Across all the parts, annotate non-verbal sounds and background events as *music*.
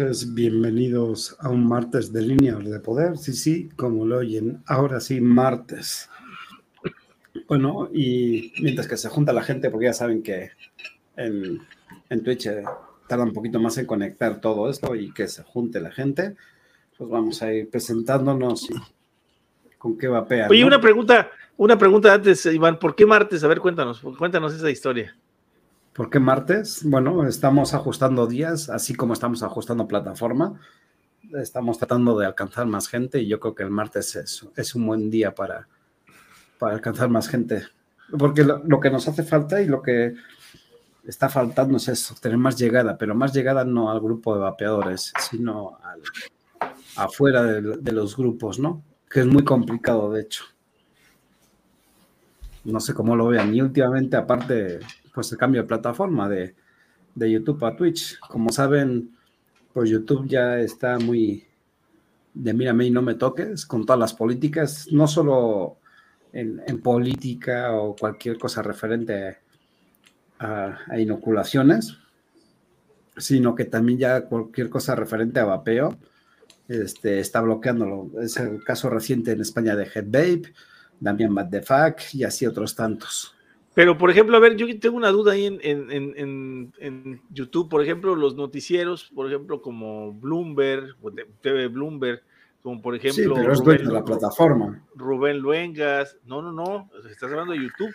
Noches, bienvenidos a un martes de líneas de poder. Sí, sí, como lo oyen, ahora sí, martes. Bueno, y mientras que se junta la gente, porque ya saben que en, en Twitch eh, tarda un poquito más en conectar todo esto y que se junte la gente, pues vamos a ir presentándonos y con qué vapea. Oye, una pregunta, una pregunta antes, Iván, ¿por qué martes? A ver, cuéntanos, cuéntanos esa historia. ¿Por qué martes? Bueno, estamos ajustando días, así como estamos ajustando plataforma. Estamos tratando de alcanzar más gente y yo creo que el martes es, es un buen día para, para alcanzar más gente. Porque lo, que nos hace falta y lo que está faltando es eso, tener más llegada, pero más llegada no al grupo de vapeadores, sino afuera de los grupos, ¿no? Que es muy complicado, de hecho. No sé cómo lo vean. Y últimamente, aparte, pues el cambio de plataforma de, YouTube a Twitch. Como saben, pues YouTube ya está muy de mírame y no me toques con todas las políticas, no solo en, política o cualquier cosa referente a, inoculaciones, sino que también ya cualquier cosa referente a vapeo este, está bloqueándolo. Es el caso reciente en España de Headbabe, también Bad the Fuck y así otros tantos. Pero, por ejemplo, a ver, yo tengo una duda ahí en, YouTube, por ejemplo, los noticieros, por ejemplo, como Bloomberg, TV Bloomberg, como por ejemplo. Sí, pero es Rubén, de la plataforma. Rubén Luengas, no, no, no, estás hablando de YouTube.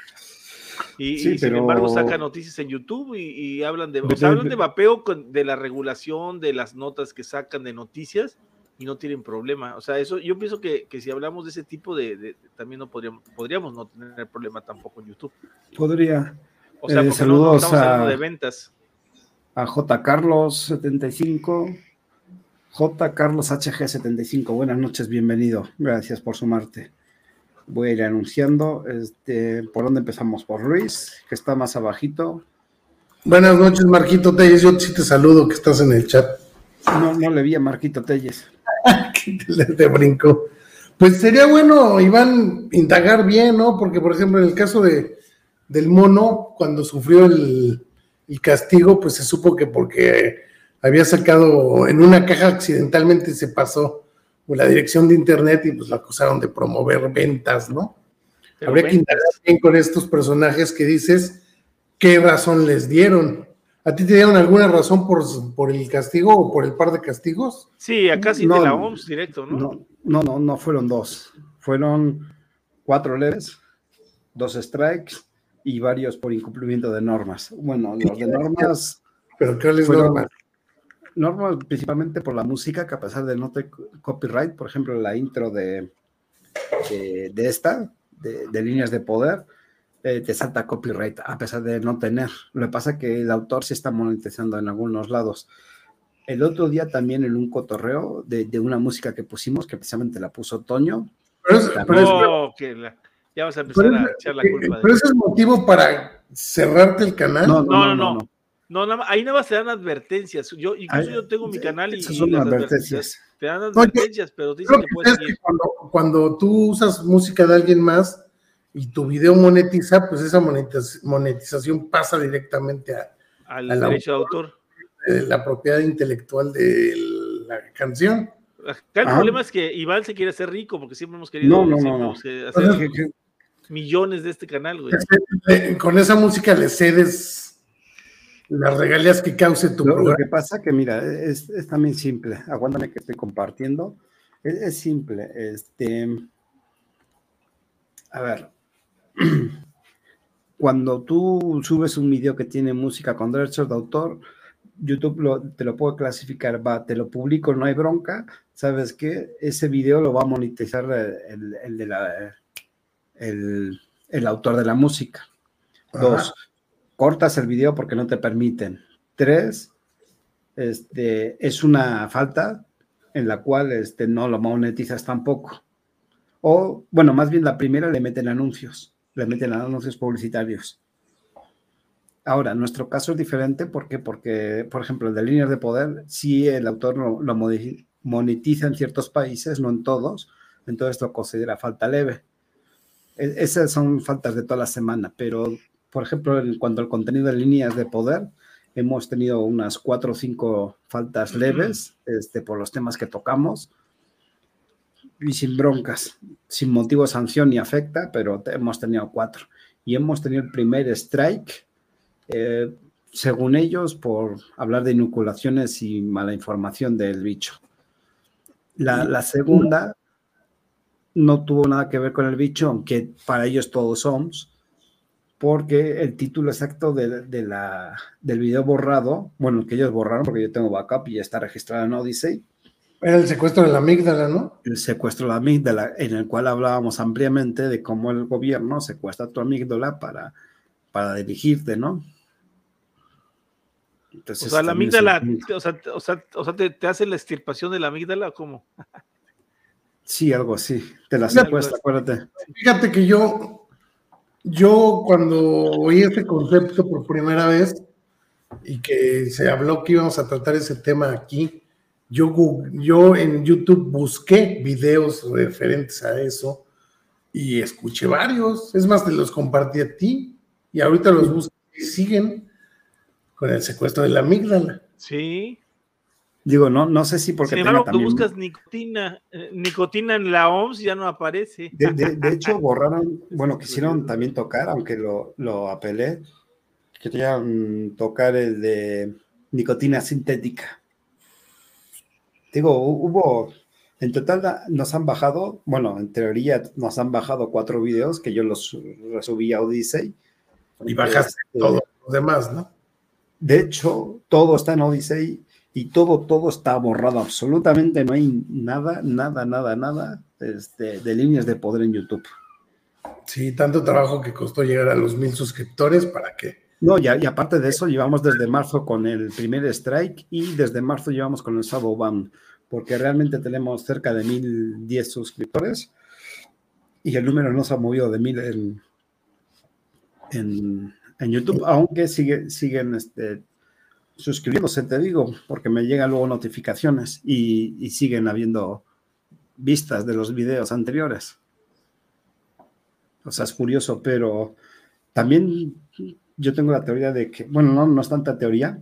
Y, sin embargo sacan noticias en YouTube y, hablan de, o sea, hablan de vapeo de la regulación, de las notas que sacan de noticias, y no tienen problema. O sea, eso yo pienso que, si hablamos de ese tipo de, también no podríamos, podríamos no tener problema tampoco en YouTube. Podría. O sea, eh, saludos no, estamos hablando de ventas. A J. Carlos 75. J. Carlos HG 75. Buenas noches, bienvenido. Gracias por sumarte. Voy a ir anunciando. Este, ¿Por dónde empezamos? Por Luis, que está más abajito. Buenas noches, Marquito Telles. Yo sí te saludo, que estás en el chat. No, no le vi a Marquito Telles. *laughs* te brinco. Pues sería bueno, Iván, indagar bien, ¿no? Porque, por ejemplo, en el caso de, del mono, cuando sufrió el, castigo, pues se supo que porque había sacado en una caja accidentalmente se pasó la dirección de internet y pues lo acusaron de promover ventas, ¿no? Habría que indagar bien con estos personajes que dices qué razón les dieron. ¿A ti te dieron alguna razón por, por, el castigo o por el par de castigos? Sí, acá sí no, la OMS directo, ¿no? ¿no? No, no, fueron dos. Fueron cuatro leves, dos strikes y varios por incumplimiento de normas. Bueno, los de normas. *laughs* ¿Pero qué les normas? Normas principalmente por la música, que a pesar de no tener copyright, por ejemplo, la intro de, de, esta, de, de líneas de poder, eh, te salta copyright a pesar de no tener. Lo que pasa es que el autor se está monetizando en algunos lados. El otro día también en un cotorreo de, una música que pusimos, que precisamente la puso Toño. Pero, ya vas a empezar a echar la culpa. Pero ese es motivo para cerrarte el canal. No, no, no. no, no. ahí nada más te dan advertencias. Yo, incluso yo tengo mi canal y, son las advertencias. Te dan advertencias, pero dicen que, puedes seguir. Cuando, cuando tú usas música de alguien más, y tu video monetiza, pues esa monetización pasa directamente a, al derecho de autor. la propiedad intelectual de la canción. el problema es que Iván se quiere hacer rico porque siempre hemos querido hacer millones de este canal, güey. Con esa música le cedes las regalías que cause tu lo, Lo que pasa que, mira, es, también simple. Aguántame que estoy compartiendo. Es, es simple. Este. A ver, *clears throat* cuando tú subes un video que tiene música con derechos de autor, YouTube te lo puede clasificar, va, te lo publico, no hay bronca, ¿sabes qué? Ese video lo va a monetizar el, de la, el, autor de la música. Dos, cortas el video porque no te permiten. Tres, este, es una falta en la cual este, no lo monetizas tampoco. O, bueno, más bien la primera le meten anuncios le meten anuncios publicitarios. Ahora, nuestro caso es diferente porque, porque por ejemplo, el de líneas de poder, si el autor lo, monetiza en ciertos países, no en todos, entonces lo considera falta leve. E, esas son faltas de toda la semana, pero, por ejemplo, en cuanto al contenido de líneas de poder, hemos tenido unas cuatro o cinco faltas leves este, por los temas que tocamos y sin broncas, sin motivo de sanción ni afecta, pero hemos tenido cuatro. Y hemos tenido el primer strike, eh, según ellos, por hablar de inoculaciones y mala información del bicho. La, segunda no tuvo nada que ver con el bicho, aunque para ellos todos somos, porque el título exacto de, la, del video borrado, bueno, que ellos borraron, porque yo tengo backup y ya está registrado en Odyssey. Era el secuestro de la amígdala, ¿no? El secuestro de la amígdala, en el cual hablábamos ampliamente de cómo el gobierno secuestra tu amígdala para, para dirigirte, ¿no? Entonces, o sea, la amígdala, o sea, o sea, o sea te, te, hace la extirpación de la amígdala, ¿cómo? Sí, algo así. Te la secuestra, acuérdate. Fíjate que yo, yo cuando oí este concepto por primera vez y que se habló que íbamos a tratar ese tema aquí, yo, yo en YouTube busqué videos referentes a eso y escuché varios. Es más, te los compartí a ti y ahorita los busqué y siguen con el secuestro de la amígdala. Sí. Digo, no, no sé si porque. Sin embargo, tú buscas nicotina, eh, nicotina en la OMS ya no aparece. De, hecho, *laughs* borraron, bueno, quisieron también tocar, aunque lo, lo apelé, querían tocar el de nicotina sintética. Digo, hubo, en total nos han bajado, bueno, en teoría nos han bajado cuatro videos que yo los resubí a Odyssey. Y bajaste este, todos los demás, ¿no? De hecho, todo está en Odyssey y todo, todo está borrado, absolutamente no hay nada, nada, nada, nada este, de líneas de poder en YouTube. Sí, tanto trabajo que costó llegar a los mil suscriptores para que... No, y, y aparte de eso, llevamos desde marzo con el primer strike y desde marzo llevamos con el Shadowban, porque realmente tenemos cerca de mil diez suscriptores y el número no se ha movido de mil en, en, YouTube, aunque sigue, siguen este, suscribiéndose, te digo, porque me llegan luego notificaciones y, siguen habiendo vistas de los videos anteriores. O sea, es curioso, pero también yo tengo la teoría de que, bueno, no, no es tanta teoría,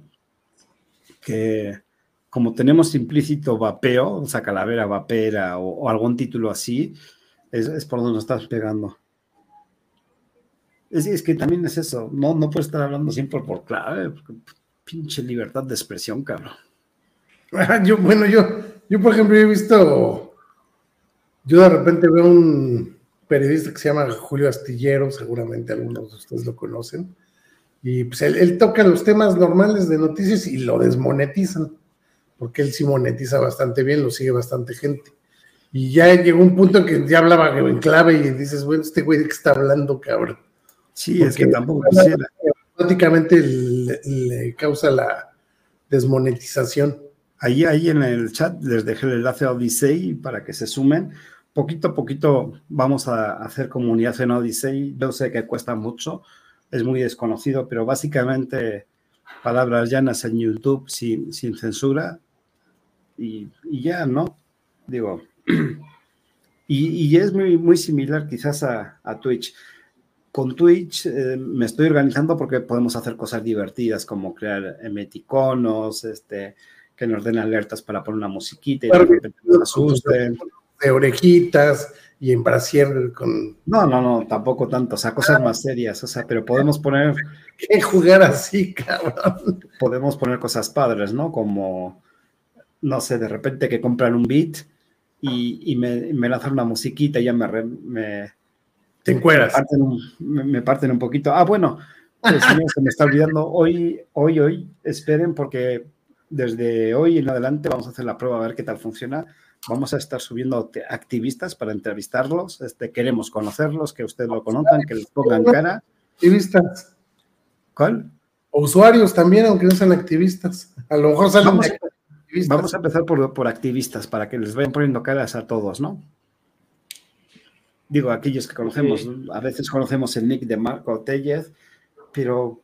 que como tenemos implícito vapeo, o sea, calavera vapera o, algún título así, es, por donde nos estás pegando. Es, es, que también es eso, no, no puedes estar hablando siempre por clave, pinche libertad de expresión, cabrón. *laughs* Yo, bueno, yo, yo por ejemplo, he visto, yo de repente veo un periodista que se llama Julio Astillero, seguramente algunos de ustedes lo conocen, y pues él, toca los temas normales de noticias y lo desmonetizan, porque él sí monetiza bastante bien, lo sigue bastante gente. Y ya llegó un punto en que ya hablaba en clave y dices, bueno, este güey de qué está hablando, cabrón. Sí, es que tampoco quisiera automáticamente le, causa la desmonetización. Ahí, ahí en el chat les dejé el enlace a Odyssey para que se sumen. Poquito a poquito vamos a hacer comunidad en Odyssey. Yo sé que cuesta mucho, es muy desconocido, pero básicamente palabras llanas en YouTube sin, sin censura y, ya, ¿no? Digo, *clears throat* y, y, es muy, muy similar quizás a, a Twitch con Twitch eh, me estoy organizando porque podemos hacer cosas divertidas como crear emeticonos, este, que nos den alertas para poner una musiquita y de repente nos asusten. De orejitas y en brasier con... No, no, no, tampoco tanto, o sea, cosas más serias, o sea, pero podemos poner... *laughs* ¿Qué jugar así, cabrón? Podemos poner cosas padres, ¿no? Como, no sé, de repente que compran un beat y, me, me lanzan una musiquita y ya me, me te encueras. Me parten, un, poquito. Ah, bueno, se me está olvidando. Hoy, hoy, hoy, esperen porque desde hoy en adelante vamos a hacer la prueba a ver qué tal funciona. Vamos a estar subiendo activistas para entrevistarlos. Este, queremos conocerlos, que ustedes lo conozcan, que les pongan cara. Activistas. ¿Cuál? O usuarios también, aunque no sean activistas. A lo mejor salen vamos, Vamos a empezar por, por activistas, para que les vayan poniendo caras a todos, ¿no? digo, aquellos que conocemos, a veces conocemos el nick de Marco Tellez, pero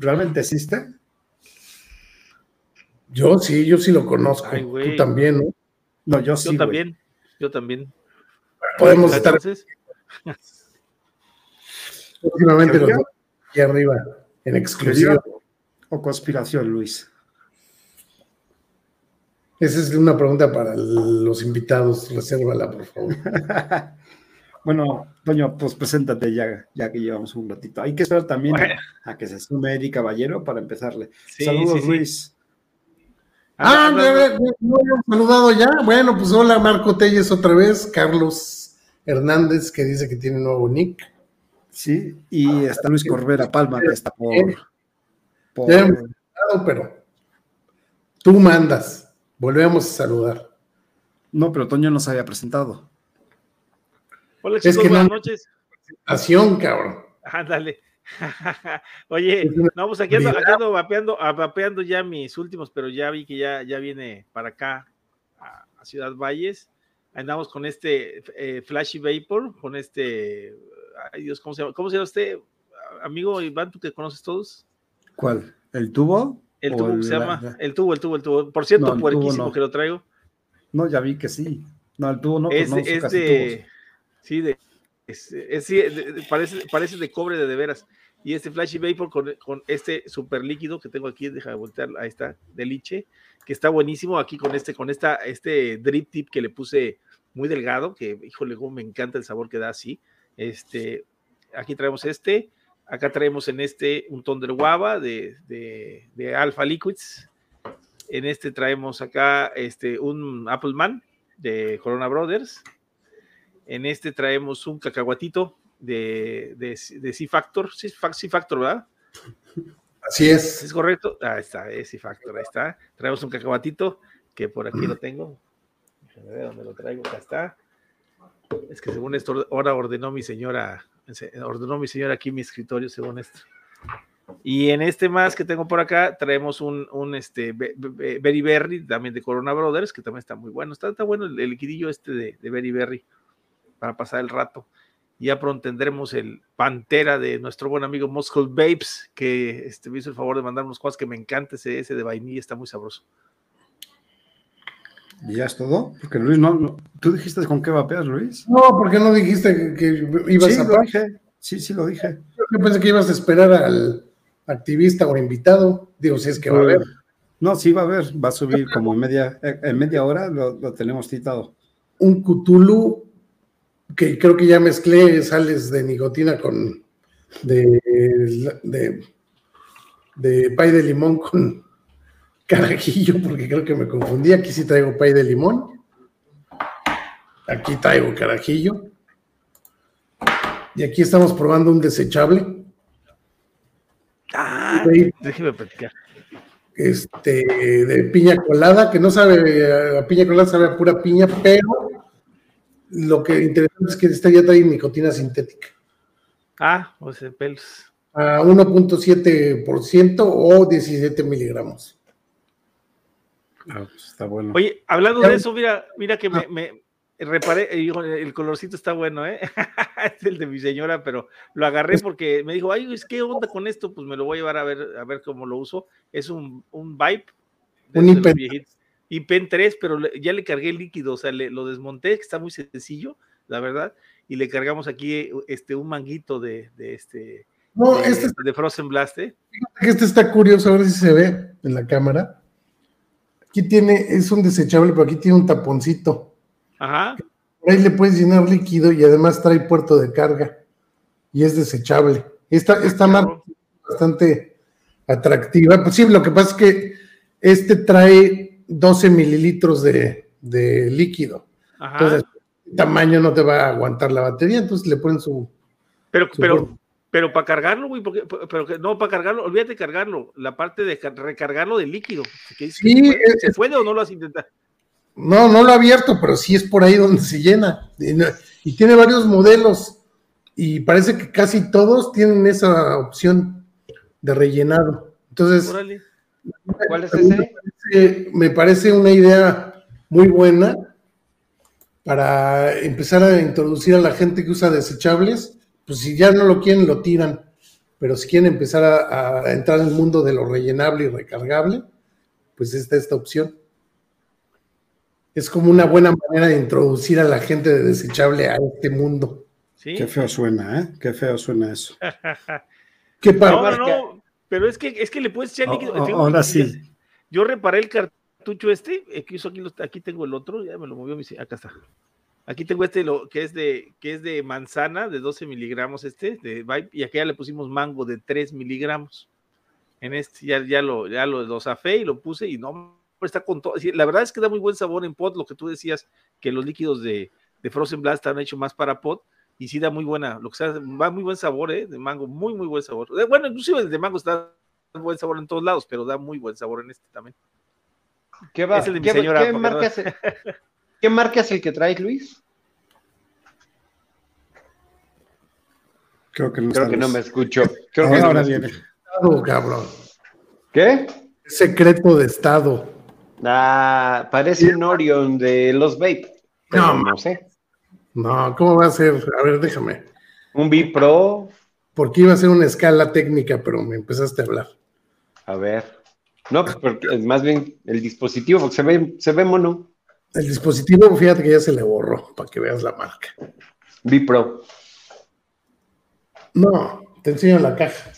¿realmente existe? Yo sí, yo sí lo conozco. Tú también, ¿no? No, yo sí. Yo también, yo también. Podemos estar. Últimamente *laughs* los aquí arriba, en exclusiva. o conspiración, Luis? Esa es una pregunta para los invitados, resérvala, por favor. *laughs* bueno, Toño, pues preséntate ya, ya que llevamos un ratito. Hay que esperar también a que se sume Eddie Caballero para empezarle. Saludos, Luis. Ah, no, no, saludado ya. Bueno, pues hola Marco Telles otra vez, Carlos Hernández que dice que tiene nuevo nick. Sí, y está Luis Corbera Palma que está por. pero tú mandas. Volvemos a saludar. No, pero Toño nos había presentado. Hola chicos, buenas noches. Presentación, cabrón. Ándale. *laughs* Oye, no, pues aquí ando, vapeando, ya mis últimos, pero ya vi que ya, ya viene para acá, a, Ciudad Valles. Andamos con este eh, Flashy Vapor, con este, ay Dios, ¿cómo se llama? ¿Cómo se llama usted, amigo Iván, tú que conoces todos? ¿Cuál? ¿El tubo? El tubo se llama, el tubo, el tubo, el tubo. Por cierto, puerquísimo que lo traigo. No, ya vi que sí. No, el tubo no. Es, es de, sí, de, es, parece, parece de cobre de de veras. Y este Flashy Vapor con, con este super líquido que tengo aquí, deja de voltear, ahí está, de liche, que está buenísimo aquí con este, con esta, este drip tip que le puse muy delgado, que híjole, me encanta el sabor que da así. Este, aquí traemos este, acá traemos en este un Thunder Guava de, de, de Alpha Liquids. En este traemos acá este, un Appleman de Corona Brothers. En este traemos un cacahuatito de, de, de C-Factor, C-Factor, ¿verdad? Así es. ¿Es correcto? Ahí está, es C-Factor, ahí está. Traemos un cacahuatito que por aquí lo tengo. Déjame ver dónde lo traigo, acá está. Es que según esto, ahora ordenó mi señora, ordenó mi señora aquí mi escritorio, según esto. Y en este más que tengo por acá, traemos un, un este, Berry Berry, también de Corona Brothers, que también está muy bueno. Está, está bueno el, liquidillo este de, de Berry Berry para pasar el rato. Ya pronto tendremos el Pantera de nuestro buen amigo Muscle Babes, que este, me hizo el favor de mandar unos cosas que me encanta ese, ese de vainilla, está muy sabroso. ¿Y ya es todo? Porque Luis, no, ¿tú dijiste con qué vapeas, Luis? No, porque no dijiste que, ibas a... Lo dije. Sí, sí, lo dije. Yo pensé que ibas a esperar al activista o invitado. Digo, si es que va a haber. No, sí va a haber. Va a subir como en media, en media hora, lo, lo tenemos citado. Un Cthulhu que creo que ya mezclé sales de nicotina con de, de, de pay de limón con *laughs* carajillo, porque creo que me confundí. Aquí sí traigo pay de limón. Aquí traigo carajillo. Y aquí estamos probando un desechable. Ah, déjeme platicar. Este, de piña colada, que no sabe a piña colada, sabe a pura piña, pero lo que interesante es que esta ya trae nicotina sintética. Ah, o sea, pelos. A 1.7% o 17 miligramos. Ah, pues está bueno. Oye, hablando de eso, mira, mira que me, me reparé, el colorcito está bueno, ¿eh? *laughs* es el de mi señora, pero lo agarré porque me dijo, ay, ¿qué onda con esto? Pues me lo voy a llevar a ver, a ver cómo lo uso. Es un, un Vibe. Un IP y PEN 3, pero ya le cargué el líquido, o sea, le, lo desmonté, que está muy sencillo, la verdad, y le cargamos aquí este, un manguito de, de este, no, de, este de Frozen Blast. ¿eh? Este está curioso, a ver si se ve en la cámara. Aquí tiene, es un desechable, pero aquí tiene un taponcito. Ajá. ahí le puedes llenar líquido y además trae puerto de carga. Y es desechable. Esta, esta marca es bastante atractiva. Pues sí, lo que pasa es que este trae 12 mililitros de, líquido. Entonces, el tamaño no te va a aguantar la batería, entonces le ponen su. Pero, pero, pero para cargarlo, güey, porque, pero no, para cargarlo, olvídate de cargarlo, la parte de recargarlo de líquido. sí, ¿Se puede o no lo has intentado? No, no lo he abierto, pero sí es por ahí donde se llena. Y, tiene varios modelos. Y parece que casi todos tienen esa opción de rellenado. Entonces, ¿cuál es ese? me parece una idea muy buena para empezar a introducir a la gente que usa desechables, pues si ya no lo quieren, lo tiran, pero si quieren empezar a, entrar en el mundo de lo rellenable y recargable, pues está esta opción. Es como una buena manera de introducir a la gente de desechable a este mundo. Qué feo suena, ¿eh? Qué feo suena eso. *laughs* ¿Qué para, Pero es que, es que le puedes echar líquido. ahora sí. Yo reparé el cartucho este, aquí, aquí tengo el otro, ya me lo movió, acá está. Aquí tengo este lo, que es de que es de manzana de 12 miligramos este de Vibe y aquí ya le pusimos mango de 3 miligramos. En este ya, ya lo ya lo, lo zafé y lo puse y no está con todo. La verdad es que da muy buen sabor en pot, lo que tú decías que los líquidos de, de Frozen Blast están hechos más para pot y sí da muy buena, lo que sea, va muy buen sabor, ¿eh? De mango, muy muy buen sabor. Eh, bueno, inclusive el de mango está buen sabor en todos lados, pero da muy buen sabor en este también. ¿Qué va? ¿Qué, marca es, ¿Qué marca es el que traes, Luis? Creo que no, Creo que no me escucho. Creo ahora, que ahora viene. Estado, cabrón. ¿Qué? Secreto de Estado. Ah, parece un Orion de los Vape. No, no sé. No, ¿cómo va a ser? A ver, déjame. Un B Pro. Porque iba a ser una escala técnica, pero me empezaste a hablar. A ver. No, pues porque es más bien el dispositivo, porque se ve, se ve mono. El dispositivo, fíjate que ya se le borró, para que veas la marca. B-Pro. No, te enseño la caja.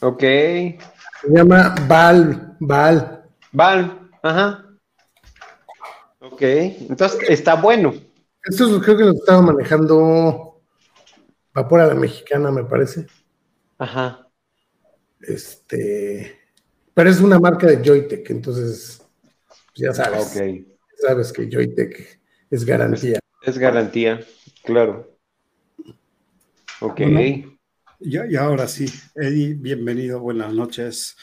Ok. Se llama Val, Val. Val, ajá. Ok, entonces está bueno. Esto creo que lo estaba manejando Vapor a la Mexicana, me parece. Ajá. Este, pero es una marca de Joytech, entonces pues ya sabes. Ok. Sabes que Joytech es garantía. Es, garantía, claro. Ok. y, ahora sí, Eddie, bienvenido, buenas noches.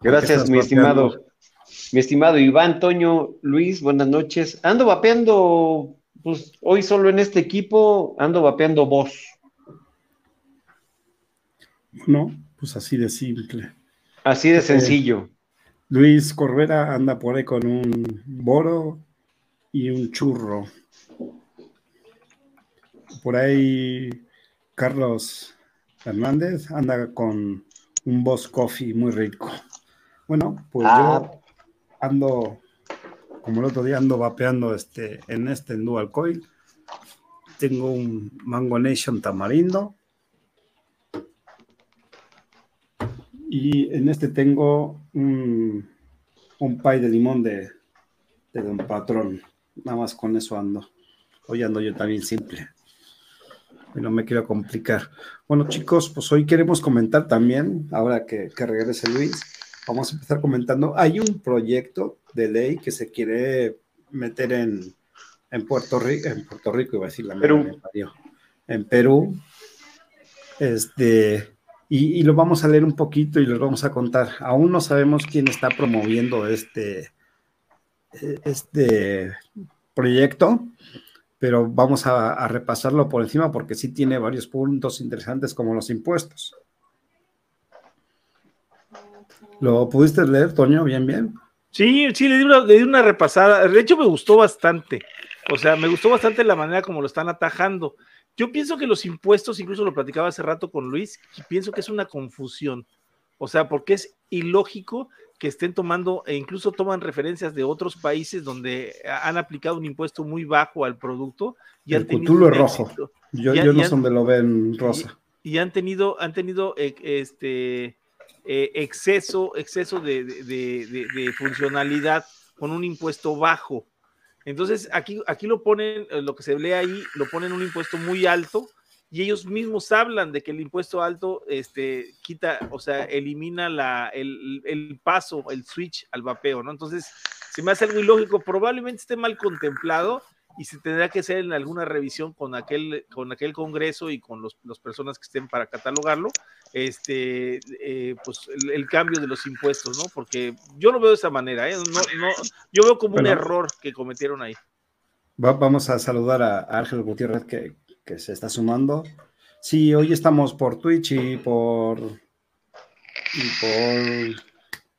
Gracias, mi estimado. Mi estimado Iván, Toño, Luis, buenas noches. Ando vapeando, pues hoy solo en este equipo, ando vapeando vos. No, pues así de simple. Así de sencillo. Luis Corbera anda por ahí con un boro y un churro. Por ahí Carlos Fernández anda con un Boss Coffee muy rico. Bueno, pues yo ah. Ando, como el otro día ando vapeando este, en este en Dual Coil. Tengo un Mango Nation tamarindo Y en este tengo un, un pie de limón de, de Don Patrón. Nada más con eso ando. Hoy ando yo también simple. Y no me quiero complicar. Bueno, chicos, pues hoy queremos comentar también, ahora que, que regrese Luis, vamos a empezar comentando. Hay un proyecto de ley que se quiere meter en, en Puerto Rico, en Puerto Rico, iba a decir la Perú. En Perú. Este, y, lo vamos a leer un poquito y les vamos a contar. Aún no sabemos quién está promoviendo este, este proyecto, pero vamos a, repasarlo por encima porque sí tiene varios puntos interesantes como los impuestos. ¿Lo pudiste leer, Toño? Bien, bien. Sí, sí, le di, una, le di una repasada. De hecho, me gustó bastante. O sea, me gustó bastante la manera como lo están atajando. Yo pienso que los impuestos, incluso lo platicaba hace rato con Luis, y pienso que es una confusión. O sea, porque es ilógico que estén tomando e incluso toman referencias de otros países donde han aplicado un impuesto muy bajo al producto y el es rojo. Yo, yo no sé dónde lo ven rosa. Y, han tenido, han tenido eh, este eh, exceso, exceso de funcionalidad con un impuesto bajo. Entonces, aquí, aquí lo ponen, eh, lo que se lee ahí, lo ponen un impuesto muy alto y ellos mismos hablan de que el impuesto alto este, quita, o sea, elimina la, el, el paso, el switch al vapeo, ¿no? Entonces, se me hace algo ilógico, probablemente esté mal contemplado y se tendrá que hacer en alguna revisión con aquel, con aquel congreso y con los, las personas que estén para catalogarlo, este, eh, pues el, cambio de los impuestos, ¿no? Porque yo lo veo de esa manera, ¿eh? No, no, yo veo como un error que cometieron ahí. vamos a saludar a Ángel Gutiérrez que, que, se está sumando. Sí, hoy estamos por Twitch y por, y por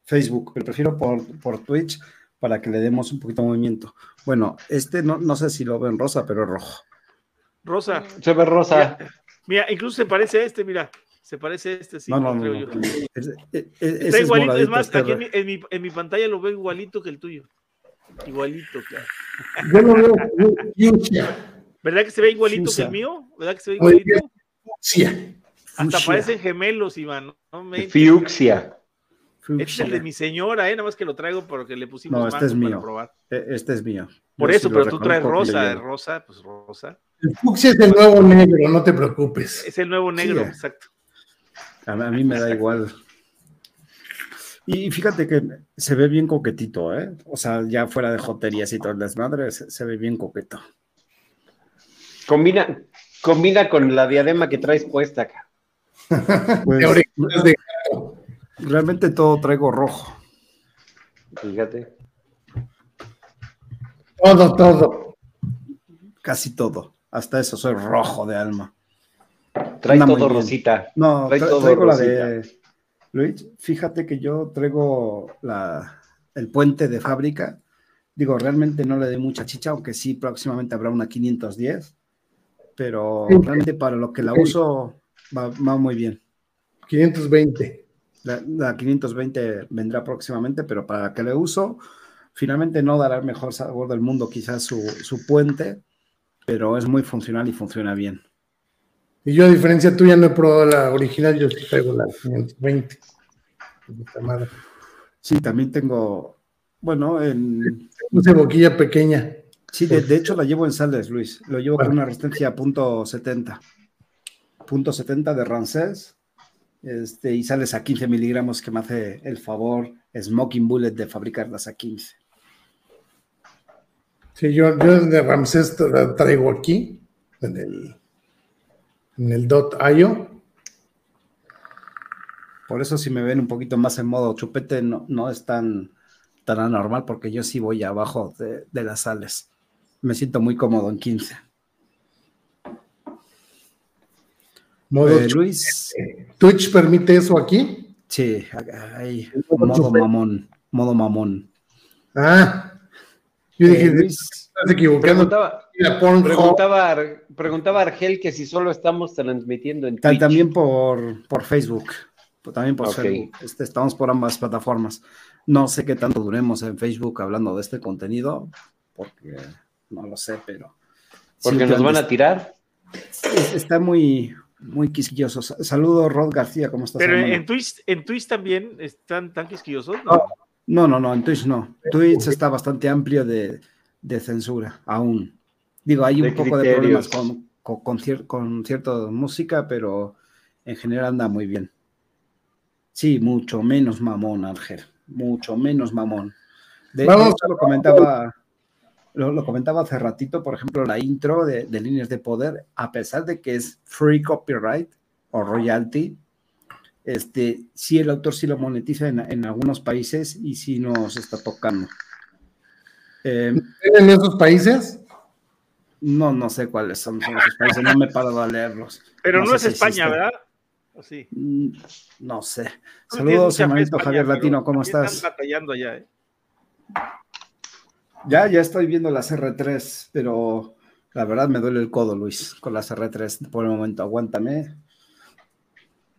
Facebook, pero prefiero por, por Twitch para que le demos un poquito de movimiento. Bueno, este no, no sé si lo ven rosa, pero es rojo. Rosa. Se ve rosa. Mira, incluso se parece a este, mira. Se parece a este, sí. No, no, no. Está igualito, es, más, aquí en mi, en, mi, en mi, pantalla lo veo igualito que el tuyo. Igualito, claro. Yo lo veo ¿Verdad que se ve igualito que el mío? ¿Verdad que se ve igualito? Sí. Hasta parecen gemelos, Iván. ¿no? Fiuxia. Este es el de mi señora, ¿eh? Nada más que lo traigo porque le pusimos no, este es mío. probar. E, este es mío. Por eso, pero tú traes rosa, rosa, pues rosa. El fucsia es el nuevo negro, no te preocupes. Es el nuevo negro, exacto. A, mí me da igual. Y fíjate que se ve bien coquetito, ¿eh? O sea, ya fuera de joterías y todo el desmadre, se, ve bien coqueto. Combina, combina con la diadema que traes puesta acá. Pues, realmente todo traigo rojo. Fíjate. Todo, todo. Casi todo. Hasta eso, soy rojo de alma. Trae todo rosita. No, traigo la de. Luis, fíjate que yo traigo la, el puente de fábrica. Digo, realmente no le doy mucha chicha, aunque sí próximamente habrá una 510. Pero realmente para lo que la uso va, muy bien. 520. La, la, 520 vendrá próximamente, pero para que le uso, finalmente no dará el mejor sabor del mundo, quizás su, su puente, pero es muy funcional y funciona bien. Y yo, a diferencia tuya, no he probado la original, yo sí traigo la 520. Sí, también tengo, bueno, en... Una boquilla pequeña. Sí, de, hecho la llevo en sales, Luis. Lo llevo con una resistencia a punto 70. Punto 70 de Rancés. Este, y sales a 15 miligramos que me hace el favor Smoking Bullet de fabricarlas a 15. Sí, yo, yo de Ramsés traigo aquí, en el en el .io. Por eso si me ven un poquito más en modo chupete no, no es tan, tan anormal porque yo sí voy abajo de, las sales. Me siento muy cómodo en 15. Modo eh, Luis. ¿Twitch permite eso aquí? Sí, ahí, modo mamón, modo mamón. Ah, yo dije, eh, Luis, estás equivocando. Preguntaba, preguntaba, Argel que si solo estamos transmitiendo en Twitch. También por, por Facebook. También por Facebook. Este, estamos por ambas plataformas. No sé qué tanto duremos en Facebook hablando de este contenido, porque no lo sé, pero. Porque nos van a tirar. Está muy, muy quisquilloso. Saludos, Rod García, ¿cómo estás? Pero en Twitch, en Twitch también están tan quisquillosos. No, no, no, en Twitch no. Twitch está bastante amplio de, de censura, aún. Digo, hay un poco de problemas con, con, cierta música, pero en general anda muy bien. Sí, mucho menos mamón, Ángel. Mucho menos mamón. De, hecho, lo comentaba, lo, comentaba hace ratito, por ejemplo, la intro de, Líneas de Poder, a pesar de que es free copyright o royalty, este, sí el autor sí lo monetiza en, en algunos países y sí nos está tocando. Eh, ¿En esos países? No, no sé cuáles son, esos países, no me he parado a leerlos. Pero no, es España, ¿verdad? sí? Mm, no sé. Saludos, hermanito Javier Latino, ¿cómo estás? Están batallando ya, ¿eh? Ya, ya estoy viendo las R3, pero la verdad me duele el codo, Luis, con las R3 por el momento. Aguántame.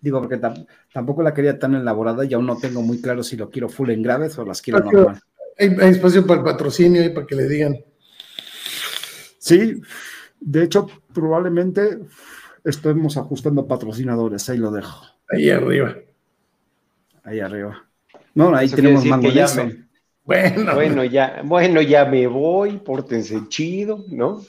Digo, porque tampoco la quería tan elaborada y aún no tengo muy claro si lo quiero full en graves o las quiero normal. Hay, hay, espacio para el patrocinio y para que le digan. Sí, de hecho, probablemente estemos ajustando patrocinadores, ahí lo dejo. Ahí arriba. Ahí arriba. No, ahí tenemos mango Bueno. bueno, ya, bueno, ya me voy, pórtense chido, ¿no?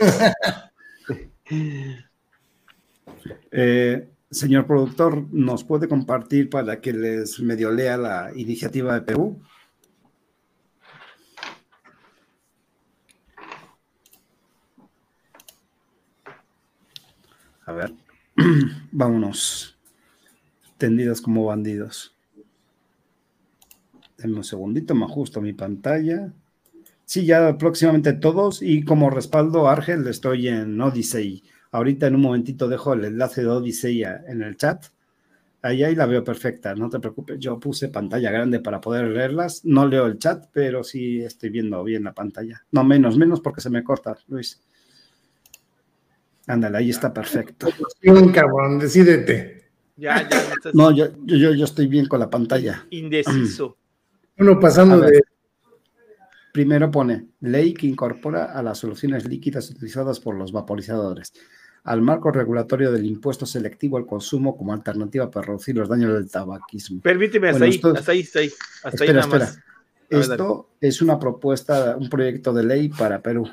*laughs* eh, señor productor, ¿nos puede compartir para que les medio lea la iniciativa de Perú? A ver, *clears throat* vámonos. Tendidas como bandidos. Denme un segundito, me ajusto mi pantalla. Sí, ya próximamente todos. Y como respaldo, Argel, estoy en Odyssey. Ahorita en un momentito dejo el enlace de Odyssey en el chat. Ahí, ahí la veo perfecta, no te preocupes. Yo puse pantalla grande para poder leerlas. No leo el chat, pero sí estoy viendo bien la pantalla. No, menos, menos porque se me corta, Luis. Ándale, ahí está perfecto. cabrón, decídete. Ya, ya. *laughs* No, yo, yo, yo estoy bien con la pantalla. Indeciso. Uno pasando de. Primero pone ley que incorpora a las soluciones líquidas utilizadas por los vaporizadores al marco regulatorio del impuesto selectivo al consumo como alternativa para reducir los daños del tabaquismo. Permíteme, hasta, ahí, hasta ahí, hasta ahí, hasta ahí, nada más. Esto es una propuesta, un proyecto de ley para Perú.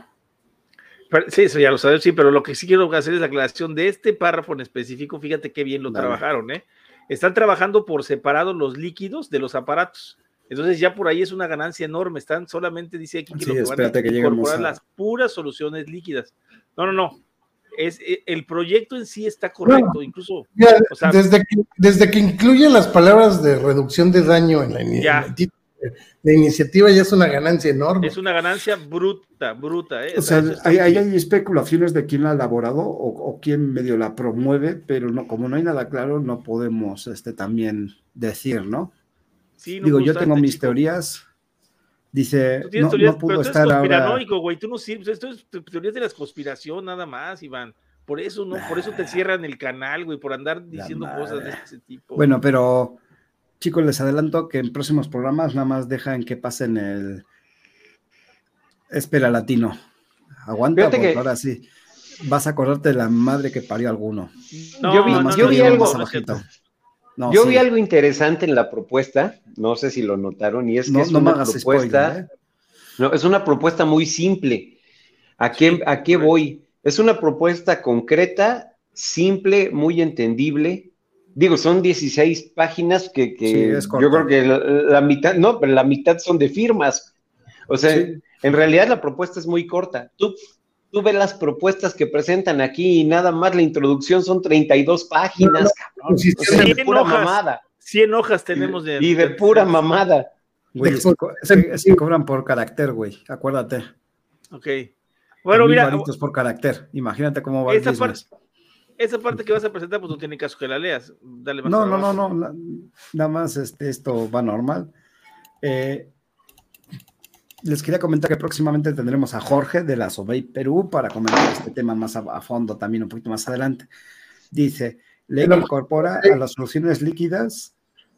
Sí, eso ya lo sabes, sí, pero lo que sí quiero hacer es la aclaración de este párrafo en específico. Fíjate qué bien lo trabajaron, ¿eh? Están trabajando por separado los líquidos de los aparatos. Entonces ya por ahí es una ganancia enorme. Están solamente, dice aquí, que, lo van a incorporar las puras soluciones líquidas. No, no, no. Es, e, el proyecto en sí está correcto, incluso. desde, que, desde que incluye las palabras de reducción de daño en la, iniciativa la iniciativa ya es una ganancia enorme. Es una ganancia bruta, bruta. ¿eh? O sea, hay, hay, especulaciones de quién la ha elaborado o, quién medio la promueve, pero no, como no hay nada claro, no podemos este, también decir, ¿no? Sí, Digo, yo tengo mis teorías. Dice, no, no, pudo estar ahora. güey, tú no sirves, esto es teorías de la conspiración nada más, Iván. Por eso no, por eso te cierran el canal, güey, por andar diciendo cosas de ese tipo. Bueno, pero Chicos, les adelanto que en próximos programas nada más dejan que pasen el Espera Latino. Aguanta, porque ahora sí. Vas a acordarte de la madre que parió alguno. yo vi, algo. Yo vi algo interesante en la propuesta, no sé si lo notaron, y es que es una propuesta. ¿eh? No, es una propuesta muy simple. ¿A qué, ¿A qué voy? Es una propuesta concreta, simple, muy entendible, digo, son 16 páginas que, yo creo que la, mitad, no, pero la mitad son de firmas. O sea, en realidad la propuesta es muy corta. Tú, tú ves las propuestas que presentan aquí y nada más la introducción son 32 páginas, cabrón. de pura mamada. 100 hojas tenemos de... Y de pura mamada. Güey, se, cobran por carácter, güey, acuérdate. Ok. Bueno, mira... por carácter, imagínate cómo va el esa parte que vas a presentar, pues no tiene caso que la leas. Dale más no, no, no, no, nada más este, esto va normal. Eh, les quería comentar que próximamente tendremos a Jorge de la Sobey Perú para comentar este tema más a, fondo también un poquito más adelante. Dice, ley incorpora a las soluciones líquidas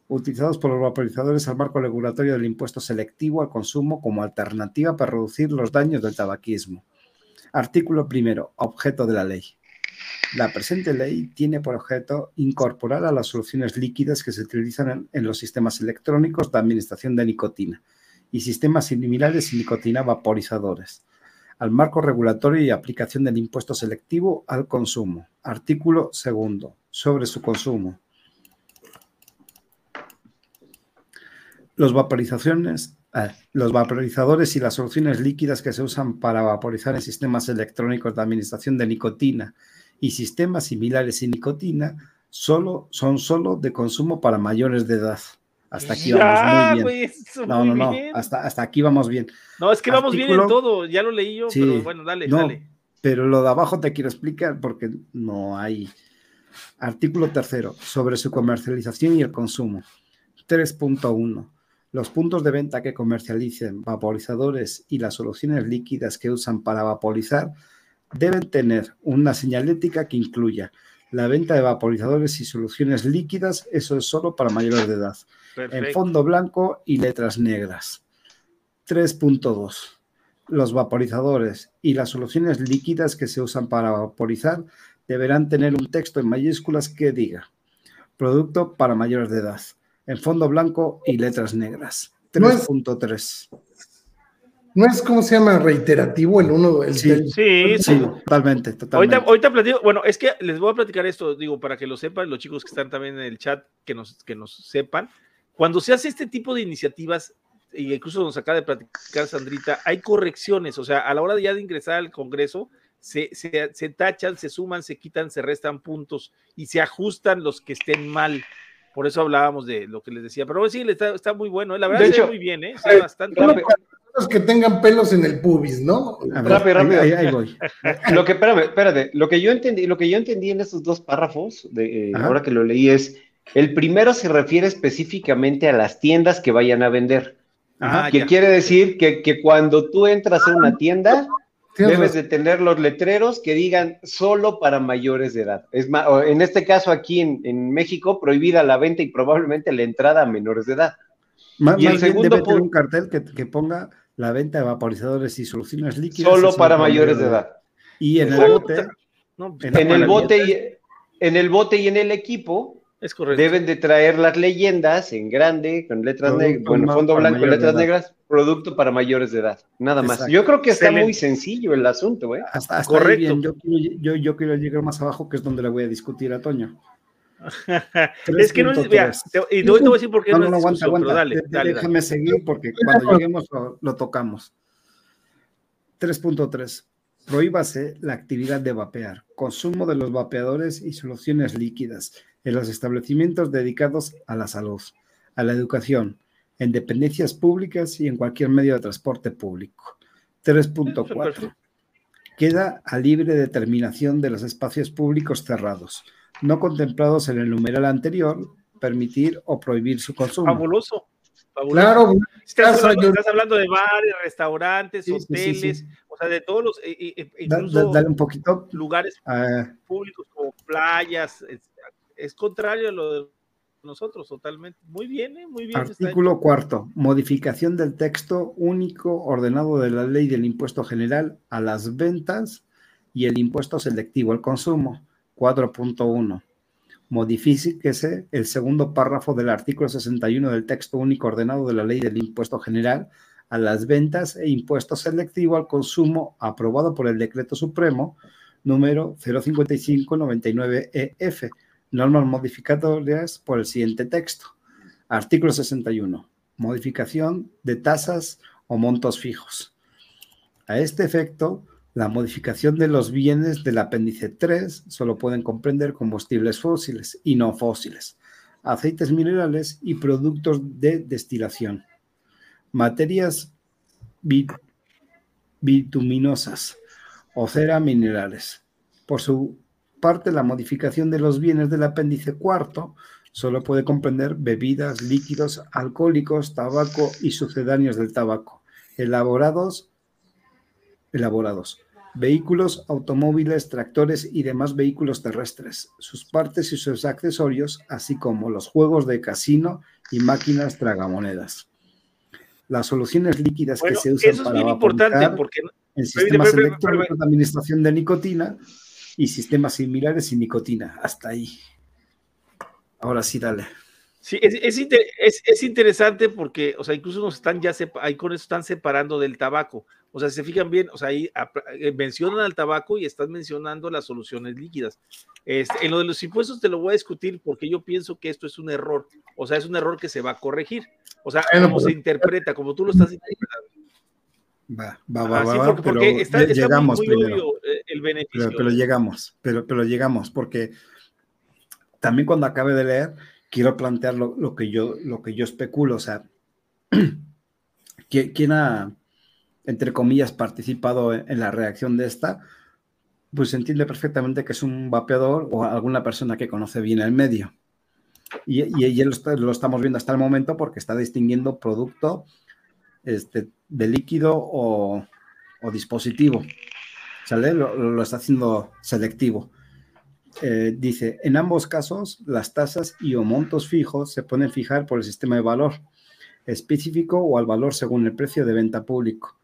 utilizadas por los vaporizadores al marco regulatorio del impuesto selectivo al consumo como alternativa para reducir los daños del tabaquismo. Artículo primero, objeto de la ley. La presente ley tiene por objeto incorporar a las soluciones líquidas que se utilizan en, los sistemas electrónicos de administración de nicotina y sistemas similares y nicotina vaporizadores al marco regulatorio y aplicación del impuesto selectivo al consumo. Artículo segundo, sobre su consumo. Los, vaporizaciones, eh, los vaporizadores y las soluciones líquidas que se usan para vaporizar en sistemas electrónicos de administración de nicotina y sistemas similares sin nicotina solo, son solo de consumo para mayores de edad. Hasta aquí vamos muy bien. no, no, no, Hasta, hasta aquí vamos bien. No, es que vamos bien en todo, ya lo leí yo, pero bueno, dale, dale. Pero lo de abajo te quiero explicar porque no hay. Artículo tercero, sobre su comercialización y el consumo. 3.1. Los puntos de venta que comercialicen vaporizadores y las soluciones líquidas que usan para vaporizar deben tener una señalética que incluya la venta de vaporizadores y soluciones líquidas, eso es solo para mayores de edad, en fondo blanco y letras negras. 3.2. Los vaporizadores y las soluciones líquidas que se usan para vaporizar deberán tener un texto en mayúsculas que diga producto para mayores de edad, en fondo blanco y letras negras. 3.3 no es como se llama reiterativo el uno. El sí, sí, sí, totalmente, totalmente. Ahorita, ahorita platico, bueno, es que les voy a platicar esto, digo, para que lo sepan, los chicos que están también en el chat, que nos, que nos sepan. Cuando se hace este tipo de iniciativas, y incluso nos acaba de platicar Sandrita, hay correcciones, o sea, a la hora de ya de ingresar al Congreso, se, se, se, tachan, se suman, se quitan, se restan puntos y se ajustan los que estén mal. Por eso hablábamos de lo que les decía. Pero sí, está, está muy bueno, ¿eh? la verdad es muy bien, ¿eh? Está bastante bien que tengan pelos en el pubis, ¿no? rápido, rápido. Ahí, voy. *laughs* Lo que, espérame, espérate, lo que yo entendí, lo que yo entendí en estos dos párrafos, de, eh, ahora que lo leí, es el primero se refiere específicamente a las tiendas que vayan a vender. Ajá, que quiere decir que, que, cuando tú entras a una tienda, debes de tener los letreros que digan solo para mayores de edad. Es más, en este caso aquí en, en México, prohibida la venta y probablemente la entrada a menores de edad. y el segundo debe un cartel que, que ponga la venta de vaporizadores y soluciones líquidas. Solo para mayores de edad. Y en el bote. en el bote y en el bote y en el equipo es correcto. Deben de traer las leyendas en grande, con letras negras, bueno, fondo blanco y letras negras, producto para mayores de edad. Nada más. Yo creo que está muy sencillo el asunto, ¿eh? Hasta, correcto. Yo, yo, yo, quiero llegar más abajo, que es donde le voy a discutir a Toño. *laughs* es que no es, vea, y te voy a decir por qué no, no, no aguanta, aguanta. Dale, dale, déjame seguir porque cuando lleguemos lo, lo tocamos. 3.3. Prohíbase la actividad de vapear, consumo de los vapeadores y soluciones líquidas en los establecimientos dedicados a la salud, a la educación, en dependencias públicas y en cualquier medio de transporte público. 3.4. Queda a libre determinación de los espacios públicos cerrados, no contemplados en el numeral anterior, permitir o prohibir su consumo. Fabuloso. Claro, estás hablando, de bares, restaurantes, hoteles, o sea, de todos los, eh, eh, incluso dale un poquito lugares públicos como playas, es contrario a lo de nosotros, totalmente. Muy bien, ¿eh? muy bien. Artículo cuarto, modificación del texto único ordenado de la ley del impuesto general a las ventas y el impuesto selectivo al consumo. 4.1. Modifíquese el segundo párrafo del artículo 61 del texto único ordenado de la ley del impuesto general a las ventas e impuesto selectivo al consumo aprobado por el decreto supremo número 05599EF normas modificatorias por el siguiente texto. Artículo 61. Modificación de tasas o montos fijos. A este efecto, la modificación de los bienes del apéndice 3 solo pueden comprender combustibles fósiles y no fósiles, aceites minerales y productos de destilación, materias bituminosas o cera minerales. Por su parte, la modificación de los bienes del apéndice cuarto solo puede comprender bebidas, líquidos, alcohólicos, tabaco y sucedáneos del tabaco, elaborados, elaborados, vehículos, automóviles, tractores y demás vehículos terrestres, sus partes y sus accesorios, así como los juegos de casino y máquinas tragamonedas. Las soluciones líquidas que se usan para importante porque en sistemas electrónicos de administración de nicotina y sistemas similares y nicotina. Hasta ahí. Ahora sí, dale. Sí, es, es, es, interesante porque, o sea, incluso nos están ya, ahí con eso están separando del tabaco. O sea, si se fijan bien, o sea, ahí eh, mencionan al tabaco y están mencionando las soluciones líquidas. Este, en lo de los impuestos te lo voy a discutir porque yo pienso que esto es un error. O sea, es un error que se va a corregir. O sea, como se interpreta, como tú lo estás interpretando. Va, va, va, va, pero llegamos primero. Eh, el beneficio. Pero, llegamos, pero, pero llegamos, porque también cuando acabe de leer, quiero plantear lo, que, yo, lo que yo especulo, o sea, *clears throat* ¿quién ha, entre comillas, participado en, la reacción de esta? Pues entiende perfectamente que es un vapeador o alguna persona que conoce bien el medio. Y, y, lo, estamos viendo hasta el momento porque está distinguiendo producto este, de líquido o, dispositivo. ¿Sale? Lo, está haciendo selectivo. Eh, dice, en ambos casos, las tasas y o montos fijos se pueden fijar por el sistema de valor específico o al valor según el precio de venta público,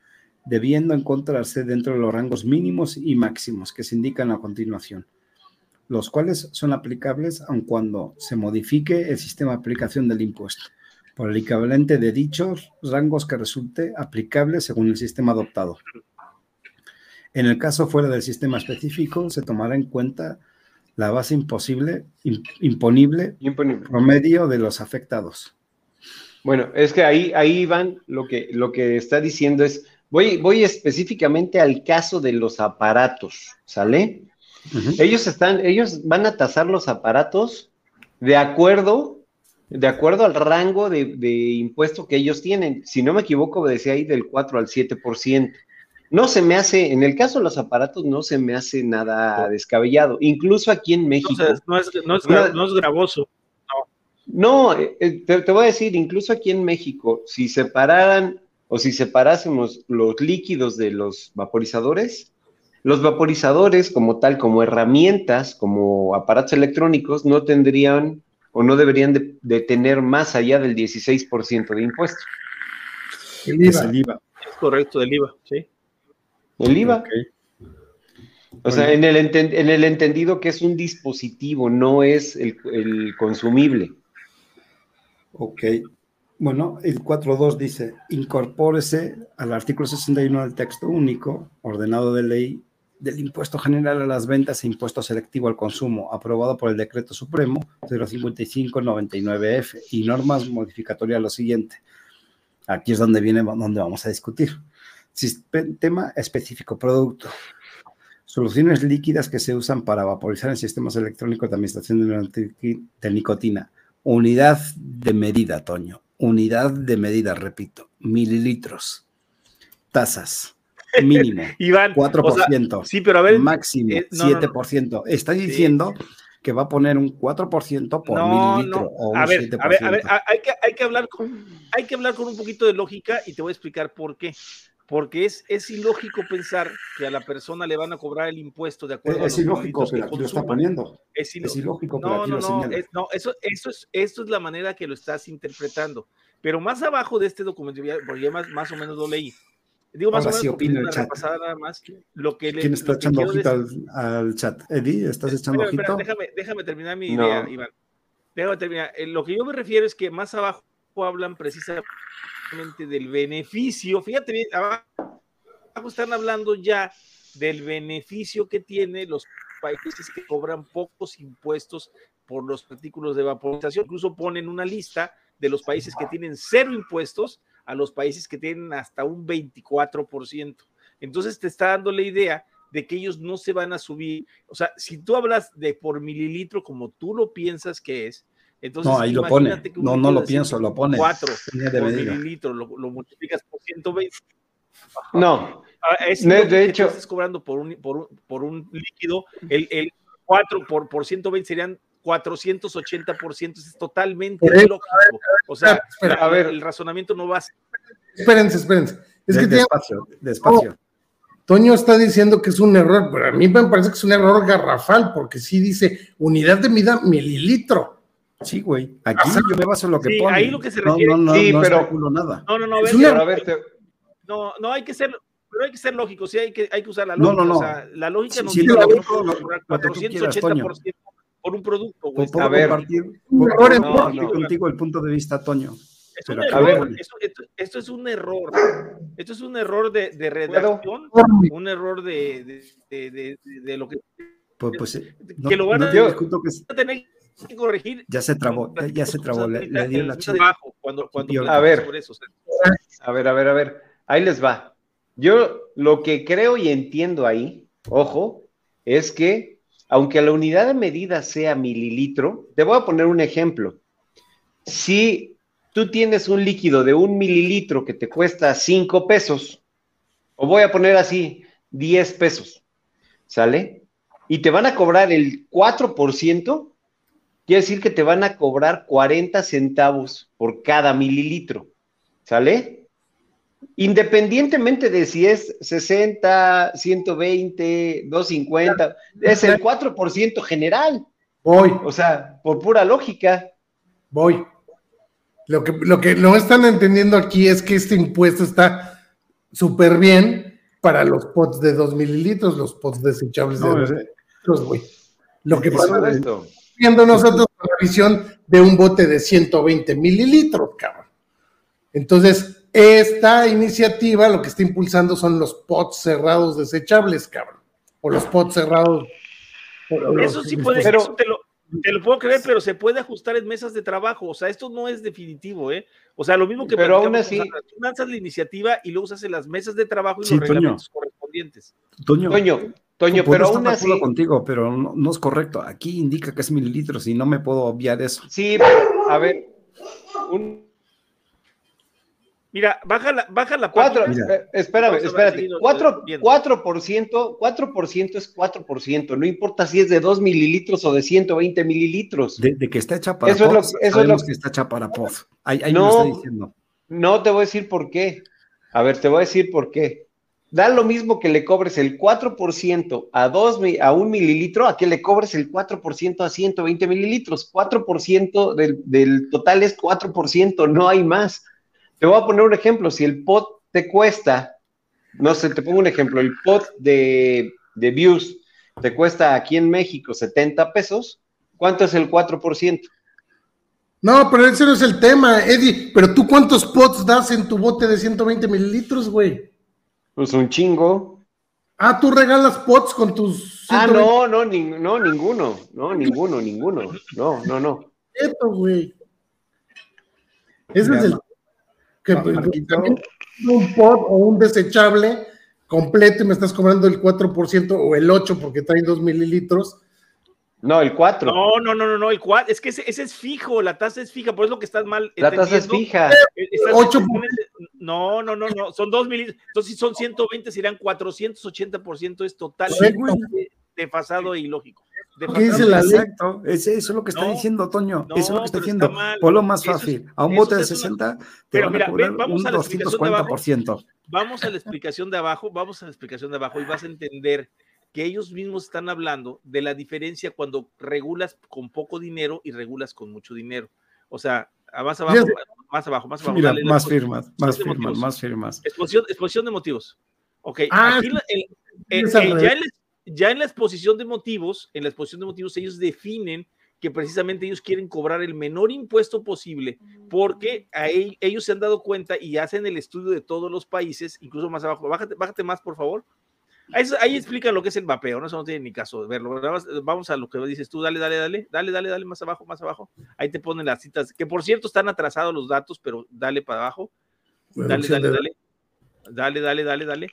debiendo encontrarse dentro de los rangos mínimos y máximos que se indican a continuación, los cuales son aplicables aun cuando se modifique el sistema de aplicación del impuesto por el equivalente de dichos rangos que resulte aplicable según el sistema adoptado. En el caso fuera del sistema específico, se tomará en cuenta la base imposible, imponible, promedio de los afectados. Bueno, es que ahí, ahí van, lo que, lo que está diciendo es, voy, voy específicamente al caso de los aparatos, ¿sale? Ellos están, ellos van a tasar los aparatos de acuerdo de acuerdo al rango de, impuesto que ellos tienen. Si no me equivoco, decía ahí del 4 al 7%. No se me hace, en el caso de los aparatos, no se me hace nada descabellado. Incluso aquí en México. No, es, no es, gravoso. No, eh, eh, te, voy a decir, incluso aquí en México, si separaran o si separásemos los líquidos de los vaporizadores, los vaporizadores como tal, como herramientas, como aparatos electrónicos, no tendrían o no deberían de, tener más allá del 16% de impuesto. El IVA. correcto, del IVA, sí. El IVA. O sea, en el, en el entendido que es un dispositivo, no es el, el consumible. Ok. Bueno, el 4.2 dice, incorpórese al artículo 61 del texto único, ordenado de ley del impuesto general a las ventas e impuesto selectivo al consumo, aprobado por el decreto supremo 055-99F y normas modificatorias lo siguiente. Aquí es donde viene, donde vamos a discutir. Sistema específico, producto. Soluciones líquidas que se usan para vaporizar en sistemas electrónicos de administración de nicotina. Unidad de medida, Toño. Unidad de medida, repito. Mililitros. Tazas. *laughs* Mínimo. Iván, 4%. sí, pero a ver. Máximo, 7%. Está diciendo que va a poner un 4% por mililitro o un a ver, A ver, a ver, hay que, hay, que hablar con, hay que hablar con un poquito de lógica y te voy a explicar por qué. Porque es, es ilógico pensar que a la persona le van a cobrar el impuesto de acuerdo es, a los ilógico, pero aquí lo está poniendo. Es, ilógico, pero no, aquí no, lo no, es, no, eso, eso es, esto es la manera que lo estás interpretando. Pero más abajo de este documento, porque ya más, más o menos lo leí, Digo más Ahora o menos sí el chat. nada más. Lo que ¿Quién está echando ojito al, al, chat? Eddie, ¿estás echando espera, ojito? Espera, déjame, déjame, terminar mi no. idea, Iván. Déjame terminar. Eh, lo que yo me refiero es que más abajo hablan precisamente del beneficio. Fíjate bien, abajo están hablando ya del beneficio que tiene los países que cobran pocos impuestos por los artículos de vaporización. Incluso ponen una lista de los países que tienen cero impuestos a los países que tienen hasta un 24%. Entonces te está dando la idea de que ellos no se van a subir. O sea, si tú hablas de por mililitro como tú lo piensas que es, entonces no, ahí lo pone. No, no lo pienso, lo pone. 4 por mililitro, lo, lo, multiplicas por 120. No, ah, es de, de hecho. Estás cobrando por un, por un, por un líquido, el, el 4 por, por 120 serían 480%, es totalmente lógico. O sea, espera, a ver, el razonamiento no va a ser. Espérense, espérense. Es que despacio, tiene... despacio. Oh, Toño está diciendo que es un error, pero a mí me parece que es un error garrafal, porque sí dice unidad de medida mililitro. Sí, güey. Aquí yo me baso en lo que sí, pone. Ahí lo que se refiere. No, no, no, sí, no pero nada. No, no, no. Una... a ver, te... no, no hay que ser pero hay que ser lógico, sí hay que, hay que usar la lógica. No, no, no. O sea, la lógica sí, nos sí, dice lo, que lo, lo, lo, 480% por un producto. Güey. Puedo a ver, compartir, puedo Ahora, compartir no, no. contigo el punto de vista, Toño. Es un Pero error, a ver. esto, esto, esto, es un error. Esto es un error de, de redacción, un error de, de, de, de lo que. Pues, pues eh, no, que lo van no a, discuto que tener que corregir. ya se trabó, ya, ya se trabó, le, le di la chica. Abajo, cuando, cuando A ver. sobre eso, o sea, A ver, a ver, a ver. Ahí les va. Yo lo que creo y entiendo ahí, ojo, es que aunque la unidad de medida sea mililitro, te voy a poner un ejemplo. Si tú tienes un líquido de un mililitro que te cuesta 5 pesos, o voy a poner así, 10 pesos, ¿sale? Y te van a cobrar el 4%, quiere decir que te van a cobrar 40 centavos por cada mililitro, ¿sale? Independientemente de si es 60, 120, 250, es el 4% general. Voy, O sea, por pura lógica. voy. Lo que, lo que no están entendiendo aquí es que este impuesto está súper bien para los pots de 2 mililitros, los pots desechables de No, 2 es- mililitros, güey. Lo que pasa es esto. Viendo nosotros con la visión de un bote de 120 mililitros, cabrón. Entonces, esta iniciativa lo que está impulsando son los pots cerrados desechables, cabrón. O los pots cerrados. los- Eso sí puede, Pero- eso te lo, te lo puedo creer, pero se puede ajustar en mesas de trabajo. O sea, esto no es definitivo, ¿eh? O sea, lo mismo que Pero aún así- o sea, tú lanzas la iniciativa y luego se hacen las mesas de trabajo y Sí, los Toño. reglamentos correspondientes. Toño, Toño, Toño, puedo pero estar aún de así. acuerdo contigo, pero no, no es correcto. Aquí indica que es mililitros y no me puedo obviar eso. Sí, pero, a ver. Un, Mira, baja la, baja la Cuatro. Mira. eh, espérame, espérate. seguirlo Cuatro, viendo. 4%, 4% es 4%, no importa si es de 2 mililitros o de 120 mililitros. De, de que está hecha para Eso es lo- POF, eso es sabemos lo- que está hecha para POF. Ahí, ahí No. me lo está diciendo. No te voy a decir por qué. A ver, te voy a decir por qué. Da lo mismo que le cobres el 4% a, dos, mi- a un mililitro a que le cobres el 4% a 120 mililitros. 4% del, del total es 4%, no hay más. Te voy a poner un ejemplo. Si el pot te cuesta no sé, te pongo un ejemplo, el pot de, de views te cuesta aquí en México 70 pesos, ¿cuánto es el 4%? No, pero ese no es el tema, Eddie. Pero tú, ¿cuántos pots das en tu bote de 120 mililitros, güey? Pues un chingo. Ah, tú regalas pots con tus. Ah, no, no, no, ninguno. No, ninguno, ninguno. No, no, no. Esto, güey. Ese es el. Que, pues, un pot o un desechable completo y me estás cobrando el 4% o el 8% porque trae 2 mililitros no, el 4. No, no, no, no, no, el 4. Es que ese, es fijo, la tasa es fija, por eso lo que estás mal. La tasa es fija. 8. No, no, no, no, son 2 mililitros. Entonces, si son 120, serían 480%, es totalmente desfasado e ilógico. ¿Qué dice la Exacto, eso es lo que está diciendo Toño, eso es lo que está diciendo. Por más fácil, a un bote de 60 te pero van mira, a cobrar vamos un a la 240%. Vamos a la explicación de abajo, vamos a la explicación de abajo y vas a entender que ellos mismos están hablando de la diferencia cuando regulas con poco dinero y regulas con mucho dinero. O sea, más abajo, más abajo, más abajo. Mira, más firmas, más firmas, más firmas. Exposición, de motivos. Ok, ah, aquí ya, ya en la exposición de motivos, en la exposición de motivos, ellos definen que precisamente ellos quieren cobrar el menor impuesto posible porque ahí, ellos se han dado cuenta y hacen el estudio de todos los países, incluso más abajo. Bájate, bájate más, por favor. Ahí, explica lo que es el mapeo, ¿no? Eso no tiene ni caso de verlo. Vamos a lo que dices tú, dale, dale, dale, dale, dale, dale, más abajo, más abajo. Ahí te ponen las citas, que por cierto están atrasados los datos, pero dale para abajo. Dale, dale, dale. Dale, dale, dale, dale.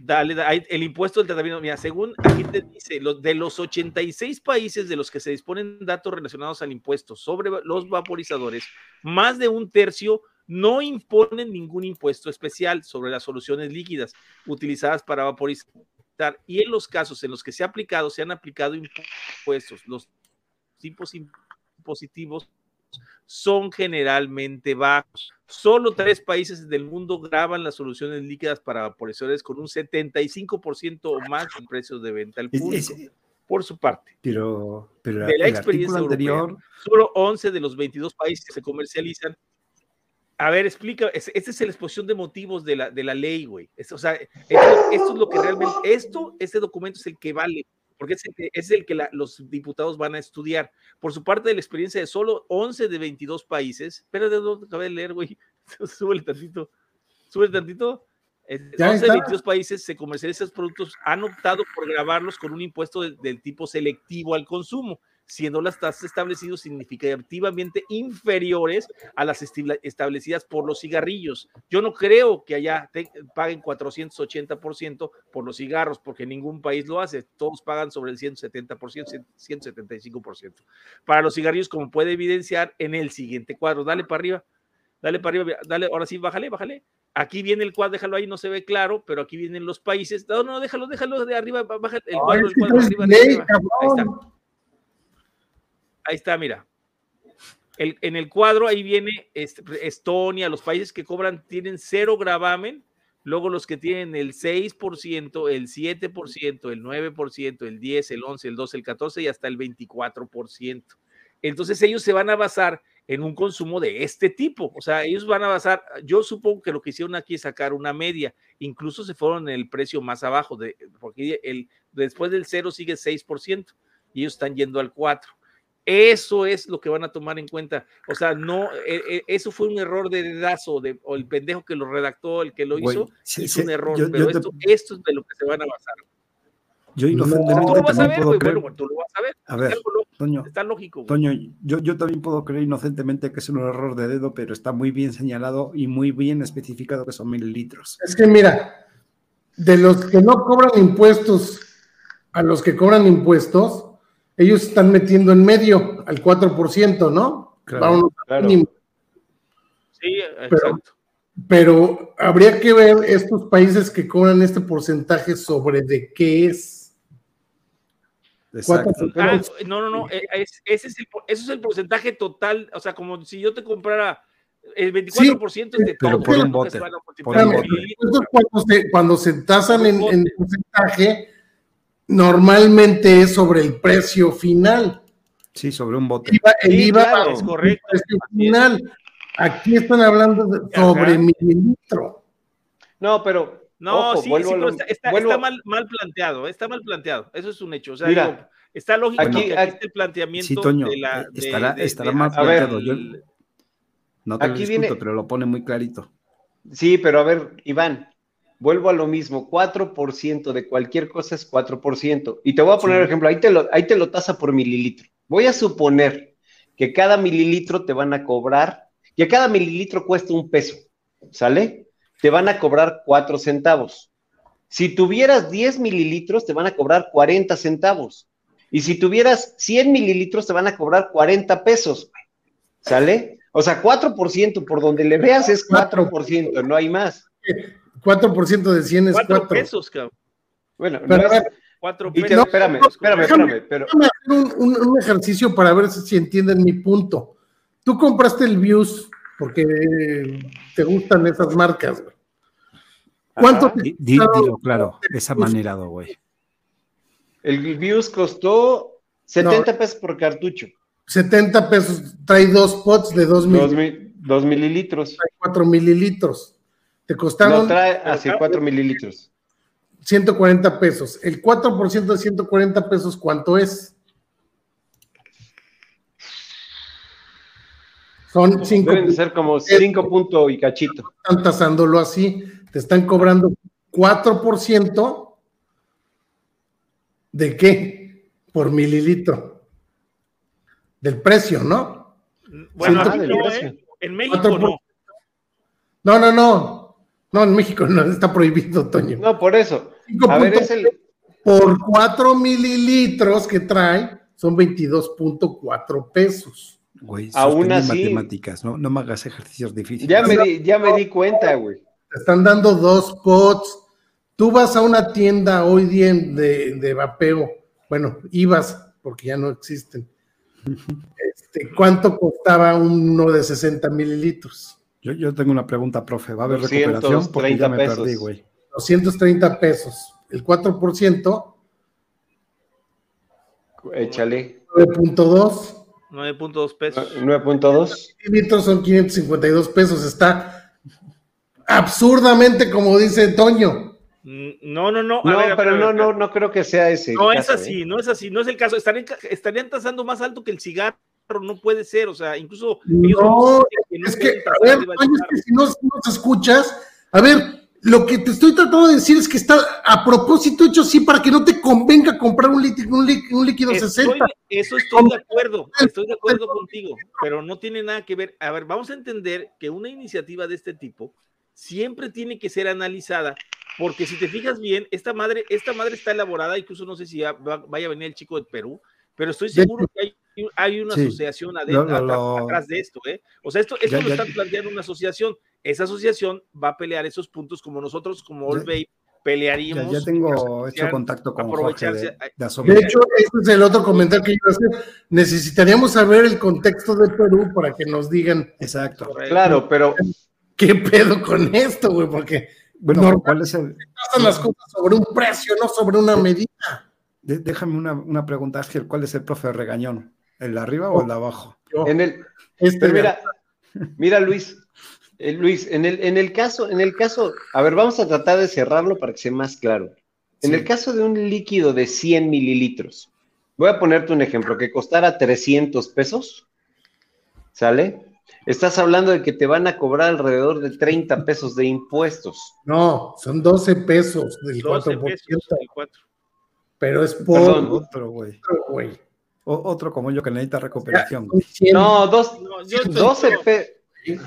Dale, el impuesto del tratamiento, mira, según aquí te dice, de los 86 países de los que se disponen datos relacionados al impuesto sobre los vaporizadores, más de un tercio no imponen ningún impuesto especial sobre las soluciones líquidas utilizadas para vaporizar y en los casos en los que se ha aplicado, se han aplicado impuestos. Los tipos impositivos son generalmente bajos. Solo tres países del mundo graban las soluciones líquidas para vaporizadores con un 75% o más en precios de venta al público. por su parte. Pero, pero de la experiencia anterior, solo 11 de los 22 países que se comercializan a ver, explica, esta es la exposición de motivos de la, de la ley, güey. o sea, esto, es lo que realmente, esto, este documento es el que vale, porque es el que, es el que los diputados van a estudiar. Por su parte de la experiencia de solo 11 de 22 países, pero de dónde acabé de leer, güey, *laughs* súbele tantito, súbele tantito. 11 de 22 países se comercializan esos productos, han optado por grabarlos con un impuesto del tipo selectivo al consumo siendo las tasas establecidas significativamente inferiores a las establecidas por los cigarrillos. Yo no creo que allá paguen 480% por los cigarros, porque ningún país lo hace. Todos pagan sobre el 170%, 175%. Para los cigarrillos, como puede evidenciar en el siguiente cuadro. Dale para arriba, dale para arriba, dale, ahora sí, bájale, bájale. Aquí viene el cuadro, déjalo ahí, no se ve claro, pero aquí vienen los países. No, no, déjalo, déjalo de arriba, bájale el cuadro, el cuadro, arriba, arriba. Ahí está. Ahí está, mira. en el cuadro ahí viene Estonia, los países que cobran tienen cero gravamen, luego los que tienen el 6%, el 7%, el 9%, el 10, el 11, el 12, el 14 y hasta el 24%. Entonces ellos se van a basar en un consumo de este tipo. O sea, ellos van a basar, yo supongo que lo que hicieron aquí es sacar una media, incluso se fueron en el precio más abajo, de, porque el, después del 0 sigue 6% y ellos están yendo al 4%. Eso es lo que van a tomar en cuenta. O sea, no, eh, eh, eso fue un error de dedazo, de, o el pendejo que lo redactó, el que lo hizo, es un error. pero esto, esto, es de lo que se van a basar. Yo inocentemente tú lo vas a ver, puedo creer. Bueno, tú lo vas a ver. A ver, Toño, está lógico. Toño, yo, yo también puedo creer inocentemente que es un error de dedo, pero está muy bien señalado y muy bien especificado que son mil litros. Es que mira, de los que no cobran impuestos a los que cobran impuestos, ellos están metiendo en medio al 4%, ¿no? Claro, Sí, exacto. Pero, habría que ver estos países que cobran este porcentaje sobre de qué es. Exacto. Ah, no, no, no, eh, ese, es el, es el porcentaje total, o sea, como si yo te comprara el 24% es de todo. Por un bote, Cuando, se, cuando se tasan en, en porcentaje, normalmente es sobre el precio final. Sí, sobre un bote. el IVA es correcto. El precio final. Aquí están hablando sobre mililitro. No, pero. No, sí, sí, pero está, mal, mal, planteado, está mal planteado. Eso es un hecho. O sea, digo, está lógico aquí, que aquí el planteamiento sí, Toño, de la. estará, estará mal planteado. Yo, no te aquí lo discuto, viene, pero lo pone muy clarito. Sí, pero a ver, Iván, vuelvo a lo mismo, 4% de cualquier cosa es 4%. Y te voy a poner ejemplo, ahí te, lo, ahí te lo tasa por mililitro. Voy a suponer que cada mililitro te van a cobrar, que cada mililitro cuesta un peso, ¿sale? Te van a cobrar 4 centavos. Si tuvieras 10 mililitros, te van a cobrar 40 centavos. Y si tuvieras 100 mililitros, te van a cobrar 40 pesos, ¿sale? O sea, 4% por donde le veas es 4%, no hay más. 4% de 100 es 4, 4. pesos, cabrón. Bueno, pero, no es, 4 pesos. No, espérame, espérame, espérame. Pero... Déjame hacer un, un, un, ejercicio para ver si entienden mi punto. Tú compraste el Views porque te gustan esas marcas, güey. ¿Cuánto te Dilo claro, de esa manera, güey. El Views costó 70 no, pesos por cartucho. 70 pesos, trae dos pots de 2 mililitros. 2 mililitros. Trae 4 mililitros. Te costaron. No trae así 4 mililitros. 140 pesos. El 4% de 140 pesos, ¿cuánto es? Son 5. Deben ser como 5 puntos y cachito. Están tasándolo así. Te están cobrando 4% de qué? Por mililitro. Del precio, ¿no? Bueno, no, ¿eh? en México no. No, no, no. No, en México no está prohibido, Toño. No, por eso. A ver, es el... Por 4 mililitros que trae, son 22.4 pesos. Güey, aún así. matemáticas, ¿no? no me hagas ejercicios difíciles. Ya me di, ya me di cuenta, güey. Te están dando dos pots. Tú vas a una tienda hoy día de, de vapeo. Bueno, ibas, porque ya no existen. *laughs* Este, ¿Cuánto costaba uno de 60 mililitros? Yo, yo tengo una pregunta, profe. ¿Va a haber recuperación? Porque ya me pesos. perdí, güey. 230 pesos. El 4%. Échale. 9.2. 9.2 pesos. 9.2. litros son 552 pesos. Está absurdamente, como dice Toño. Mm, no, no, no. A no, ver, pero ver, no, no, no creo que sea ese. No es así, ¿eh? no es así, no es el caso. Estarían, estarían tasando más alto que el cigarro no puede ser, o sea, incluso no, es que, a ver, es que si no nos escuchas, a ver, lo que te estoy tratando de decir es que está a propósito hecho así para que no te convenga comprar un, líquido, un, líquido, un líquido estoy, 60. Eso estoy de acuerdo, estoy de acuerdo contigo, pero no tiene nada que ver. A ver, vamos a entender que una iniciativa de este tipo siempre tiene que ser analizada, porque si te fijas bien, esta madre, esta madre está elaborada, incluso no sé si vaya a venir el chico de Perú, pero estoy seguro que hay hay una asociación adentro, atrás de esto, ¿eh? O sea, esto, esto lo están planteando una asociación. Esa asociación va a pelear esos puntos como nosotros, como All Bay, pelearíamos. Ya, tengo hecho contacto con Jorge de, de, de, hecho, este es el otro comentario que iba a hacer. Necesitaríamos saber el contexto de Perú para que nos digan. Exacto. Claro, pero. ¿Qué pedo con esto, güey? Porque. Bueno, ¿cuál es el.? Pasan las cosas sobre un precio, no sobre una medida. déjame una, una pregunta, Ángel. ¿Cuál es el profe regañón? ¿El de arriba o el de abajo? En el, este mira, mira Luis, eh, Luis, en el, en el caso, en el caso, a ver, vamos a tratar de cerrarlo para que sea más claro. En sí. el caso de un líquido de 100 mililitros, voy a ponerte un ejemplo, que costara 300 pesos, ¿sale? Estás hablando de que te van a cobrar alrededor de 30 pesos de impuestos. No, son 12 pesos del 12 4%. Pesos del 4. Pero es por Perdón, otro, güey. Otro como yo que necesita recuperación. No, dos, no, 12 pesos.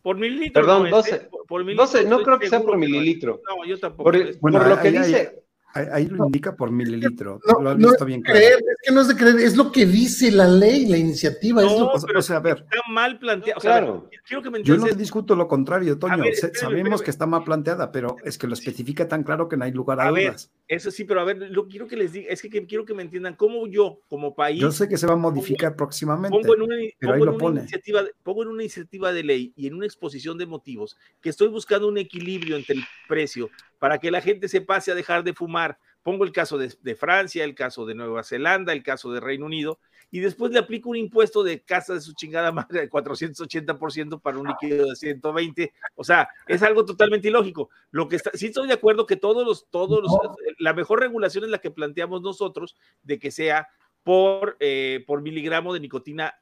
Por mililitro. Perdón, no 12. Por, por mililitro 12, no creo que sea por mililitro. No, yo tampoco. Por, bueno, por lo que dice. Ahí lo indica por mililitro. No, lo has visto no bien claro. Creer, es que no es de creer, es lo que dice la ley, la iniciativa. No, es lo, pero o sea, a ver. Está mal planteado. Claro. O sea, quiero que me Yo no discuto lo contrario, Toño. Ver, espérame, Sabemos espérame. que está mal planteada, pero es que lo especifica tan claro que no hay lugar a, a dudas. Ver, eso sí, pero a ver, lo quiero que les diga, es que, que, quiero que me entiendan cómo yo, como país. Yo sé que se va a modificar pongo, próximamente. Pongo en una, pero pongo ahí en lo una pone. Iniciativa, pongo en una iniciativa de ley y en una exposición de motivos que estoy buscando un equilibrio entre el precio para que la gente se pase a dejar de fumar pongo el caso de, de, Francia, el caso de Nueva Zelanda, el caso de Reino Unido, y después le aplico un impuesto de casa de su chingada madre de 480% para un líquido de 120. O sea, es algo totalmente ilógico. Lo que está, sí estoy de acuerdo que todos los, todos los, la mejor regulación es la que planteamos nosotros de que sea por, eh, por miligramo de nicotina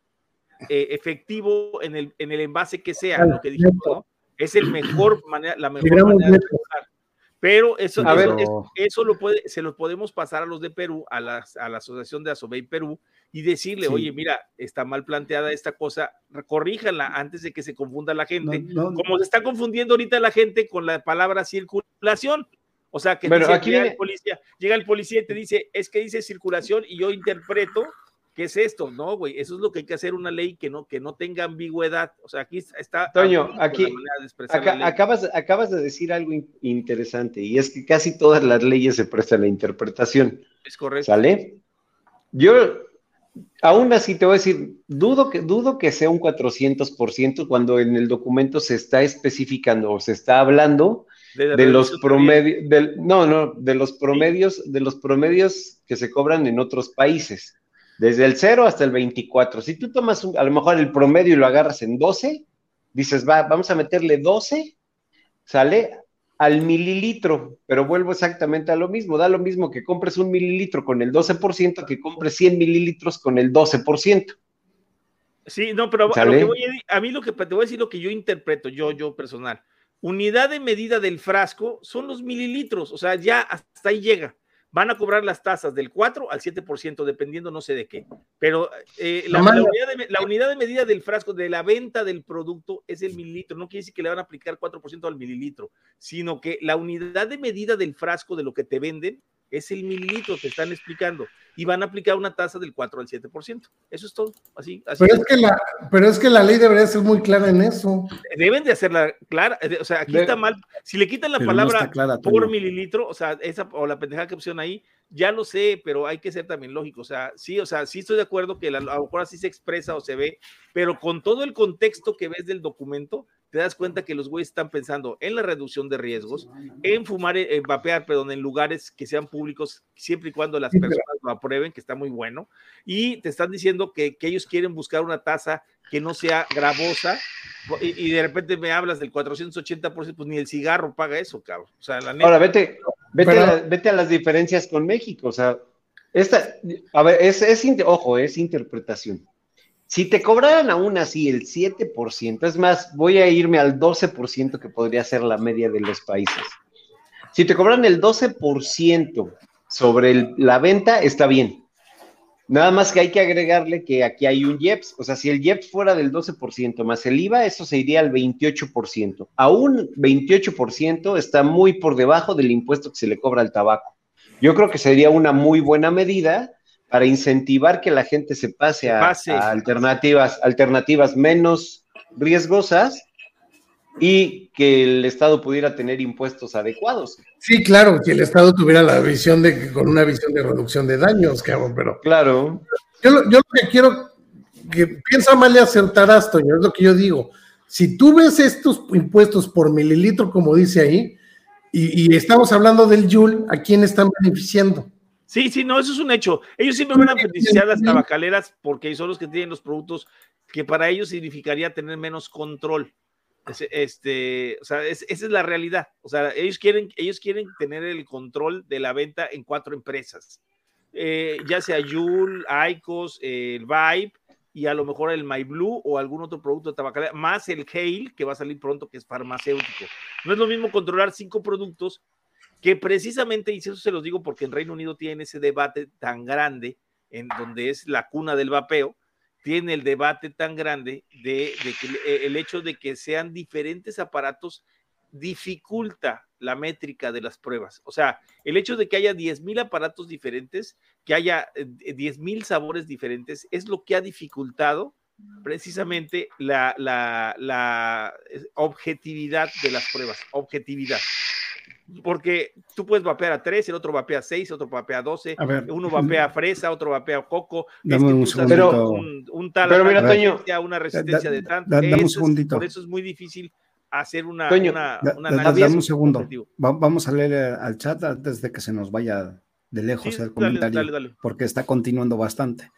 eh, efectivo en el, en el envase que sea, lo que dijimos, ¿no? Es el mejor manera, la mejor manera de pero eso, a ver, eso, lo puede, se lo podemos pasar a los de Perú, a la, a la Asociación de Asobey Perú, y decirle, oye, mira, está mal planteada esta cosa, corríjanla antes de que se confunda la gente, como se está confundiendo ahorita la gente con la palabra circulación. O sea, que aquí llega, el policía, llega el policía y te dice, es que dice circulación y yo interpreto ¿Qué es esto? No, güey, eso es lo que hay que hacer una ley que no, que no tenga ambigüedad. O sea, aquí está. Toño, aquí acabas, acabas de decir algo interesante y es que casi todas las leyes se prestan a la interpretación. Es correcto. ¿Sale? Yo, aún así te voy a decir, dudo que, dudo que sea un 400% cuando en el documento se está especificando o se está hablando de, los promedios, no, no, de los promedios, de los promedios que se cobran en otros países desde el 0 hasta el 24. Si tú tomas a lo mejor el promedio y lo agarras en 12, dices, va, vamos a meterle 12, sale al mililitro, pero vuelvo exactamente a lo mismo, da lo mismo que compres un mililitro con el 12% que compres 100 mililitros con el 12%. Sí, no, pero a, a, mí lo que te voy a decir lo que yo interpreto, yo, yo personal. Unidad de medida del frasco son los mililitros, o sea, ya hasta ahí llega van a cobrar las tasas del 4 al 7%, dependiendo no sé de qué. Pero eh, la, unidad de, medida del frasco de la venta del producto es el mililitro. No quiere decir que le van a aplicar 4% al mililitro, sino que la unidad de medida del frasco de lo que te venden es el mililitro, te están explicando. Y van a aplicar una tasa del 4 al 7%. Eso es todo. Así, pero, es que la, pero es que la ley debería ser muy clara en eso. Deben de hacerla clara. O sea, aquí está mal. Si le quitan la palabra por mililitro, o sea, esa o la pendejada que pusieron ahí, ya lo sé, pero hay que ser también lógico. O sea, sí, o sea, sí estoy de acuerdo que a lo mejor así se expresa o se ve, pero con todo el contexto que ves del documento, te das cuenta que los güeyes están pensando en la reducción de riesgos, en fumar, eh, en vapear, perdón, en lugares que sean públicos, siempre y cuando las personas lo aprueben, que está muy bueno, y te están diciendo que, que ellos quieren buscar una tasa que no sea gravosa, y, de repente me hablas del 480%, pues ni el cigarro paga eso, cabrón. O sea, la neta, Ahora, vete, vete, a, vete a las diferencias con México, o sea, esta, a ver, es, es, ojo, es interpretación. Si te cobraran aún así el 7%, es más, voy a irme al 12% que podría ser la media de los países. Si te cobran el 12% sobre la venta, está bien. Nada más que hay que agregarle que aquí hay un IEPS, o sea, si el IEPS fuera del 12% más el IVA, eso se iría al 28%. Aún 28% está muy por debajo del impuesto que se le cobra al tabaco. Yo creo que sería una muy buena medida para incentivar que la gente se pase, a, alternativas, alternativas menos riesgosas y que el Estado pudiera tener impuestos adecuados. Sí, claro, que el Estado tuviera la visión de, con una visión de reducción de daños, cabrón, pero. Claro. Yo, yo lo que quiero, que piensa mal y acertarás, Toño, es lo que yo digo. Si tú ves estos impuestos por mililitro, como dice ahí, y, y estamos hablando del YUL, ¿a quién están beneficiando? Sí, sí, no, eso es un hecho. Ellos siempre van a beneficiar a las tabacaleras porque son los que tienen los productos que para ellos significaría tener menos control. Este, o sea, esa es la realidad. O sea, ellos quieren, ellos quieren tener el control de la venta en cuatro empresas. Eh, ya sea Yul, Icos, el Vibe y a lo mejor el MyBlue o algún otro producto de tabacalera, más el Hale que va a salir pronto, que es farmacéutico. No es lo mismo controlar cinco productos que precisamente, y eso se los digo porque en Reino Unido tienen ese debate tan grande, en donde es la cuna del vapeo, tiene el debate tan grande de, que eh, el hecho de que sean diferentes aparatos dificulta la métrica de las pruebas. O sea, el hecho de que haya 10.000 aparatos diferentes, que haya 10.000 eh, sabores diferentes, es lo que ha dificultado precisamente la, la, la objetividad de las pruebas. Objetividad porque tú puedes vapear a 3, el otro vapea a 6, otro vapea a 12, uno vapea a fresa, otro vapea a coco, dame un, pero, un, tal pero mira, Toño, una resistencia de tanto. dame un segundito. por eso es muy difícil hacer una, Toño, una, una dame un segundo. Vamos a leer al chat antes de que se nos vaya de lejos el comentario, porque está continuando bastante.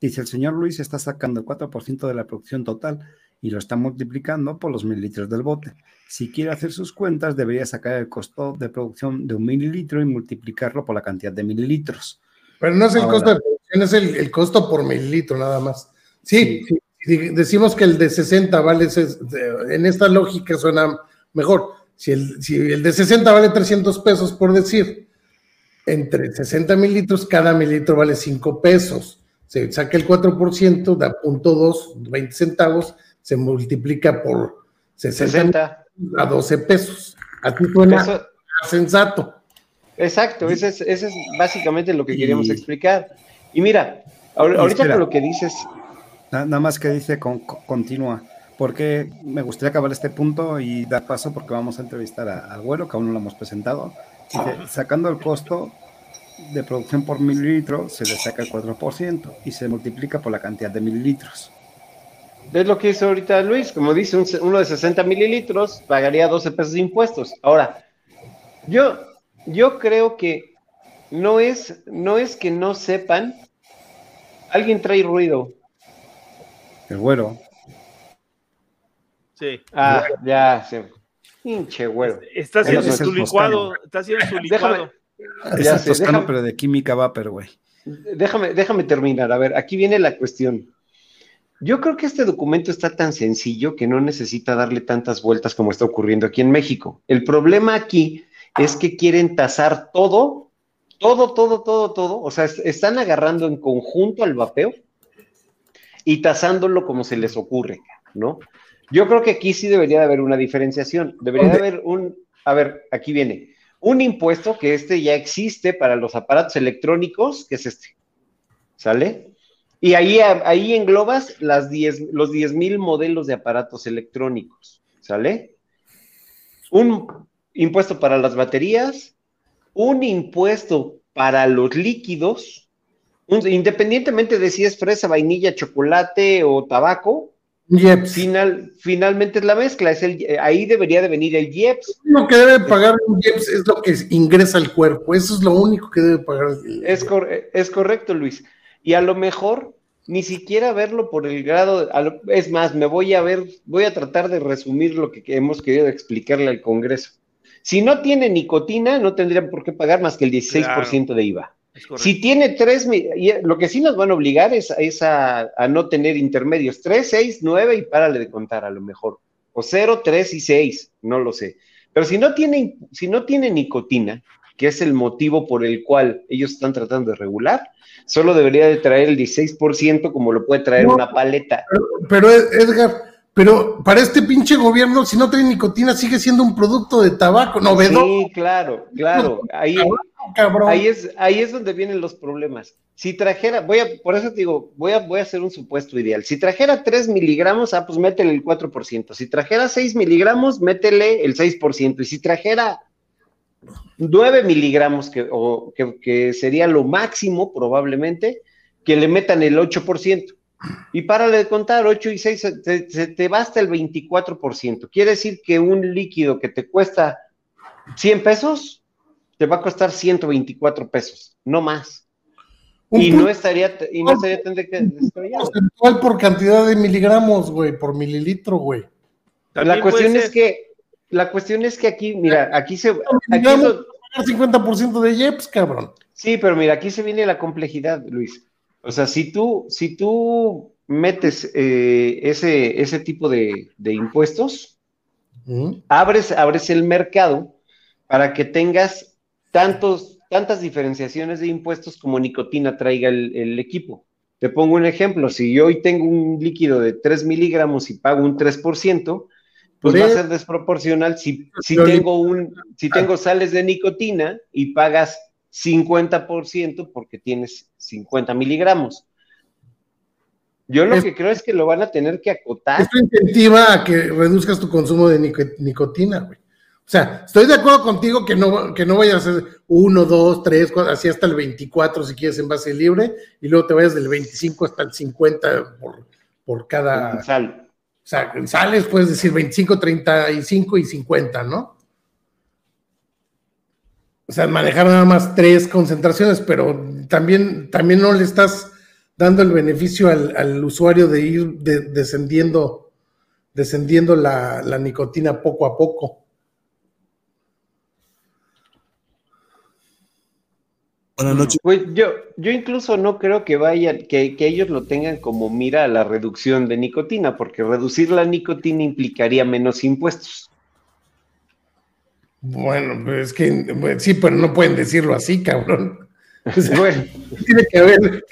Dice, el señor Luis está sacando el 4% de la producción total y lo está multiplicando por los mililitros del bote. Si quiere hacer sus cuentas, debería sacar el costo de producción de un mililitro y multiplicarlo por la cantidad de mililitros. Pero no es el costo de producción, es el, costo por mililitro nada más. Sí, decimos que el de 60 vale, en esta lógica suena mejor. Si el, si el de 60 vale 300 pesos, por decir, entre 60 mililitros, cada mililitro vale 5 pesos. Se saca el 4%, da .2, 20 centavos, se multiplica por 60, a 12 pesos. A ti suena sensato. Exacto, ese es, ese es básicamente lo que queríamos explicar. Y mira, ahorita con lo que dices. Nada más que dice continúa, porque me gustaría acabar este punto y dar paso porque vamos a entrevistar al güero, que aún no lo hemos presentado. Dice, sacando el costo de producción por mililitro, se le saca el 4% y se multiplica por la cantidad de mililitros. Es lo que dice ahorita Luis, como dice, uno de 60 mililitros pagaría 12 pesos de impuestos. Ahora, yo, yo creo que no es, no es que no sepan, alguien trae ruido. El güero. Sí. Ah, ya, sí. Pinche güero. Está haciendo su licuado, está haciendo su licuado. Es toscano, pero de química va, pero güey. Déjame, déjame terminar. A ver, aquí viene la cuestión. Yo creo que este documento está tan sencillo que no necesita darle tantas vueltas como está ocurriendo aquí en México. El problema aquí es que quieren tasar todo, todo, todo, todo, todo. O sea, están agarrando en conjunto al vapeo y tasándolo como se les ocurre, ¿no? Yo creo que aquí sí debería de haber una diferenciación. Debería de haber un, a ver, aquí viene, un impuesto que este ya existe para los aparatos electrónicos, que es este. ¿Sale? Y ahí, ahí englobas las los 10 mil modelos de aparatos electrónicos, ¿sale? Un impuesto para las baterías, un impuesto para los líquidos, independientemente de si es fresa, vainilla, chocolate o tabaco, Final, finalmente es la mezcla, es el, ahí debería de venir el IEPS. Lo que debe pagar un IEPS es lo que ingresa al cuerpo, eso es lo único que debe pagar. Es, es correcto, Luis y a lo mejor ni siquiera verlo por el grado, es más, me voy a ver, voy a tratar de resumir lo que hemos querido explicarle al Congreso. Si no tiene nicotina, no tendrían por qué pagar más que el 16% de IVA. Si tiene tres, lo que sí nos van a obligar es, a, no tener intermedios, 3, 6, 9 y párale de contar a lo mejor. O 0, 3 y 6, no lo sé. Pero si no tiene, si no tiene nicotina, que es el motivo por el cual ellos están tratando de regular, solo debería de traer el 16% como lo puede traer una paleta. Pero, Edgar, pero para este pinche gobierno, si no trae nicotina, sigue siendo un producto de tabaco, novedoso. Sí, claro, claro. Ahí, ahí, es, ahí es donde vienen los problemas. Si trajera, voy a, por eso te digo, voy a, voy a hacer un supuesto ideal. Si trajera 3 miligramos, ah, pues métele el 4%. Si trajera 6 miligramos, métele el 6%. Y si trajera 9 miligramos, que, o, que, sería lo máximo probablemente, que le metan el 8%. Y para de contar, 8 y 6, se, te basta el 24%. Quiere decir que un líquido que te cuesta 100 pesos, te va a costar 124 pesos, no más. Y no estaría, y no estaría tendría que por cantidad de miligramos, güey, por mililitro, güey. La cuestión es que la cuestión es que aquí, mira, aquí se. Aquí 50% de JEPS, cabrón. Sí, pero mira, aquí se viene la complejidad, Luis. O sea, si tú, si tú metes eh, ese, ese tipo de, impuestos, abres, abres el mercado para que tengas tantos, tantas diferenciaciones de impuestos como nicotina traiga el, el equipo. Te pongo un ejemplo, si yo hoy tengo un líquido de 3 miligramos y pago un 3%, pues va a ser desproporcional si, si tengo un, si tengo sales de nicotina y pagas 50% porque tienes 50 miligramos. Yo lo que creo es que lo van a tener que acotar. Esto incentiva a que reduzcas tu consumo de nicotina, güey. O sea, estoy de acuerdo contigo que no, que no vayas a hacer 1, 2, 3, así hasta el 24 si quieres en base libre, y luego te vayas del 25 hasta el 50 por, por cada. Sal. O sea, sales, puedes decir 25, 35 y 50, ¿no? o sea, manejar nada más tres concentraciones, pero también, también no le estás dando el beneficio al, usuario de ir descendiendo, descendiendo la, nicotina poco a poco. Buenas noches. Pues yo, yo incluso no creo que vayan, que, que, ellos lo tengan como mira a la reducción de nicotina, porque reducir la nicotina implicaría menos impuestos. Bueno, pues es que sí, pero no pueden decirlo así, cabrón. *laughs* bueno, tiene que haber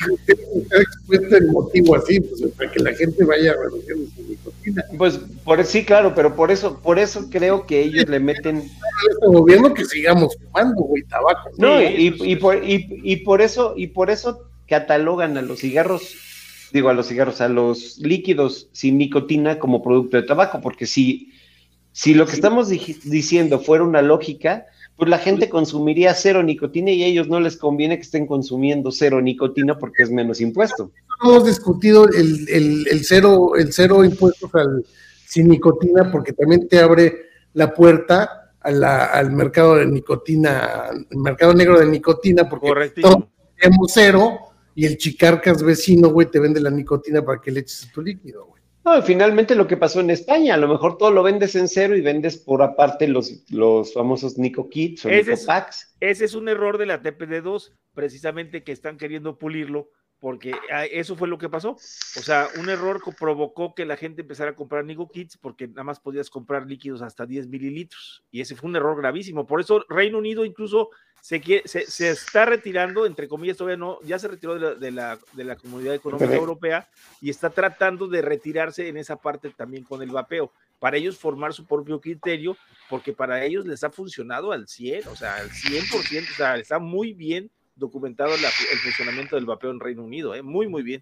expuesto el motivo así, pues, para que la gente vaya reduciendo su nicotina. Pues por sí, claro, pero por eso, por eso creo que ellos le meten. Este gobierno que sigamos fumando, güey, tabaco. No, y, y, por, y, por eso, y por eso catalogan a los cigarros, digo a los cigarros, a los líquidos sin nicotina como producto de tabaco, porque si si lo que estamos diciendo fuera una lógica, pues la gente consumiría cero nicotina y a ellos no les conviene que estén consumiendo cero nicotina porque es menos impuesto. hemos discutido el, cero, el cero impuestos al, sin nicotina porque también te abre la puerta al mercado de nicotina, el mercado negro de nicotina, porque todos tenemos cero y el chicarcas vecino, güey, te vende la nicotina para que le eches a tu líquido, güey finalmente lo que pasó en España, a lo mejor todo lo vendes en cero y vendes por aparte los, los famosos Nico Kits o ese Nico Packs. ese es un error de la TPD2, precisamente que están queriendo pulirlo, porque ah, eso fue lo que pasó. O sea, un error provocó que la gente empezara a comprar Nico Kits porque nada más podías comprar líquidos hasta 10 mililitros. Y ese fue un error gravísimo. Por eso Reino Unido incluso se, se, está retirando, entre comillas, todavía no, ya se retiró de la, de la, Comunidad Económica Europea y está tratando de retirarse en esa parte también con el vapeo, para ellos formar su propio criterio, porque para ellos les ha funcionado al 100, o sea, al 100%, o sea, está muy bien documentado el funcionamiento del vapeo en Reino Unido, ¿eh? muy, muy bien.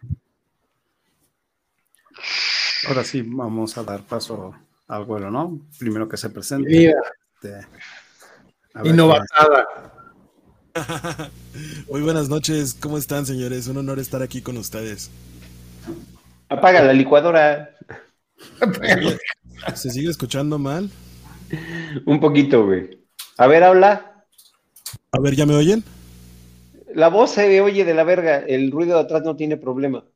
Ahora sí, vamos a dar paso al vuelo, ¿no? Primero que se presente. Este, Innovatada. *laughs* Muy buenas noches, ¿cómo están señores? Un honor estar aquí con ustedes. Apaga la licuadora. ¿Se sigue escuchando mal? Un poquito, güey. A ver, habla. A ver, ¿ya me oyen? La voz se oye de la verga, el ruido de atrás no tiene problema.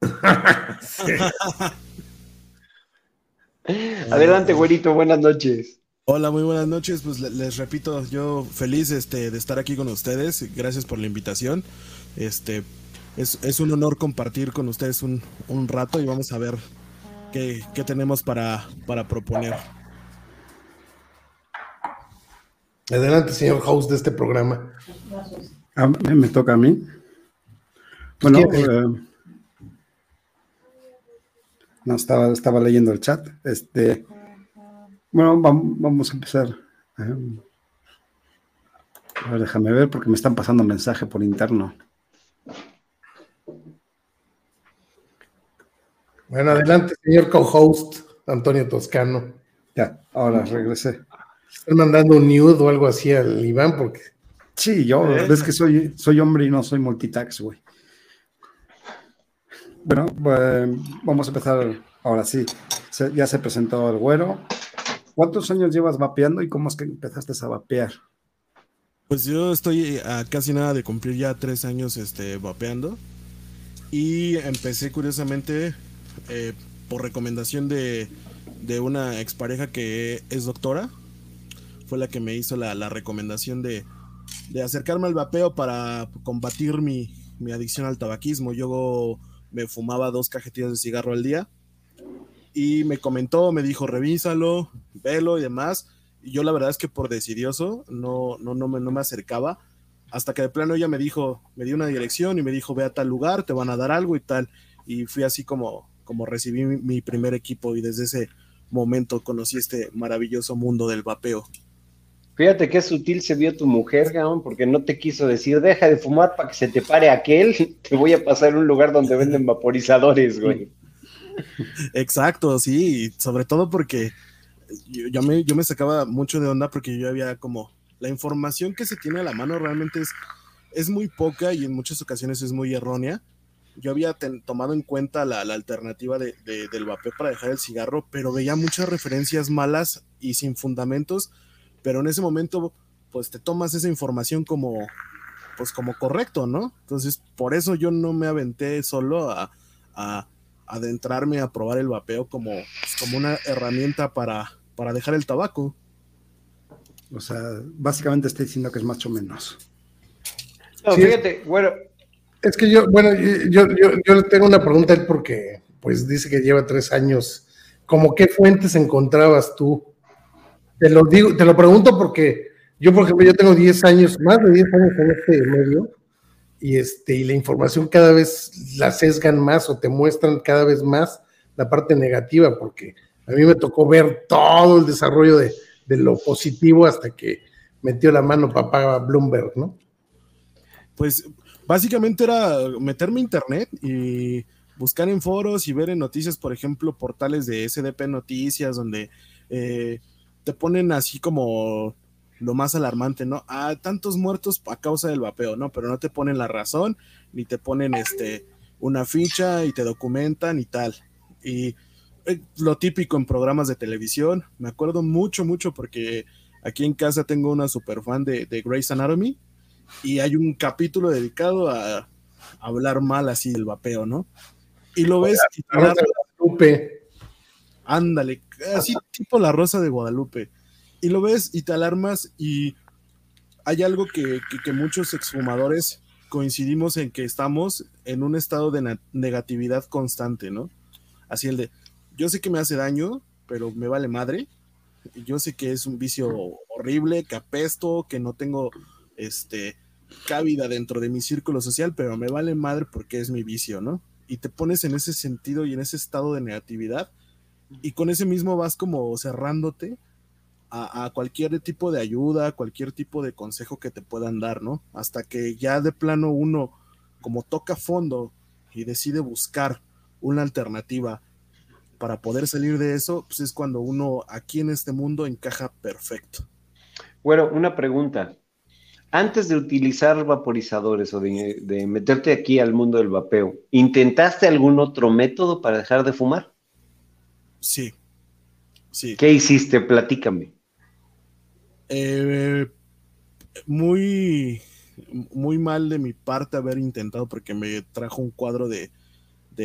*laughs* Adelante, güerito, buenas noches. Hola, muy buenas noches. Pues les, repito, yo feliz este, de estar aquí con ustedes. Gracias por la invitación. Este es, un honor compartir con ustedes un, rato y vamos a ver qué, tenemos para, para proponer. Adelante, señor host de este programa. Ah, me toca a mí. Bueno, eh, no estaba, estaba leyendo el chat. Este, bueno, vamos a empezar. A ver, déjame ver porque me están pasando mensaje por interno. Bueno, adelante, señor co-host Antonio Toscano. Ya, ahora regresé. Están mandando un nude o algo así al Iván porque. Sí, yo, ¿Eh? ves que soy, soy hombre y no soy multitax, güey. Bueno, vamos a empezar ahora sí. ya se presentó el güero. ¿Cuántos años llevas vapeando y cómo es que empezaste a vapear? Pues yo estoy a casi nada de cumplir ya tres años este, vapeando. Y empecé curiosamente eh, por recomendación de, una expareja que es doctora. Fue la que me hizo la, recomendación de, acercarme al vapeo para combatir mi, mi adicción al tabaquismo. Yo me fumaba dos cajetillas de cigarro al día y me comentó, me dijo, revísalo, velo y demás. Y yo la verdad es que por decidioso no, no, no, me, no me acercaba. Hasta que de plano ella me dijo, me dio una dirección y me dijo, ve a tal lugar, te van a dar algo y tal. Y fui así como, como recibí mi, primer equipo y desde ese momento conocí este maravilloso mundo del vapeo. Fíjate qué sutil se vio tu mujer, Gaón, porque no te quiso decir, deja de fumar para que se te pare aquel, *laughs* te voy a pasar a un lugar donde venden vaporizadores, güey. *laughs* Exacto, sí, sobre todo porque yo, me, yo me sacaba mucho de onda porque yo había como la información que se tiene a la mano realmente es, es muy poca y en muchas ocasiones es muy errónea. Yo había tomado en cuenta la, alternativa de, del vapeo para dejar el cigarro, pero veía muchas referencias malas y sin fundamentos, pero en ese momento pues te tomas esa información como, pues como correcto, ¿no? Entonces, por eso yo no me aventé solo a, adentrarme a probar el vapeo como, pues, como una herramienta para, para dejar el tabaco. O sea, básicamente estoy diciendo que es más o menos. No, fíjate, bueno. Es que yo, bueno, yo, yo, yo tengo una pregunta porque, pues, dice que lleva tres años. ¿Cómo qué fuentes encontrabas tú? Te lo digo, te lo pregunto porque yo, por ejemplo, yo tengo 10 años, más de 10 años en este medio, y, este, y la información cada vez la sesgan más o te muestran cada vez más la parte negativa, porque a mí me tocó ver todo el desarrollo de, de lo positivo hasta que metió la mano papá Bloomberg, ¿no? Pues básicamente era meterme a internet y buscar en foros y ver en noticias, por ejemplo, portales de SDP Noticias, donde eh, te ponen así como lo más alarmante, ¿no? Ah, tantos muertos a causa del vapeo, ¿no? Pero no te ponen la razón, ni te ponen este una ficha y te documentan y tal. Y eh, lo típico en programas de televisión, me acuerdo mucho, mucho porque aquí en casa tengo una super fan de, de Grey's Anatomy y hay un capítulo dedicado a, hablar mal así del vapeo, ¿no? Y lo ves y Ándale, así tipo la rosa de Guadalupe y lo ves y te alarmas y hay algo que, muchos exfumadores coincidimos en que estamos en un estado de negatividad constante, ¿no? Así el de, yo sé que me hace daño, pero me vale madre. Yo sé que es un vicio horrible, que apesto, que no tengo este cabida dentro de mi círculo social, pero me vale madre porque es mi vicio, ¿no? Y te pones en ese sentido y en ese estado de negatividad y con ese mismo vas como cerrándote a, cualquier tipo de ayuda, cualquier tipo de consejo que te puedan dar, ¿no? Hasta que ya de plano uno, como toca fondo y decide buscar una alternativa para poder salir de eso, pues es cuando uno aquí en este mundo encaja perfecto. Bueno, una pregunta. Antes de utilizar vaporizadores o de meterte aquí al mundo del vapeo, ¿intentaste algún otro método para dejar de fumar? Sí. Sí. ¿Qué hiciste? Platícame. Eh, muy, muy mal de mi parte haber intentado porque me trajo un cuadro de,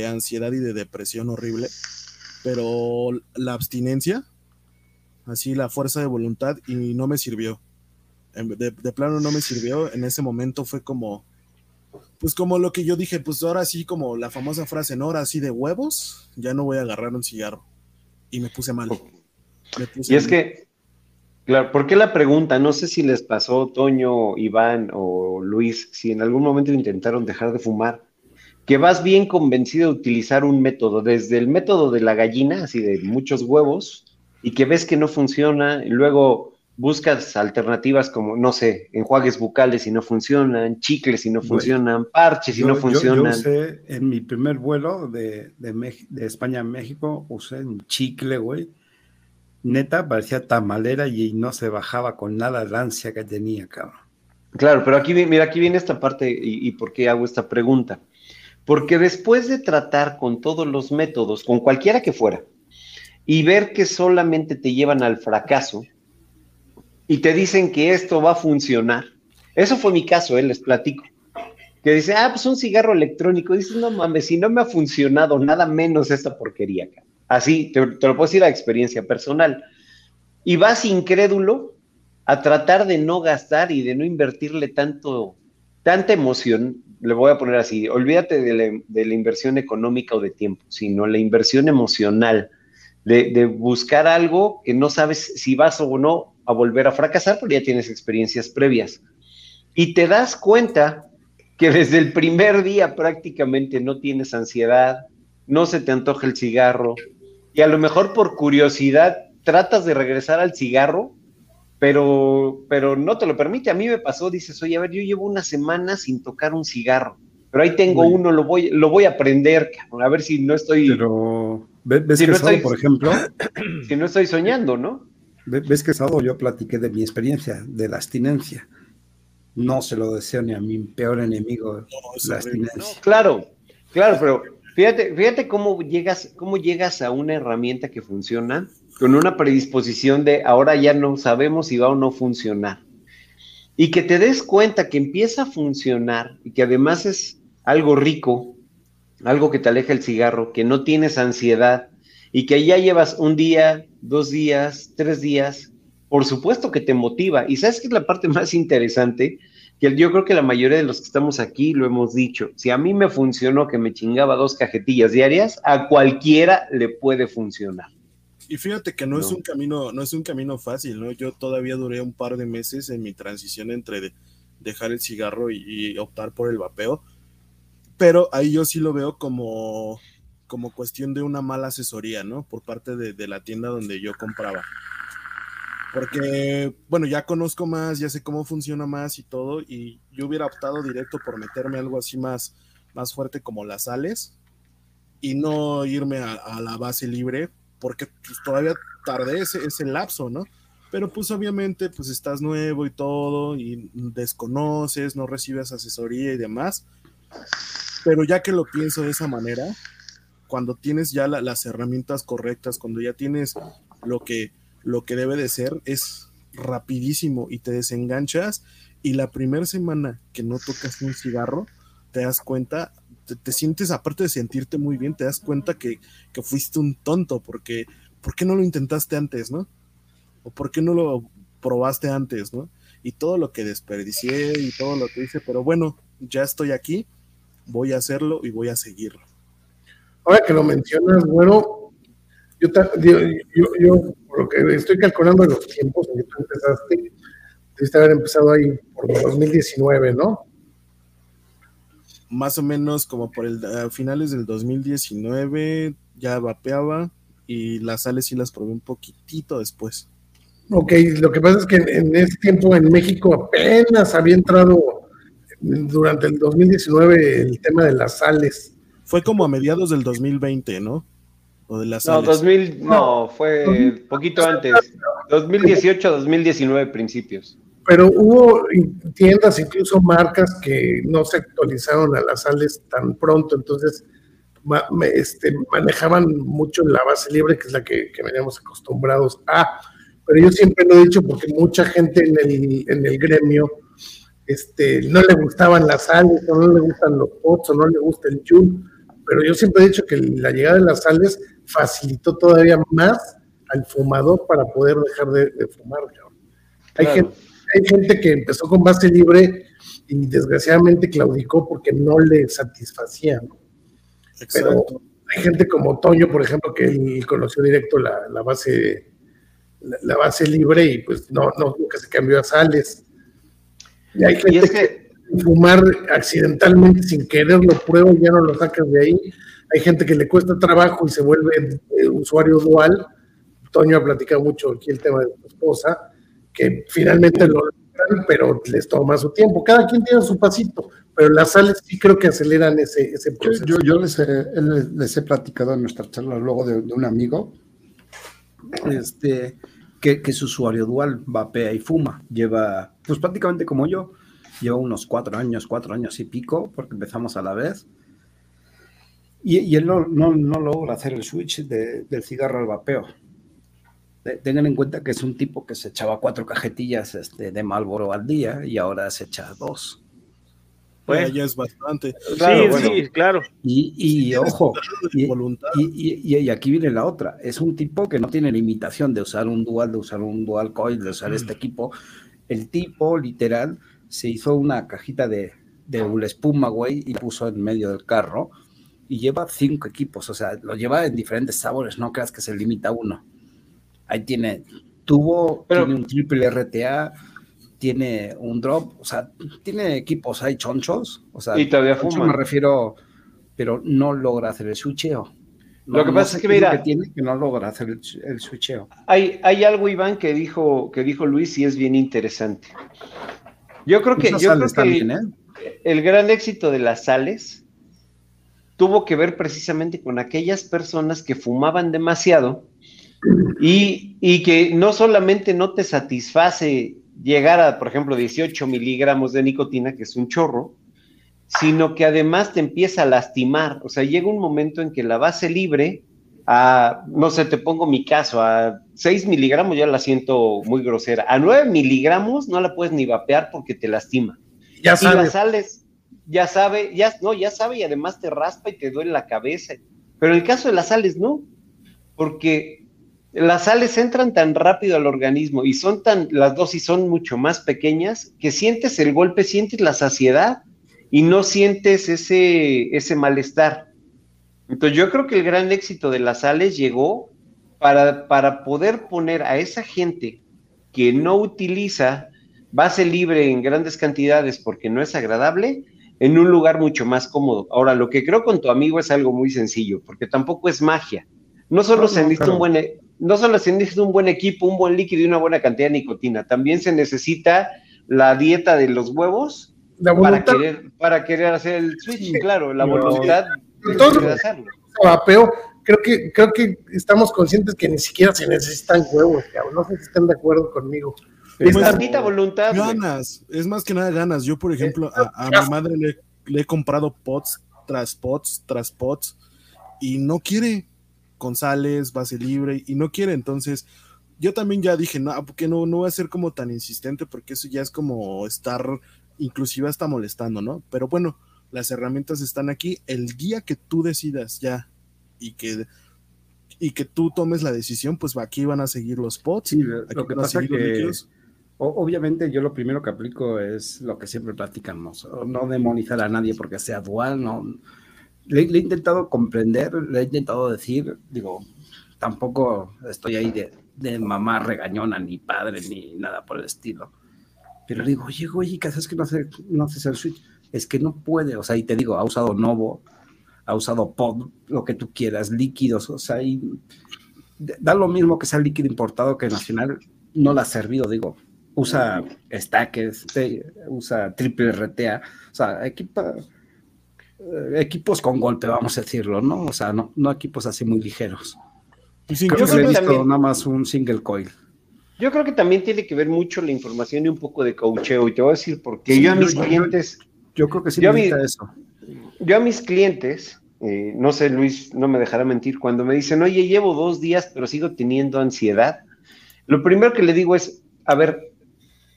ansiedad y de depresión horrible, pero la abstinencia, así la fuerza de voluntad y no me sirvió. De, de, plano no me sirvió. En ese momento fue como, pues como lo que yo dije, pues ahora sí, como la famosa frase, no, ahora sí de huevos, ya no voy a agarrar un cigarro. Y me puse mal. y es que Claro, ¿por qué la pregunta? No sé si les pasó, Toño, Iván o Luis, si en algún momento intentaron dejar de fumar, que vas bien convencido de utilizar un método, desde el método de la gallina, así de muchos huevos, y que ves que no funciona, y luego buscas alternativas como, no sé, enjuagues bucales y no funcionan, chicles y no funcionan, parches y no funcionan. Yo, usé en mi primer vuelo de, de, de España a México, usé un chicle, güey neta parecía tamalera y no se bajaba con nada de ansia que tenía, cabrón. Claro, pero aquí, mira, aquí viene esta parte y, y por qué hago esta pregunta. Porque después de tratar con todos los métodos, con cualquiera que fuera, y ver que solamente te llevan al fracaso y te dicen que esto va a funcionar, eso fue mi caso, eh, les platico. Que dice, ah, pues un cigarro electrónico. Dices, no mames, si no me ha funcionado nada menos esta porquería, cabrón. Así, te, lo puedo decir a experiencia personal. Y vas incrédulo a tratar de no gastar y de no invertirle tanto, tanta emoción, le voy a poner así, olvídate de la, inversión económica o de tiempo, sino la inversión emocional, de, de, buscar algo que no sabes si vas o no a volver a fracasar, porque ya tienes experiencias previas. Y te das cuenta que desde el primer día prácticamente no tienes ansiedad, no se te antoja el cigarro, y a lo mejor por curiosidad tratas de regresar al cigarro, pero, pero no te lo permite. A mí me pasó, dices, oye, a ver, yo llevo una semana sin tocar un cigarro, pero ahí tengo uno, lo voy, lo voy a aprender, a ver si no estoy... Pero, ¿ves que estoy, por ejemplo? Si no estoy soñando, ¿no? ¿Ves que sábado yo platiqué de mi experiencia, de la abstinencia? No se lo deseo ni a mi peor enemigo, la abstinencia. claro, claro, pero Fíjate, fíjate cómo llegas, cómo llegas a una herramienta que funciona con una predisposición de ahora ya no sabemos si va o no funcionar. y que te des cuenta que empieza a funcionar y que además es algo rico, algo que te aleja el cigarro, que no tienes ansiedad y que ya llevas un día, dos días, tres días, por supuesto que te motiva. Y sabes que es la parte más interesante, que yo creo que la mayoría de los que estamos aquí lo hemos dicho. Si a mí me funcionó que me chingaba dos cajetillas diarias, a cualquiera le puede funcionar. Y fíjate que no, es un camino, no es un camino fácil, ¿no? Yo todavía duré un par de meses en mi transición entre dejar el cigarro y, optar por el vapeo. Pero ahí yo sí lo veo como, como cuestión de una mala asesoría, ¿no? Por parte de, de la tienda donde yo compraba. Porque, bueno, ya conozco más, ya sé cómo funciona más y todo, y yo hubiera optado directo por meterme algo así más, más fuerte como las sales y no irme a la base libre porque pues, todavía tardé ese, ese lapso, ¿no? Pero pues obviamente pues estás nuevo y todo y desconoces, no recibes asesoría y demás. Pero ya que lo pienso de esa manera, cuando tienes ya las herramientas correctas, cuando ya tienes lo que, lo que debe de ser, es rapidísimo y te desenganchas y la primera semana que no tocas un cigarro, te das cuenta te, sientes, aparte de sentirte muy bien, te das cuenta que, fuiste un tonto, porque ¿por qué no lo intentaste antes, no? ¿O por qué no lo probaste antes, no? Y todo lo que desperdicié y todo lo que hice, pero bueno, ya estoy aquí, voy a hacerlo y voy a seguirlo. Ahora que lo mencionas, bueno, yo, yo, por lo que estoy calculando los tiempos en que tú empezaste, debiste haber empezado ahí por 2019, ¿no? más o menos como por el finales del 2019 ya vapeaba y las sales sí las probé un poquitito después. Ok, lo que pasa es que en, ese tiempo en México apenas había entrado durante el 2019 el tema de las sales. Fue como a mediados del 2020, ¿no? O de las no, 2000, no, fue poquito antes. 2018, 2019 principios pero hubo tiendas, incluso marcas que no se actualizaron a las sales tan pronto, entonces este, manejaban mucho la base libre, que es la que, veníamos acostumbrados a. Pero yo siempre lo he dicho porque mucha gente en el, en el gremio este, no le gustaban las sales, o no le gustan los pots, o no le gusta el yul, pero yo siempre he dicho que la llegada de las sales facilitó todavía más al fumador para poder dejar de, fumar. Hay gente hay gente que empezó con base libre y desgraciadamente claudicó porque no le satisfacía, ¿no? Pero hay gente como Toño, por ejemplo, que él conoció directo la, base la, base libre y pues no, no, nunca se cambió a sales. Y hay gente que... fumar accidentalmente sin querer lo prueba y ya no lo sacas de ahí. Hay gente que le cuesta trabajo y se vuelve eh, usuario dual. Toño ha platicado mucho aquí el tema de su esposa que finalmente lo logran, pero les toma su tiempo. Cada quien tiene su pasito, pero las sales sí creo que aceleran ese, ese proceso. Yo, yo les, he, les, he, platicado en nuestra charla luego de, un amigo este, que, que, es usuario dual, vapea y fuma. Lleva, pues prácticamente como yo, lleva unos cuatro años, cuatro años y pico, porque empezamos a la vez. Y, y él no, no, no, logra hacer el switch de, del cigarro al vapeo tengan en cuenta que es un tipo que se echaba cuatro cajetillas este, de Malboro al día y ahora se echa dos. Pues ya es bastante. sí, sí, claro. Y, ojo, y, y, aquí viene la otra. Es un tipo que no tiene limitación de usar un dual, de usar un dual coil, de usar este mm. equipo. El tipo, literal, se hizo una cajita de, de espuma, güey, y puso en medio del carro. Y lleva cinco equipos, o sea, lo lleva en diferentes sabores, no creas que se limita a uno. Ahí tiene tubo, tiene un triple RTA, tiene un drop, o sea, tiene equipos hay chonchos, o sea, y todavía fuma. me refiero, pero no logra hacer el switcheo. lo que pasa es que mira, que tiene que no logra hacer el, switcheo. Hay, hay algo, Iván, que dijo, que dijo Luis y es bien interesante. Yo creo que, yo creo que ¿eh? el gran éxito de las sales tuvo que ver precisamente con aquellas personas que fumaban demasiado y, que no solamente no te satisface llegar a, por ejemplo, 18 miligramos de nicotina, que es un chorro, sino que además te empieza a lastimar. O sea, llega un momento en que la base libre, a, no sé, te pongo mi caso, a 6 miligramos ya la siento muy grosera. A 9 miligramos no la puedes ni vapear porque te lastima. Ya y las sales, ya sabe, ya, no, ya sabe y además te raspa y te duele la cabeza. Pero en el caso de las sales, no, porque las sales entran tan rápido al organismo y son tan, las dosis son mucho más pequeñas que sientes el golpe, sientes la saciedad y no sientes ese, ese malestar. Entonces yo creo que el gran éxito de las sales llegó para, para poder poner a esa gente que no utiliza base libre en grandes cantidades porque no es agradable, en un lugar mucho más cómodo. Ahora, lo que creo con tu amigo es algo muy sencillo, porque tampoco es magia. No solo se necesita un buen no solo se necesita un buen equipo, un buen líquido y una buena cantidad de nicotina, también se necesita la dieta de los huevos para querer, para querer hacer el switch, claro, la voluntad de hacerlo. Creo que, creo que estamos conscientes que ni siquiera se necesitan huevos, no sé si están de acuerdo conmigo. Es tantita voluntad. Ganas, es más que nada ganas. Yo, por ejemplo, a, mi madre le, le, he comprado pots tras pots tras pots y no quiere con sales, base libre, y no quiere, entonces yo también ya dije, no, porque no, no voy a ser como tan insistente, porque eso ya es como estar, inclusive hasta molestando, ¿no? Pero bueno, las herramientas están aquí, el día que tú decidas ya y que y que tú tomes la decisión, pues aquí van a seguir los pots, sí, lo que pasa que, Obviamente yo lo primero que aplico es lo que siempre platicamos, no demonizar a nadie porque sea dual, no, le, he intentado comprender, le he intentado decir, digo, tampoco estoy ahí de, mamá regañona, ni padre, ni nada por el estilo. Pero le digo, oye, oye, ¿qué haces que no haces, no haces el switch? Es que no puede, o sea, y te digo, ha usado Novo, ha usado Pod, lo que tú quieras, líquidos, o sea, y da lo mismo que sea líquido importado que nacional, no le ha servido, digo, usa Stackers, usa triple RTA, o sea, equipa eh, equipos con golpe, vamos a decirlo, ¿no? O sea, no, no equipos así muy ligeros. Pues creo que he visto nada más un single coil. Yo creo que también tiene que ver mucho la información y un poco de coacheo. Y te voy a decir porque yo a mis clientes. Yo, creo que sí yo eso. Yo a mis clientes, eh, no sé, Luis, no me dejará mentir, cuando me dicen, oye, llevo dos días, pero sigo teniendo ansiedad. Lo primero que le digo es, a ver,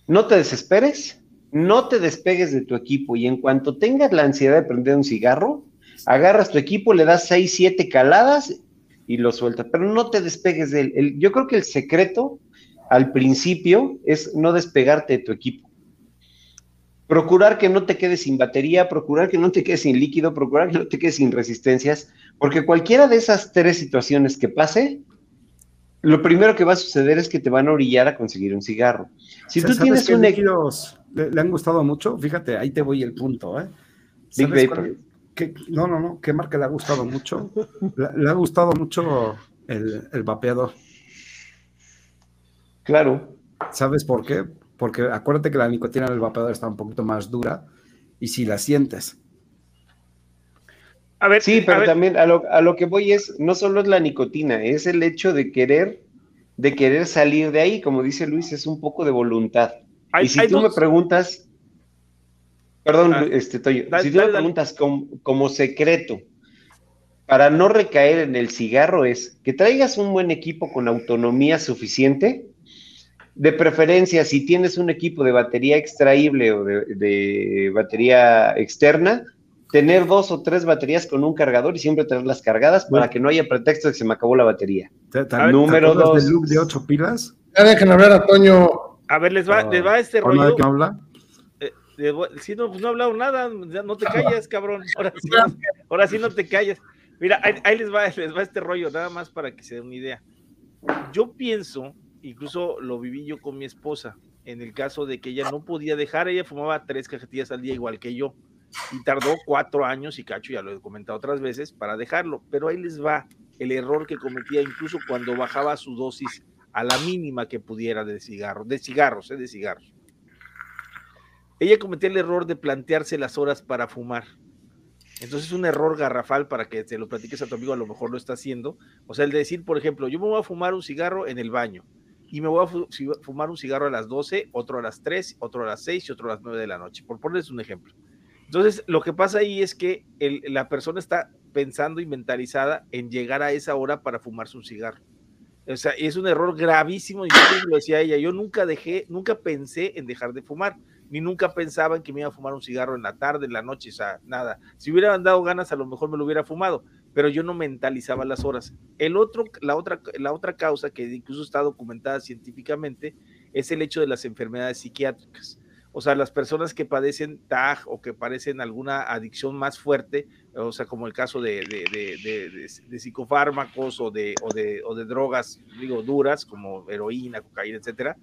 no te desesperes, no te despegues de tu equipo y en cuanto tengas la ansiedad de prender un cigarro, agarras tu equipo, le das 6, 7 caladas y lo sueltas, pero no te despegues de él. yo creo que el secreto al principio es no despegarte de tu equipo. Procurar que no te quedes sin batería, procurar que no te quedes sin líquido, procurar que no te quedes sin resistencias, porque cualquiera de esas tres situaciones que pase, lo primero que va a suceder es que te van a orillar a conseguir un cigarro. Si tú tienes un líquidos le, han gustado mucho, fíjate, ahí te voy el punto, ¿eh? no, no, no, ¿qué marca le ha gustado mucho? *laughs* le, ha gustado mucho el, el vapeador. Claro. ¿Sabes por qué? Porque acuérdate que la nicotina del vapeador está un poquito más dura y si la sientes. A ver, sí, pero también a lo, a lo, que voy es, no solo es la nicotina, es el hecho de querer, de querer salir de ahí, como dice Luis, es un poco de voluntad. y si tú me preguntas, perdón, ah, este, si tú me preguntas como, secreto, para no recaer en el cigarro es que traigas un buen equipo con autonomía suficiente, de preferencia si tienes un equipo de batería extraíble o de batería externa, tener dos o tres baterías con un cargador y siempre tenerlas cargadas para que no haya pretexto de que se me acabó la batería. Número dos. look de ocho pilas? Ya dejen hablar a Toño. A ver, les va, ah, les va este rollo. ¿De qué habla? Eh, si no, pues no he hablado nada, no te calles, cabrón. Ahora sí, ahora sí no te calles. Mira, ahí, les, va, les va este rollo, nada más para que se den una idea. Yo pienso, incluso lo viví yo con mi esposa, en el caso de que ella no podía dejar, ella fumaba tres cajetillas al día igual que yo y tardó cuatro años y cacho, ya lo he comentado otras veces, para dejarlo. Pero ahí les va el error que cometía incluso cuando bajaba su dosis a la mínima que pudiera de cigarros, de cigarros, ¿eh? de cigarros. Ella cometía el error de plantearse las horas para fumar. Entonces es un error garrafal para que te lo platiques a tu amigo, a lo mejor lo está haciendo. O sea, el de decir, por ejemplo, yo me voy a fumar un cigarro en el baño y me voy a fumar un cigarro a las 12, otro a las 3, otro a las 6 y otro a las 9 de la noche, por ponerles un ejemplo. Entonces, lo que pasa ahí es que la persona está pensando y mentalizada en llegar a esa hora para fumarse un cigarro. O sea, es un error gravísimo. Y yo lo decía ella, yo nunca dejé, nunca pensé en dejar de fumar, ni nunca pensaba en que me iba a fumar un cigarro en la tarde, en la noche, o sea, nada. Si hubiera dado ganas, a lo mejor me lo hubiera fumado, pero yo no mentalizaba las horas. El otro, la otra, la otra causa que incluso está documentada científicamente es el hecho de las enfermedades psiquiátricas o sea, las personas que padecen TAG o que padecen alguna adicción más fuerte, o sea, como el caso de, de, psicofármacos o de, o, de, o de drogas, digo, duras, como heroína, cocaína, etcétera,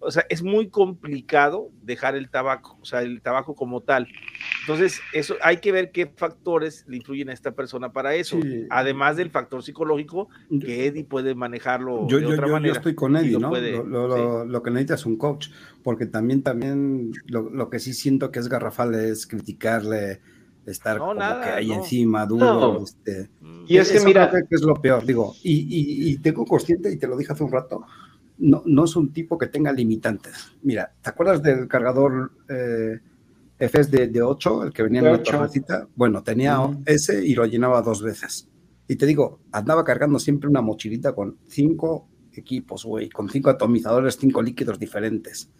o sea, es muy complicado dejar el tabaco, o sea, el tabaco como tal. Entonces, eso hay que ver qué factores le influyen a esta persona para eso, además del factor psicológico que Eddie puede manejarlo yo, de otra manera. Yo estoy con Eddie, ¿no? lo, que necesita es un coach, porque también, también lo, que sí siento que es garrafal es criticarle, estar como que ahí encima, duro. Este, y es que mira, que es lo peor, digo, y, y, y tengo consciente, y te lo dije hace un rato, no, no es un tipo que tenga limitantes. Mira, ¿te acuerdas del cargador eh, FS de, 8, el que venía en la torrecita? Bueno, tenía ese y lo llenaba dos veces. Y te digo, andaba cargando siempre una mochilita con cinco equipos, güey, con cinco atomizadores, cinco líquidos diferentes.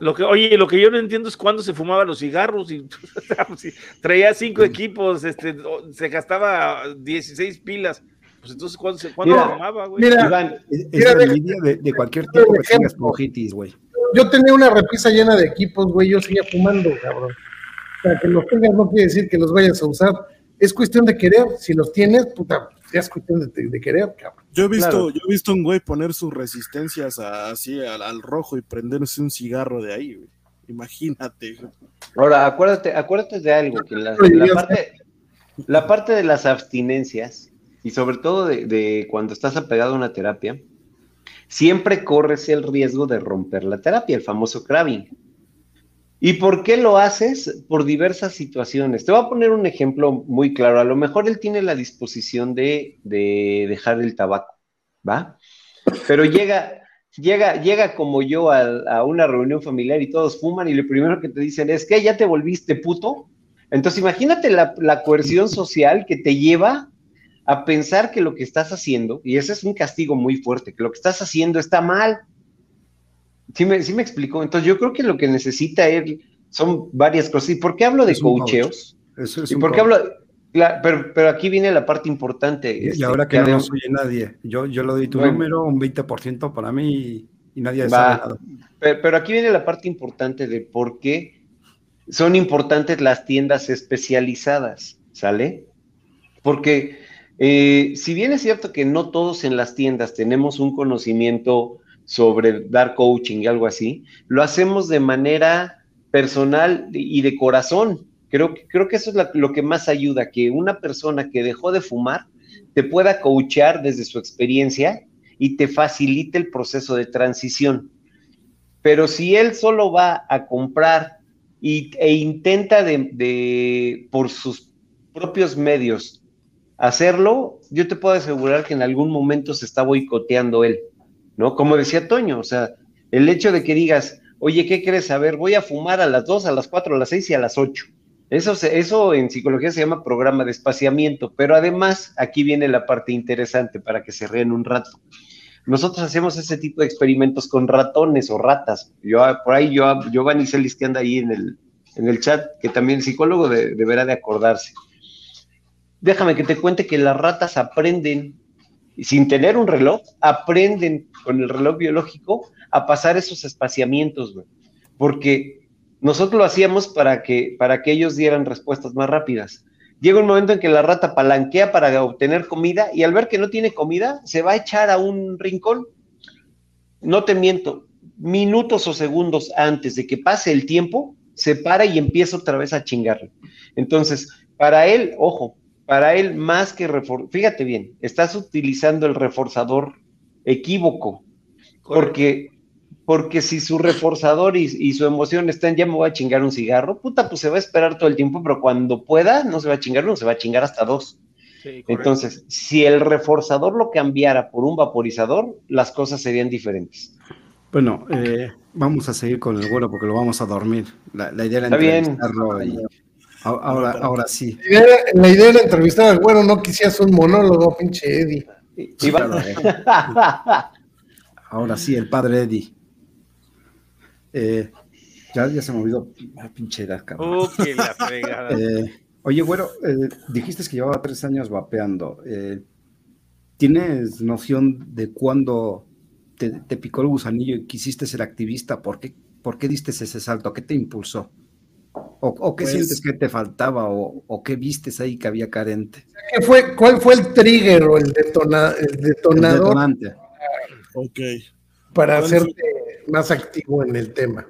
Lo que, oye, lo que yo no entiendo es cuándo se fumaba los cigarros y *laughs* traía cinco equipos, este, se gastaba 16 pilas. Pues entonces, ¿cuándo, se, ¿cuándo mira, güey? Mira, Iván, es, de, de, cualquier tipo que tengas esponjitis, güey. Yo tenía una repisa llena de equipos, güey, yo seguía fumando, cabrón. O sea, que los tengas no quiere decir que los vayas a usar. Es cuestión de querer. Si los tienes, puta, ya es cuestión de, de querer, cabrón. Yo he visto, yo he visto un güey poner sus resistencias así al, al, rojo y prenderse un cigarro de ahí, güey. Imagínate. Ahora, acuérdate, acuérdate de algo, que la, la, parte, la parte de las abstinencias y sobre todo de, cuando estás apegado a una terapia, siempre corres el riesgo de romper la terapia, el famoso crabbing. ¿Y por qué lo haces? Por diversas situaciones. Te voy a poner un ejemplo muy claro. A lo mejor él tiene la disposición de, dejar el tabaco, ¿va? Pero llega, llega, llega como yo a, una reunión familiar y todos fuman y lo primero que te dicen es que ya te volviste puto. Entonces imagínate la, la coerción social que te lleva a pensar que lo que estás haciendo, y ese es un castigo muy fuerte, que lo que estás haciendo está mal. ¿Sí me, sí me explico? Entonces yo creo que lo que necesita él son varias cosas. ¿Y por qué hablo de coacheos? Eso es ¿Y por qué hablo? pero, pero, aquí viene la parte importante. Y, este, ahora que, no soy nadie, yo, yo le doy tu número, un 20% para mí y, nadie sabe nada. Pero, pero aquí viene la parte importante de por qué son importantes las tiendas especializadas, ¿sale? Porque eh, si bien es cierto que no todos en las tiendas tenemos un conocimiento sobre dar coaching y algo así, lo hacemos de manera personal y de corazón. Creo, creo que eso es lo que más ayuda, que una persona que dejó de fumar te pueda coachear desde su experiencia y te facilite el proceso de transición. Pero si él solo va a comprar y, e intenta por sus propios medios hacerlo, yo te puedo asegurar que en algún momento se está boicoteando él, ¿no? Como decía Toño, o sea, el hecho de que digas, oye, ¿qué quieres saber? Voy a fumar a las 2, a las 4, a las 6 y a las 8. Eso, eso en psicología se llama programa de espaciamiento, pero además aquí viene la parte interesante para que se reen un rato. Nosotros hacemos ese tipo de experimentos con ratones o ratas. Yo, por ahí, yo, Giovanni Celis, que anda ahí en el, en el chat, que también psicólogo deberá de acordarse déjame que te cuente que las ratas aprenden, sin tener un reloj, aprenden con el reloj biológico a pasar esos espaciamientos, güey. Porque nosotros lo hacíamos para que, para que ellos dieran respuestas más rápidas. Llega un momento en que la rata palanquea para obtener comida y al ver que no tiene comida, se va a echar a un rincón. No te miento, minutos o segundos antes de que pase el tiempo, se para y empieza otra vez a chingarle. Entonces, para él, ojo, para él más que reforzar, fíjate bien, estás utilizando el reforzador equívoco, porque, porque si su reforzador y, su emoción están, ya me voy a chingar un cigarro, puta, pues se va a esperar todo el tiempo, pero cuando pueda, no se va a chingar uno, se va a chingar hasta dos. Entonces, si el reforzador lo cambiara por un vaporizador, las cosas serían diferentes. Bueno, eh, vamos a seguir con el vuelo porque lo vamos a dormir. La, idea era entrevistarlo y Ahora, ahora sí. La idea, era entrevistar al bueno, no quisieras un monólogo, pinche Eddie. *laughs* Ahora sí, el padre Eddie. Eh, ya, ya se me olvidó. Ah, pinche cabrón. Uh, la fregada. *laughs* Eh, oye, bueno, eh, dijiste que llevaba tres años vapeando. ¿Tienes noción de cuándo te, picó el gusanillo y quisiste ser activista? ¿Por qué, por qué diste ese salto? ¿Qué te impulsó? ¿O, qué pues sientes que te faltaba? O, qué vistes ahí que había carente? ¿Qué fue, ¿Cuál fue el trigger o el, detona, el detonador? detonante. Ok. Para hacerte más activo en el tema.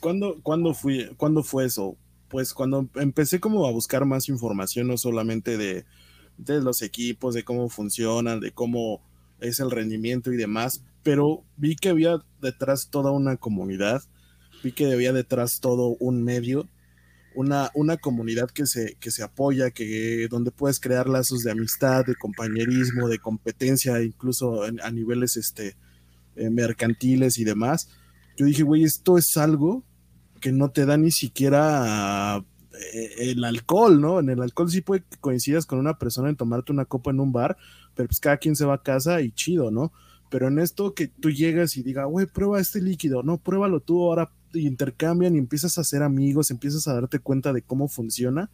¿Cuándo, cuándo, fui, ¿Cuándo fue eso? Pues cuando empecé como a buscar más información, no solamente de, de los equipos, de cómo funcionan, de cómo es el rendimiento y demás, pero vi que había detrás toda una comunidad vi que detrás todo un medio, una, una comunidad que se, que se apoya, que, donde puedes crear lazos de amistad, de compañerismo, de competencia, incluso a niveles este, eh, mercantiles y demás. Yo dije, güey, esto es algo que no te da ni siquiera eh, el alcohol, ¿no? En el alcohol sí puede que coincidas con una persona en tomarte una copa en un bar, pero pues cada quien se va a casa y chido, ¿no? Pero en esto que tú llegas y diga, güey, prueba este líquido, no, pruébalo tú, ahora intercambian y empiezas a hacer amigos, empiezas a darte cuenta de cómo funciona,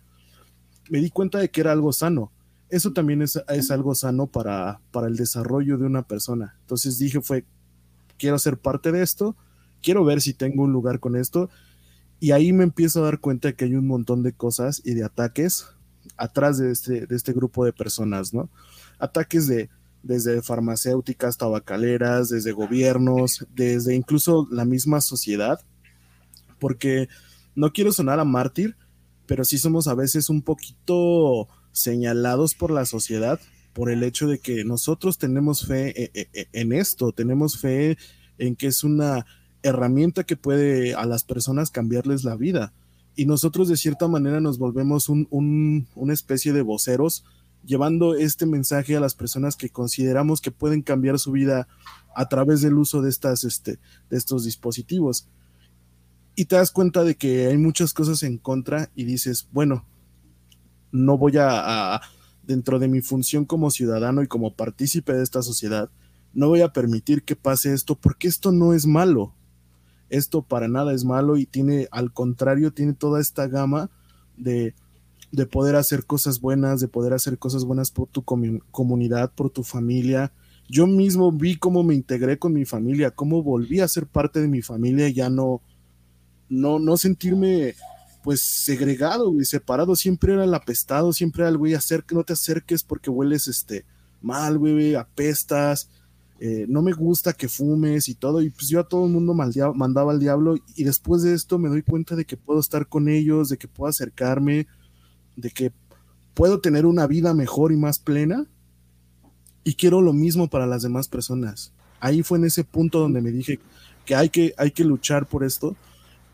me di cuenta de que era algo sano. Eso también es, algo sano para, para el desarrollo de una persona. Entonces dije, fue, quiero ser parte de esto, quiero ver si tengo un lugar con esto. Y ahí me empiezo a dar cuenta de que hay un montón de cosas y de ataques atrás de este, de este grupo de personas, ¿no? Ataques de, desde farmacéuticas, tabacaleras, desde gobiernos, desde incluso la misma sociedad, porque no quiero sonar a mártir, pero sí somos a veces un poquito señalados por la sociedad por el hecho de que nosotros tenemos fe e, e, e, en esto, tenemos fe en que es una herramienta que puede a las personas cambiarles la vida. Y nosotros de cierta manera nos volvemos un, una especie de voceros llevando este mensaje a las personas que consideramos que pueden cambiar su vida a través del uso de, estas, este, de estos dispositivos y te das cuenta de que hay muchas cosas en contra y dices, bueno, no voy a, dentro de mi función como ciudadano y como partícipe de esta sociedad, no voy a permitir que pase esto porque esto no es malo. Esto para nada es malo y tiene, al contrario, tiene toda esta gama de, de poder hacer cosas buenas, de poder hacer cosas buenas por tu comunidad, por tu familia. Yo mismo vi cómo me integré con mi familia, cómo volví a ser parte de mi familia, ya no, no, no sentirme pues segregado, y separado, siempre era el apestado, siempre era el güey, que no te acerques porque hueles este mal, güey, apestas, eh, no me gusta que fumes y todo, y pues yo a todo el mundo mandaba al diablo, y después de esto me doy cuenta de que puedo estar con ellos, de que puedo acercarme, de que puedo tener una vida mejor y más plena, y quiero lo mismo para las demás personas. Ahí fue en ese punto donde me dije que hay que, hay que luchar por esto,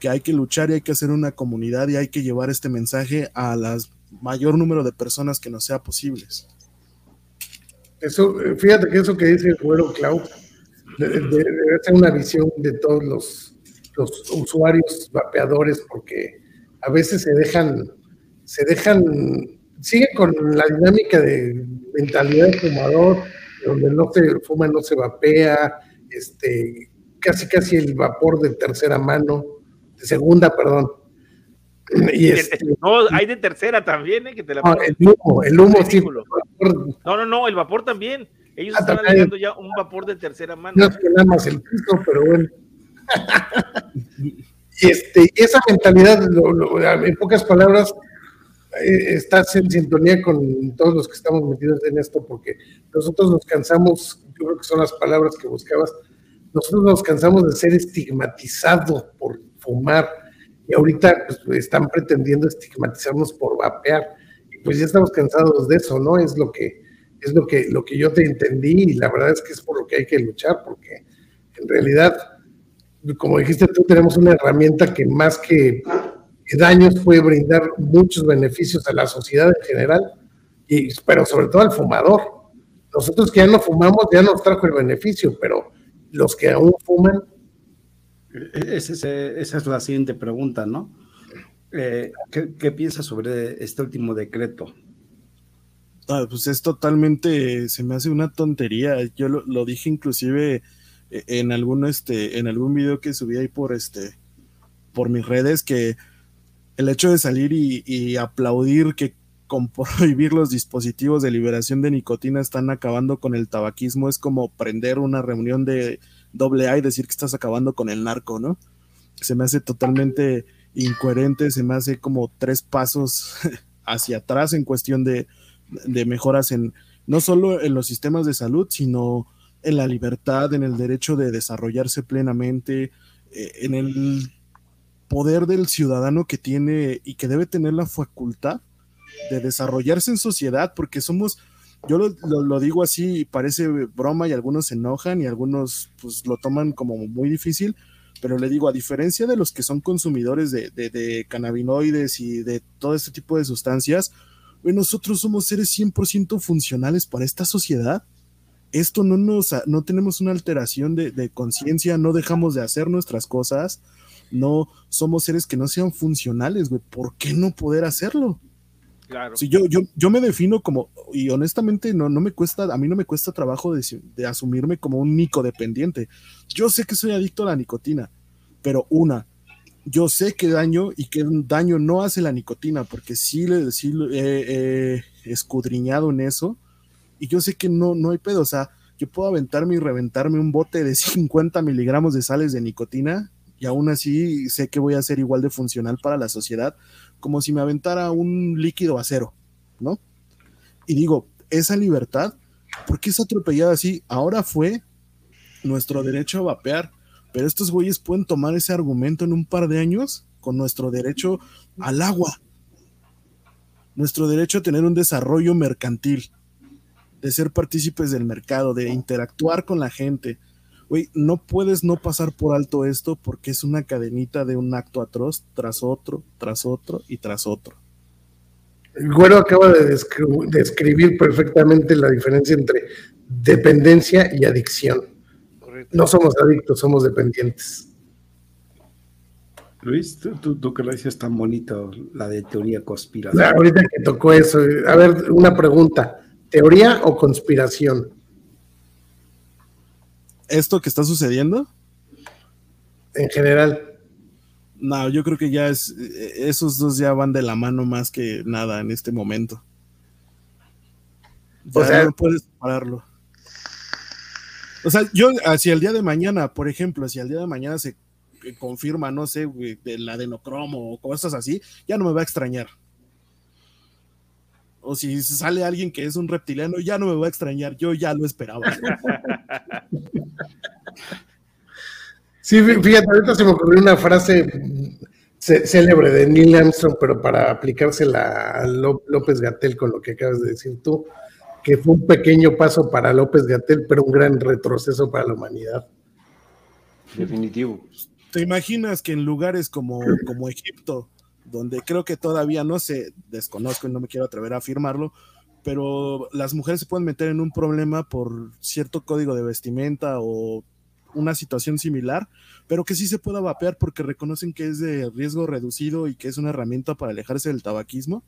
que hay que luchar y hay que hacer una comunidad y hay que llevar este mensaje a las mayor número de personas que nos sea posibles. Eso, fíjate que eso que dice el güero Clau debe ser una visión de todos los, los usuarios vapeadores porque a veces se dejan, se dejan, siguen con la dinámica de mentalidad de fumador, donde no se fuma, no se vapea, este, casi casi el vapor de tercera mano, segunda, perdón. *clears throat* Y este, no, hay de tercera también, ¿eh? Que te la el humo, el humo sí. No, no, no, el vapor también. Ellos ah, están alegando ya un vapor de tercera mano. No es que nada más el piso, pero bueno. *laughs* y, este, esa mentalidad, en pocas palabras, eh, estás en sintonía con todos los que estamos metidos en esto, porque nosotros nos cansamos, yo creo que son las palabras que buscabas, nosotros nos cansamos de ser estigmatizados por fumar y ahorita pues, están pretendiendo estigmatizarnos por vapear. Y pues ya estamos cansados de eso, ¿no? Es lo que es lo que lo que yo te entendí y la verdad es que es por lo que hay que luchar porque en realidad como dijiste tú tenemos una herramienta que más que daños puede brindar muchos beneficios a la sociedad en general y pero sobre todo al fumador. Nosotros que ya no fumamos ya nos trajo el beneficio, pero los que aún fuman esa es la siguiente pregunta, ¿no? Eh, ¿qué, piensas sobre este último decreto? Ah, pues es totalmente, se me hace una tontería. Yo lo, dije inclusive e, en algún, este, en algún video que subí ahí por este, por mis redes, que el hecho de salir y, aplaudir que con *laughs* prohibir los dispositivos de liberación de nicotina están acabando con el tabaquismo es como prender una reunión de doble A y decir que estás acabando con el narco, ¿no? Se me hace totalmente incoherente, se me hace como tres pasos *laughs* hacia atrás en cuestión de, de mejoras en no solo en los sistemas de salud, sino en la libertad, en el derecho de desarrollarse plenamente, eh, en el poder del ciudadano que tiene y que debe tener la facultad de desarrollarse en sociedad, porque somos, yo lo, digo así, parece broma y algunos se enojan y algunos pues lo toman como muy difícil, pero le digo, a diferencia de los que son consumidores de, de cannabinoides y de todo este tipo de sustancias, nosotros somos seres 100% funcionales para esta sociedad. Esto no nos, no tenemos una alteración de, de conciencia, no dejamos de hacer nuestras cosas, no somos seres que no sean funcionales, güey. ¿Por qué no poder hacerlo? Claro. Si yo, yo, yo me defino como, y honestamente no, no me cuesta, a mí no me cuesta trabajo de, de asumirme como un nicodependiente. Yo sé que soy adicto a la nicotina, pero una, yo sé qué daño y qué daño no hace la nicotina, porque sí, le, sí he escudriñado en eso, y yo sé que no, no hay pedo, o sea, yo puedo aventarme y reventarme un bote de *laughs* 50 miligramos de sales de nicotina, y aún así sé que voy a ser igual de funcional para la sociedad, como si me aventara un líquido acero, ¿no? Y digo, esa libertad, ¿por qué es atropellada así? Ahora fue nuestro derecho a vapear, pero estos güeyes pueden tomar ese argumento en un par de años con nuestro derecho al agua, nuestro derecho a tener un desarrollo mercantil, de ser partícipes del mercado, de interactuar con la gente. Güey, no puedes no pasar por alto esto porque es una cadenita de un acto atroz tras otro, tras otro y tras otro. El güero acaba de describir perfectamente la diferencia entre dependencia y adicción. No somos adictos, somos dependientes. Luis, tú, tú, que lo dices tan bonito, la de teoría conspiración. ahorita que tocó eso, a ver, una pregunta, ¿teoría o conspiración? ¿Esto que está sucediendo? En general. No, yo creo que ya es, esos dos ya van de la mano más que nada en este momento. o sea, no puedes pararlo. O sea, yo hacia el día de mañana, por ejemplo, hacia el día de mañana se confirma, no sé, de la adenocromo o cosas así, ya no me va a extrañar. O si sale alguien que es un reptiliano, ya no me va a extrañar, yo ya lo esperaba. *laughs* Sí, fíjate, ahorita se me ocurrió una frase célebre de Neil Armstrong, pero para aplicársela a López Gatel con lo que acabas de decir tú que fue un pequeño paso para López Gatel, pero un gran retroceso para la humanidad. Definitivo. ¿Te imaginas que en lugares como, como Egipto, donde creo que todavía no sé, desconozco y no me quiero atrever a afirmarlo, pero las mujeres se pueden meter en un problema por cierto código de vestimenta o una situación similar, pero que sí se pueda vapear porque reconocen que es de riesgo reducido y que es una herramienta para alejarse del tabaquismo.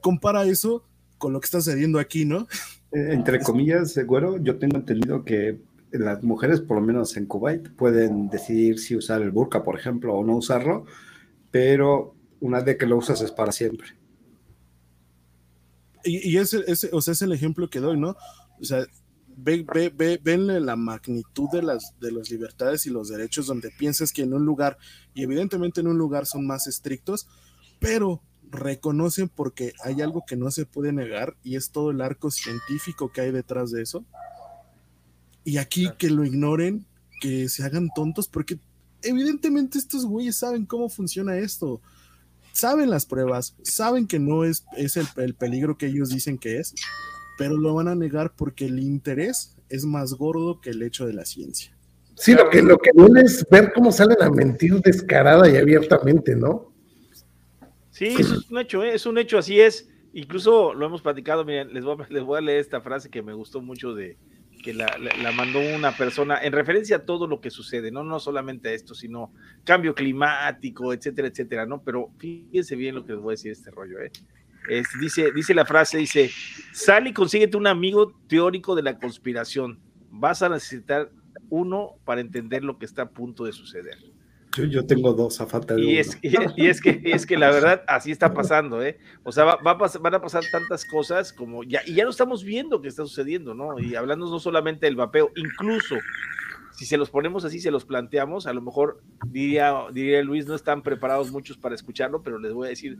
Compara eso con lo que está sucediendo aquí, ¿no? *laughs* Eh, entre comillas, güero, yo tengo entendido que las mujeres, por lo menos en Kuwait, pueden decidir si usar el burka, por ejemplo, o no usarlo, pero una vez que lo usas es para siempre. Y, ese, o sea, es el ejemplo que doy, ¿no? O sea, ve, ve, ve, venle la magnitud de las, de las libertades y los derechos donde piensas que en un lugar, y evidentemente en un lugar son más estrictos, pero reconocen porque hay algo que no se puede negar y es todo el arco científico que hay detrás de eso. Y aquí que lo ignoren, que se hagan tontos, porque evidentemente estos güeyes saben cómo funciona esto. Saben las pruebas, saben que no es, es el, el peligro que ellos dicen que es, pero lo van a negar porque el interés es más gordo que el hecho de la ciencia. Sí, lo que, lo que duele es ver cómo salen a mentir descarada y abiertamente, ¿no? Sí, eso es un hecho, ¿eh? es un hecho, así es. Incluso lo hemos platicado, miren, les voy, a, les voy a leer esta frase que me gustó mucho de que la, mandó una persona en referencia a todo lo que sucede, no, no solamente a esto, sino cambio climático, etcétera, etcétera, ¿no? Pero fíjense bien lo que les voy a decir este rollo, ¿eh? dice, dice la frase, dice, sal y consíguete un amigo teórico de la conspiración. Vas a necesitar uno para entender lo que está a punto de suceder. Yo, tengo dos a falta de y Es, *laughs* y, es que, es que la verdad así está pasando, ¿eh? O sea, va, a van a pasar tantas cosas como ya, y ya lo estamos viendo que está sucediendo, ¿no? Y hablando no solamente del vapeo, incluso si se los ponemos así, se los planteamos, a lo mejor diría, diría Luis, no están preparados muchos para escucharlo, pero les voy a decir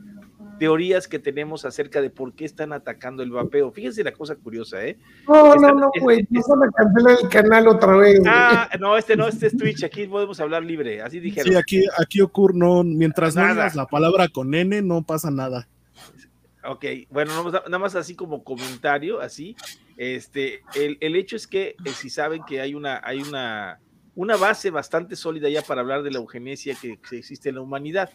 teorías que tenemos acerca de por qué están atacando el vapeo. Fíjense la cosa curiosa, ¿eh? No, no, no, güey, no van a cancelar el canal otra vez. Ah, no, este no, este es Twitch, aquí podemos hablar libre, así dijeron. Sí, aquí, aquí ocurre, no, mientras no digas la palabra con N, no pasa nada. Ok, bueno, nada más así como comentario, así, este, el, el hecho es que eh, si saben que hay una, hay una, una base bastante sólida ya para hablar de la eugenesia que, existe en la humanidad.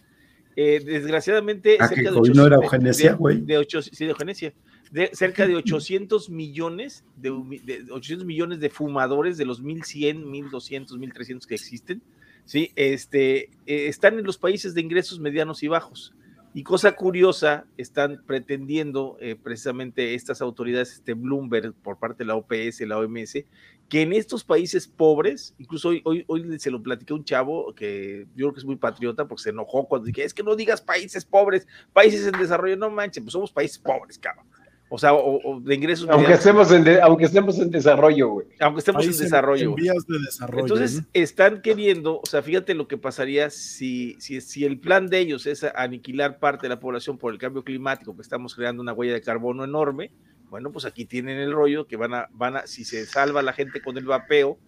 Eh, desgraciadamente, ah, cerca de no era eugenesia, güey. De, sí, de eugenesia. De, cerca de *laughs* 800 millones de, de, 800 millones de fumadores de los 1100, 1200, 1300 que existen, ¿sí? Este, eh, están en los países de ingresos medianos y bajos. Y cosa curiosa, están pretendiendo eh, precisamente estas autoridades, este Bloomberg por parte de la OPS, la OMS, que en estos países pobres, incluso hoy, hoy, hoy se lo platicé un chavo que yo creo que es muy patriota porque se enojó cuando dije, es que no digas países pobres, países en desarrollo, no manches, pues somos países pobres, cabrón o sea, o, de ingresos. Aunque estemos, en aunque estemos en desarrollo, güey. Aunque estemos en desarrollo. de desarrollo. Entonces, están queriendo, o sea, fíjate lo que pasaría si, si, si el plan de ellos es aniquilar parte de la población por el cambio climático, que estamos creando una huella de carbono enorme. Bueno, pues aquí tienen el rollo que van a, van a, si se salva la gente con el vapeo,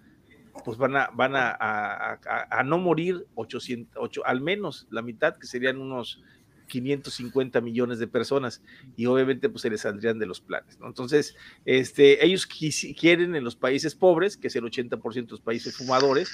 pues van a, van a, a, no morir 800, 8, al menos la mitad, que serían unos 550 millones de personas y obviamente pues se les saldrían de los planes. Entonces, este, ellos quieren en los países pobres, que es el 80% de los países fumadores,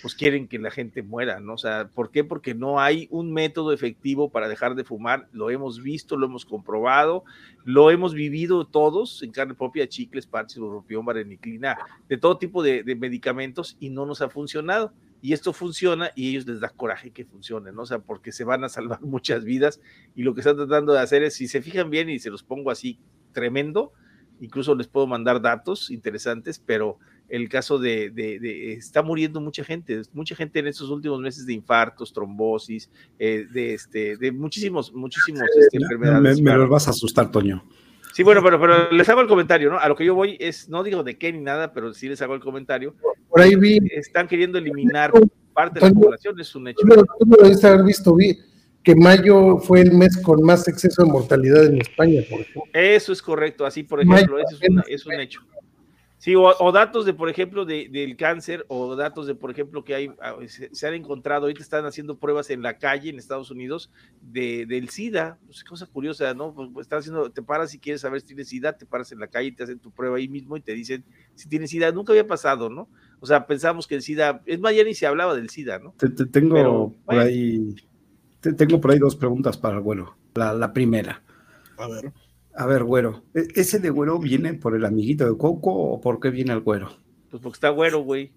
pues quieren que la gente muera, ¿no? O sea, ¿por qué? Porque no hay un método efectivo para dejar de fumar, lo hemos visto, lo hemos comprobado, lo hemos vivido todos en carne propia, chicles, parches, borropión, vareniclina, de todo tipo de medicamentos y no nos ha funcionado y esto funciona y ellos les da coraje que funcione, ¿no? O sea, porque se van a salvar *laughs* muchas vidas y lo que están tratando de hacer es, si se fijan bien y se los pongo así tremendo, incluso les puedo mandar datos interesantes, pero el caso de, de, está muriendo mucha gente, mucha gente en estos últimos meses de infartos, trombosis, eh, de, este, de muchísimos, muchísimos este, enfermedades. Me, me, vas a asustar, Toño. Sí, bueno, pero, pero les hago el comentario, ¿no? A lo que yo voy es, no digo de qué ni nada, pero sí les hago el comentario. Por ahí vi. Están queriendo eliminar parte de la población, es un hecho. Tú lo debes haber visto, vi que mayo fue el mes con más exceso de mortalidad en España, por ejemplo. Eso es correcto, así por ejemplo, eso es, es un hecho. Sí, o, datos de, por ejemplo, de, del cáncer, o datos de, por ejemplo, que hay, ah, se, han encontrado, ahorita están haciendo pruebas en la calle en Estados Unidos de, del SIDA, pues, cosa curiosa, ¿no? Pues, pues, están haciendo, te paras si quieres saber si tienes SIDA, te paras en la calle y te hacen tu prueba ahí mismo y te dicen si tienes SIDA, nunca había pasado, ¿no? O sea, pensamos que el SIDA, es más, ya ni se hablaba del SIDA, ¿no? Te, tengo por ahí, te, tengo por ahí dos preguntas para el vuelo. La, la primera. A ver. A ver, güero, ¿e-, ¿ese de güero viene por el amiguito de Coco o por qué viene el güero? Pues porque está güero, güey.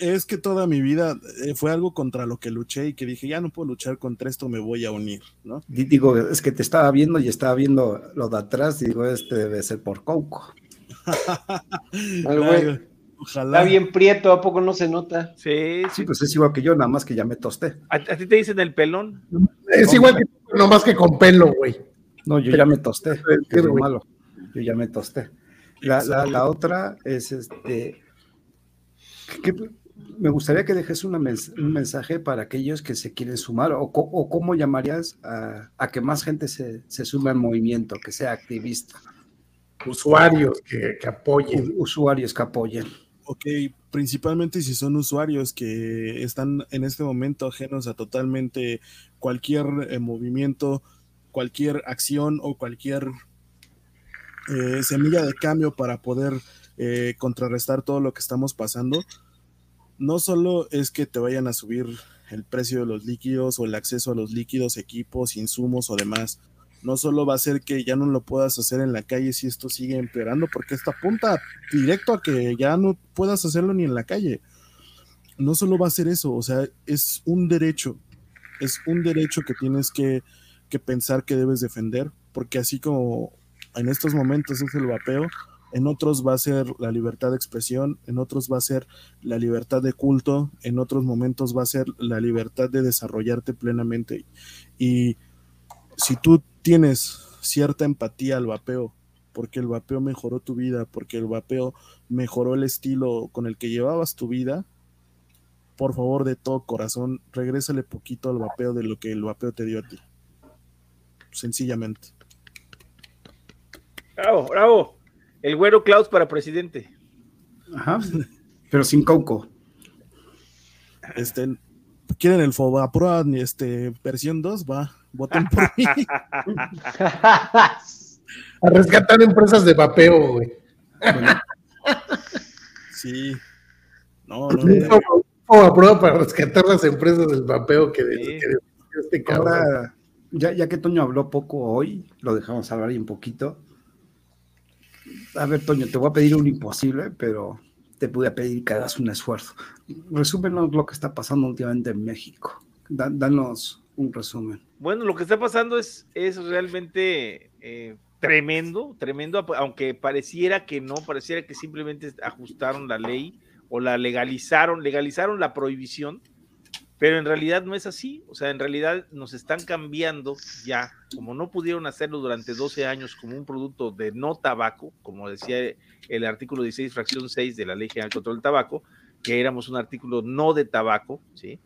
Es que toda mi vida eh, fue algo contra lo que luché y que dije, ya no puedo luchar contra esto, me voy a unir, ¿no? Digo, es que te estaba viendo y estaba viendo lo de atrás y digo, este debe ser por Coco. *laughs* Ojalá. Está bien prieto, ¿a poco no se nota? Sí, sí, pues es igual que yo, nada más que ya me tosté. ¿A, ti te dicen el pelón? Es igual que no más que con pelo, güey. No, yo ya me tosté, es lo malo. Yo ya me tosté. La, la, otra es este. Que, me gustaría que dejes un mensaje para aquellos que se quieren sumar o, o cómo llamarías a, a, que más gente se, se sume al movimiento, que sea activista. Usuarios que, que apoyen. usuarios que apoyen. Ok, principalmente si son usuarios que están en este momento ajenos a totalmente cualquier eh, movimiento cualquier acción o cualquier eh, semilla de cambio para poder eh, contrarrestar todo lo que estamos pasando, no solo es que te vayan a subir el precio de los líquidos o el acceso a los líquidos, equipos, insumos o demás. No solo va a ser que ya no lo puedas hacer en la calle si esto sigue empeorando, porque esto apunta directo a que ya no puedas hacerlo ni en la calle. No solo va a ser eso, o sea, es un derecho, es un derecho que tienes que que pensar que debes defender porque así como en estos momentos es el vapeo, en otros va a ser la libertad de expresión, en otros va a ser la libertad de culto, en otros momentos va a ser la libertad de desarrollarte plenamente. Y si tú tienes cierta empatía al vapeo, porque el vapeo mejoró tu vida, porque el vapeo mejoró el estilo con el que llevabas tu vida, por favor, de todo corazón, regrésale poquito al vapeo de lo que el vapeo te dio a ti. Sencillamente. Bravo, bravo. El güero Klaus para presidente. Ajá. *laughs* Pero sin Coco. Este, quieren el Fobapro, este, versión 2, va, voten por mí. *laughs* A rescatar empresas de vapeo, güey. Sí. No, no. no. Fobapro para rescatar las empresas del vapeo que, de, este Ahora, ya, que Toño habló poco hoy, lo dejamos hablar ahí un poquito a ver, Toño, te voy a pedir un imposible, pero te pude pedir que hagas un esfuerzo. Resúmenos lo que está pasando últimamente en México. danos un resumen. Bueno, lo que está pasando es, es realmente eh, tremendo, tremendo, aunque pareciera que no, pareciera que simplemente ajustaron la ley o la legalizaron, legalizaron la prohibición pero en realidad no es así, o sea, en realidad nos están cambiando ya, como no pudieron hacerlo durante 12 años como un producto de no tabaco, como decía el artículo 16, fracción 6 de la Ley General Control del Tabaco, que éramos un artículo no de tabaco, ¿sí?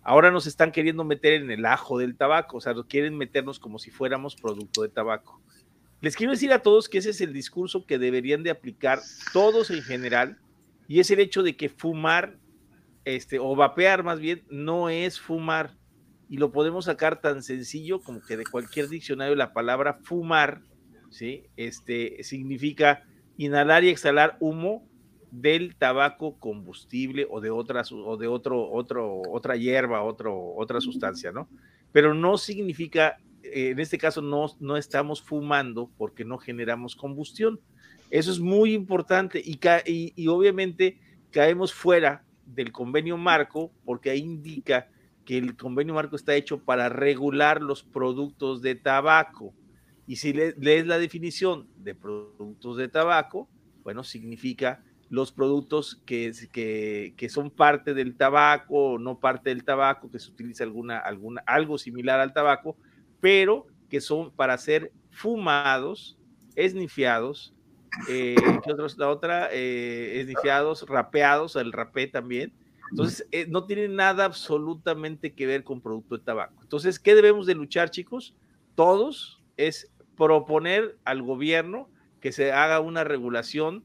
Ahora nos están queriendo meter en el ajo del tabaco, o sea, quieren meternos como si fuéramos producto de tabaco. Les quiero decir a todos que ese es el discurso que deberían de aplicar todos en general, y es el hecho de que fumar este, o vapear más bien, no es fumar. Y lo podemos sacar tan sencillo como que de cualquier diccionario la palabra fumar, ¿sí? Este, significa inhalar y exhalar humo del tabaco combustible o de otras o de otro, otro, otra hierba, otro, otra sustancia, ¿no? Pero no significa, eh, en este caso no, no estamos fumando porque no generamos combustión. Eso es muy importante y, y, y obviamente caemos fuera del convenio marco, porque ahí indica que el convenio marco está hecho para regular los productos de tabaco. Y si lees la definición de productos de tabaco, bueno, significa los productos que, que, que, son parte del tabaco no parte del tabaco, que se utiliza alguna, alguna, algo similar al tabaco, pero que son para ser fumados, esnifiados, eh, ¿qué otros? La otra, eh, esnifiados, rapeados, el rapé también. Entonces, eh, no tiene nada absolutamente que ver con producto de tabaco. Entonces, ¿qué debemos de luchar, chicos? Todos es proponer al gobierno que se haga una regulación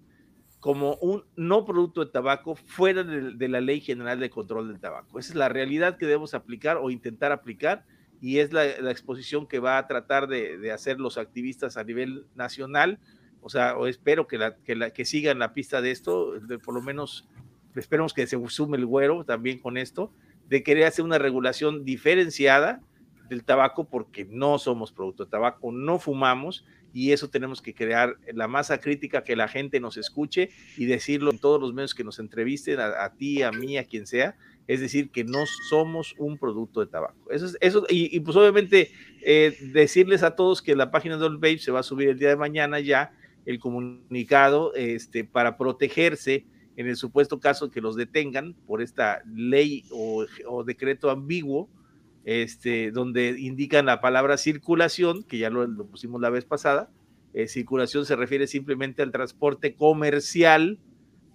como un no producto de tabaco fuera de, la ley general de control del tabaco. Esa es la realidad que debemos aplicar o intentar aplicar y es la, exposición que va a tratar de, de hacer los activistas a nivel nacional o sea, espero que, la, que, la, que sigan la pista de esto, por lo menos esperemos que se sume el güero también con esto, de querer hacer una regulación diferenciada del tabaco porque no somos producto de tabaco, no fumamos y eso tenemos que crear la masa crítica que la gente nos escuche y decirlo en todos los medios que nos entrevisten, a, ti, a mí, a quien sea, es decir, que no somos un producto de tabaco. Eso es, eso, y, pues obviamente eh, decirles a todos que la página de Old Babe se va a subir el día de mañana ya el comunicado este, para protegerse en el supuesto caso que los detengan por esta ley o, decreto ambiguo, este, donde indican la palabra circulación, que ya lo, pusimos la vez pasada. Eh, circulación se refiere simplemente al transporte comercial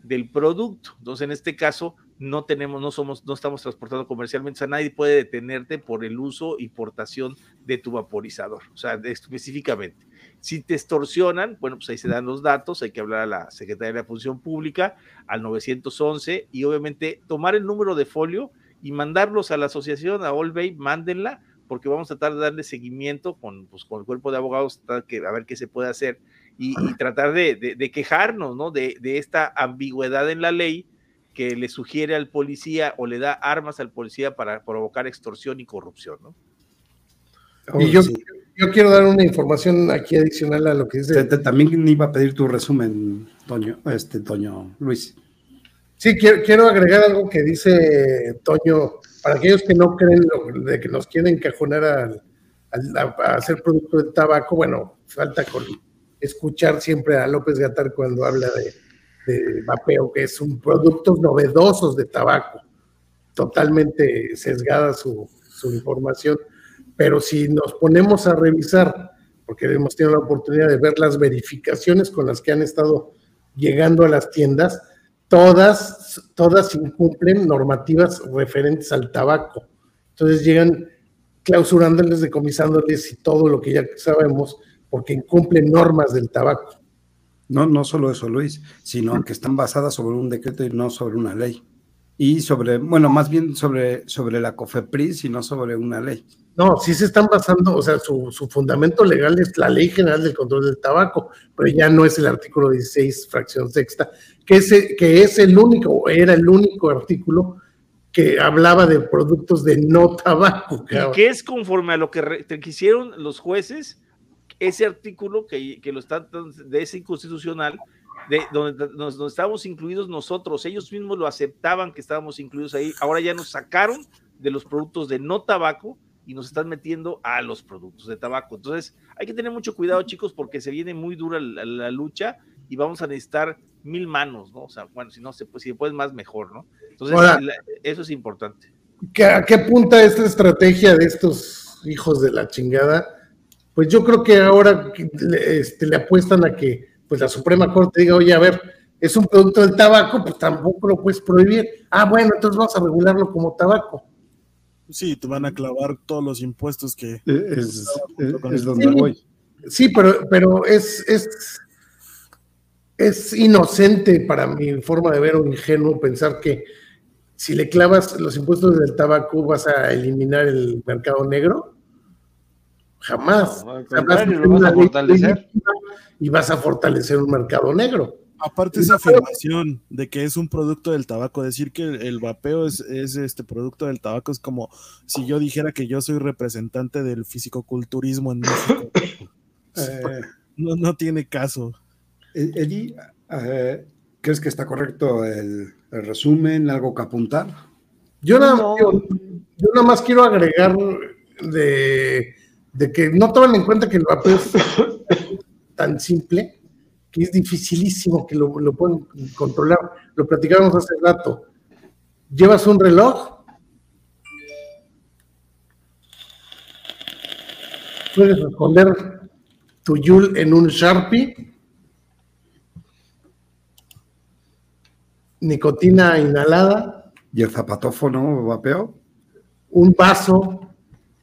del producto. Entonces, en este caso, no tenemos, no somos, no estamos transportando comercialmente, o sea, nadie puede detenerte por el uso y portación de tu vaporizador, o sea, específicamente. Si te extorsionan, bueno, pues ahí se dan los datos, hay que hablar a la Secretaría de la Función Pública, al 911, y obviamente tomar el número de folio y mandarlos a la asociación, a All Bay, mándenla, porque vamos a tratar de darle seguimiento con, pues, con el cuerpo de abogados, que, a ver qué se puede hacer, y, tratar de, de, quejarnos, ¿no? De, de esta ambigüedad en la ley, que le sugiere al policía o le da armas al policía para provocar extorsión y corrupción, ¿no? Y yo, yo quiero dar una información aquí adicional a lo que dice. también iba a pedir tu resumen, Toño, este Toño Luis. Sí, quiero, quiero agregar algo que dice Toño, para aquellos que no creen de que nos quieren encajonar al, a, hacer producto de tabaco, bueno, falta con escuchar siempre a López Gatar cuando habla de, de vapeo, que es un productos novedosos de tabaco, totalmente sesgada su, su información. Pero si nos ponemos a revisar, porque hemos tenido la oportunidad de ver las verificaciones con las que han estado llegando a las tiendas, todas, todas incumplen normativas referentes al tabaco. Entonces llegan clausurándoles, decomisándoles y todo lo que ya sabemos, porque incumplen normas del tabaco. No, no solo eso, Luis, sino que están basadas sobre un decreto y no sobre una ley. Y sobre, bueno, más bien sobre, sobre la COFEPRIS y no sobre una ley. No, sí se están basando, o sea, su, su, fundamento legal es la Ley General del Control del Tabaco, pero ya no es el artículo 16, fracción sexta, que es, que es el único, era el único artículo que hablaba de productos de no tabaco. Y que es conforme a lo que quisieron los jueces, ese artículo que, que lo están de ese inconstitucional, de donde nos, nos estábamos incluidos nosotros, ellos mismos lo aceptaban que estábamos incluidos ahí, ahora ya nos sacaron de los productos de no tabaco y nos están metiendo a los productos de tabaco. Entonces, hay que tener mucho cuidado, chicos, porque se viene muy dura la, lucha y vamos a necesitar mil manos, ¿no? O sea, bueno, si no se puede, si puedes más, mejor, ¿no? Entonces, eso es importante. ¿A qué punta esta estrategia de estos hijos de la chingada? Pues yo creo que ahora este, le apuestan a que pues la Suprema Corte diga, oye, a ver, es un producto del tabaco, pues tampoco lo puedes prohibir. Ah, bueno, entonces vamos a regularlo como tabaco. Sí, te van a clavar todos los impuestos que... Es, donde voy. Sí, pero, pero es, es, es inocente para mi forma de ver o ingenuo pensar que si le clavas los impuestos del tabaco vas a eliminar el mercado negro. Jamás. lo vas a fortalecer. Y vas a fortalecer un mercado negro. Aparte esa afirmación de que es un producto del tabaco, decir que el, vapeo es, este producto del tabaco es como si yo dijera que yo soy representante del fisicoculturismo en México. Eh, no, tiene caso. Eddie, eh, ¿crees que está correcto el, resumen? ¿Algo que apuntar? Yo nada, yo nada más quiero agregar de, de que no tomen en cuenta que el vapeo es tan simple que es dificilísimo que lo, lo puedan controlar. Lo platicábamos hace rato. Llevas un reloj, puedes esconder tu Yul en un Sharpie, nicotina inhalada. ¿Y el zapatófono vapeo? Un vaso,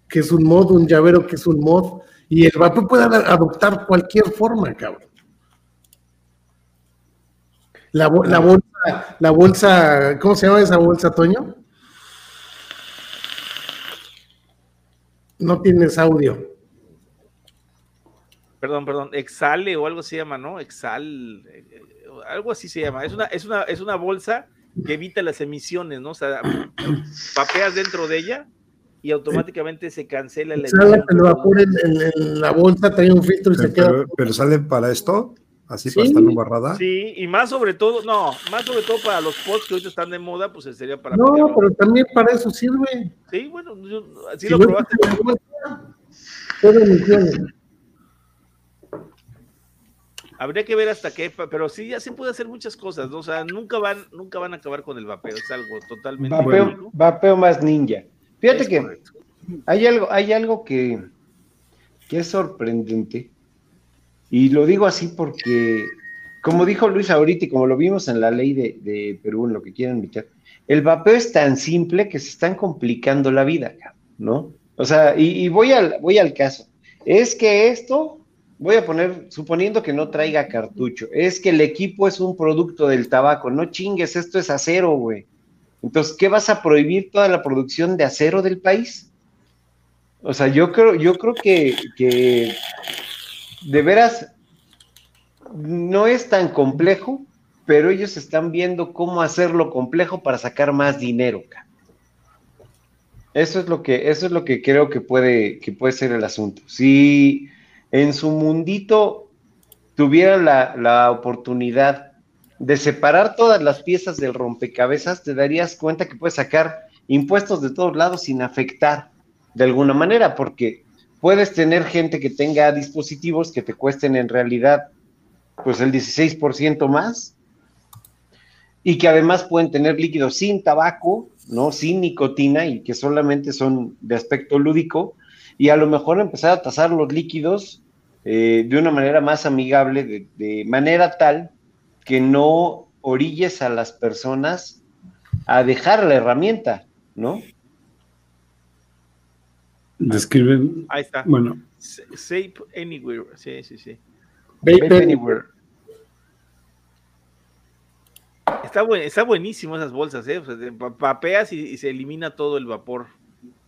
que es un mod, un llavero, que es un mod. Y el vapeo puede adoptar cualquier forma, cabrón. La, bolsa, la bolsa, ¿cómo se llama esa bolsa, Toño? No tienes audio. Perdón, perdón, exhale o algo se llama, ¿no? Exhal, eh, algo así se llama. Es una, es una, es una bolsa que evita las emisiones, ¿no? O sea, *clears throat* papeas dentro de ella y automáticamente se cancela el Sale el vapor en, la bolsa, trae un filtro y se queda. Pero sale para esto. Así para estar barrada. Sí, y más sobre todo, no, más sobre todo para los pods que hoy están de moda, pues sería para. No, pero también para eso sirve. Sí, bueno, así lo probaste. Habría que ver hasta qué, pero sí, ya se puede hacer muchas cosas, ¿no? O sea, nunca van, nunca van a acabar con el vapeo, es algo totalmente. Vapeo, vapeo más ninja. Fíjate que hay algo, hay algo que, que es sorprendente y lo digo así porque, como dijo Luis ahorita y como lo vimos en la ley de, Perú, en lo que quieren meter, el vapeo es tan simple que se están complicando la vida, ¿no? O sea, y, voy, al, voy al caso. Es que esto, voy a poner, suponiendo que no traiga cartucho, es que el equipo es un producto del tabaco, no chingues, esto es acero, güey. Entonces, ¿qué vas a prohibir toda la producción de acero del país? O sea, yo creo, yo creo que, de veras, no es tan complejo, pero ellos están viendo cómo hacerlo complejo para sacar más dinero. Eso es lo que, eso es lo que creo que puede, que puede ser el asunto. Si en su mundito tuvieran la, la oportunidad de separar todas las piezas del rompecabezas, te darías cuenta que puedes sacar impuestos de todos lados sin afectar de alguna manera, porque puedes tener gente que tenga dispositivos que te cuesten en realidad pues el 16% más y que además pueden tener líquidos sin tabaco, ¿no? Sin nicotina y que solamente son de aspecto lúdico y a lo mejor empezar a tasar los líquidos eh, de una manera más amigable, de, de manera tal que no orilles a las personas a dejar la herramienta, ¿no? Describen. Ahí está. Bueno. Safe Anywhere. Sí, sí, sí. Vape Anywhere. Está, buen, está buenísimo esas bolsas, ¿eh? O sea, vapeas y, se elimina todo el vapor.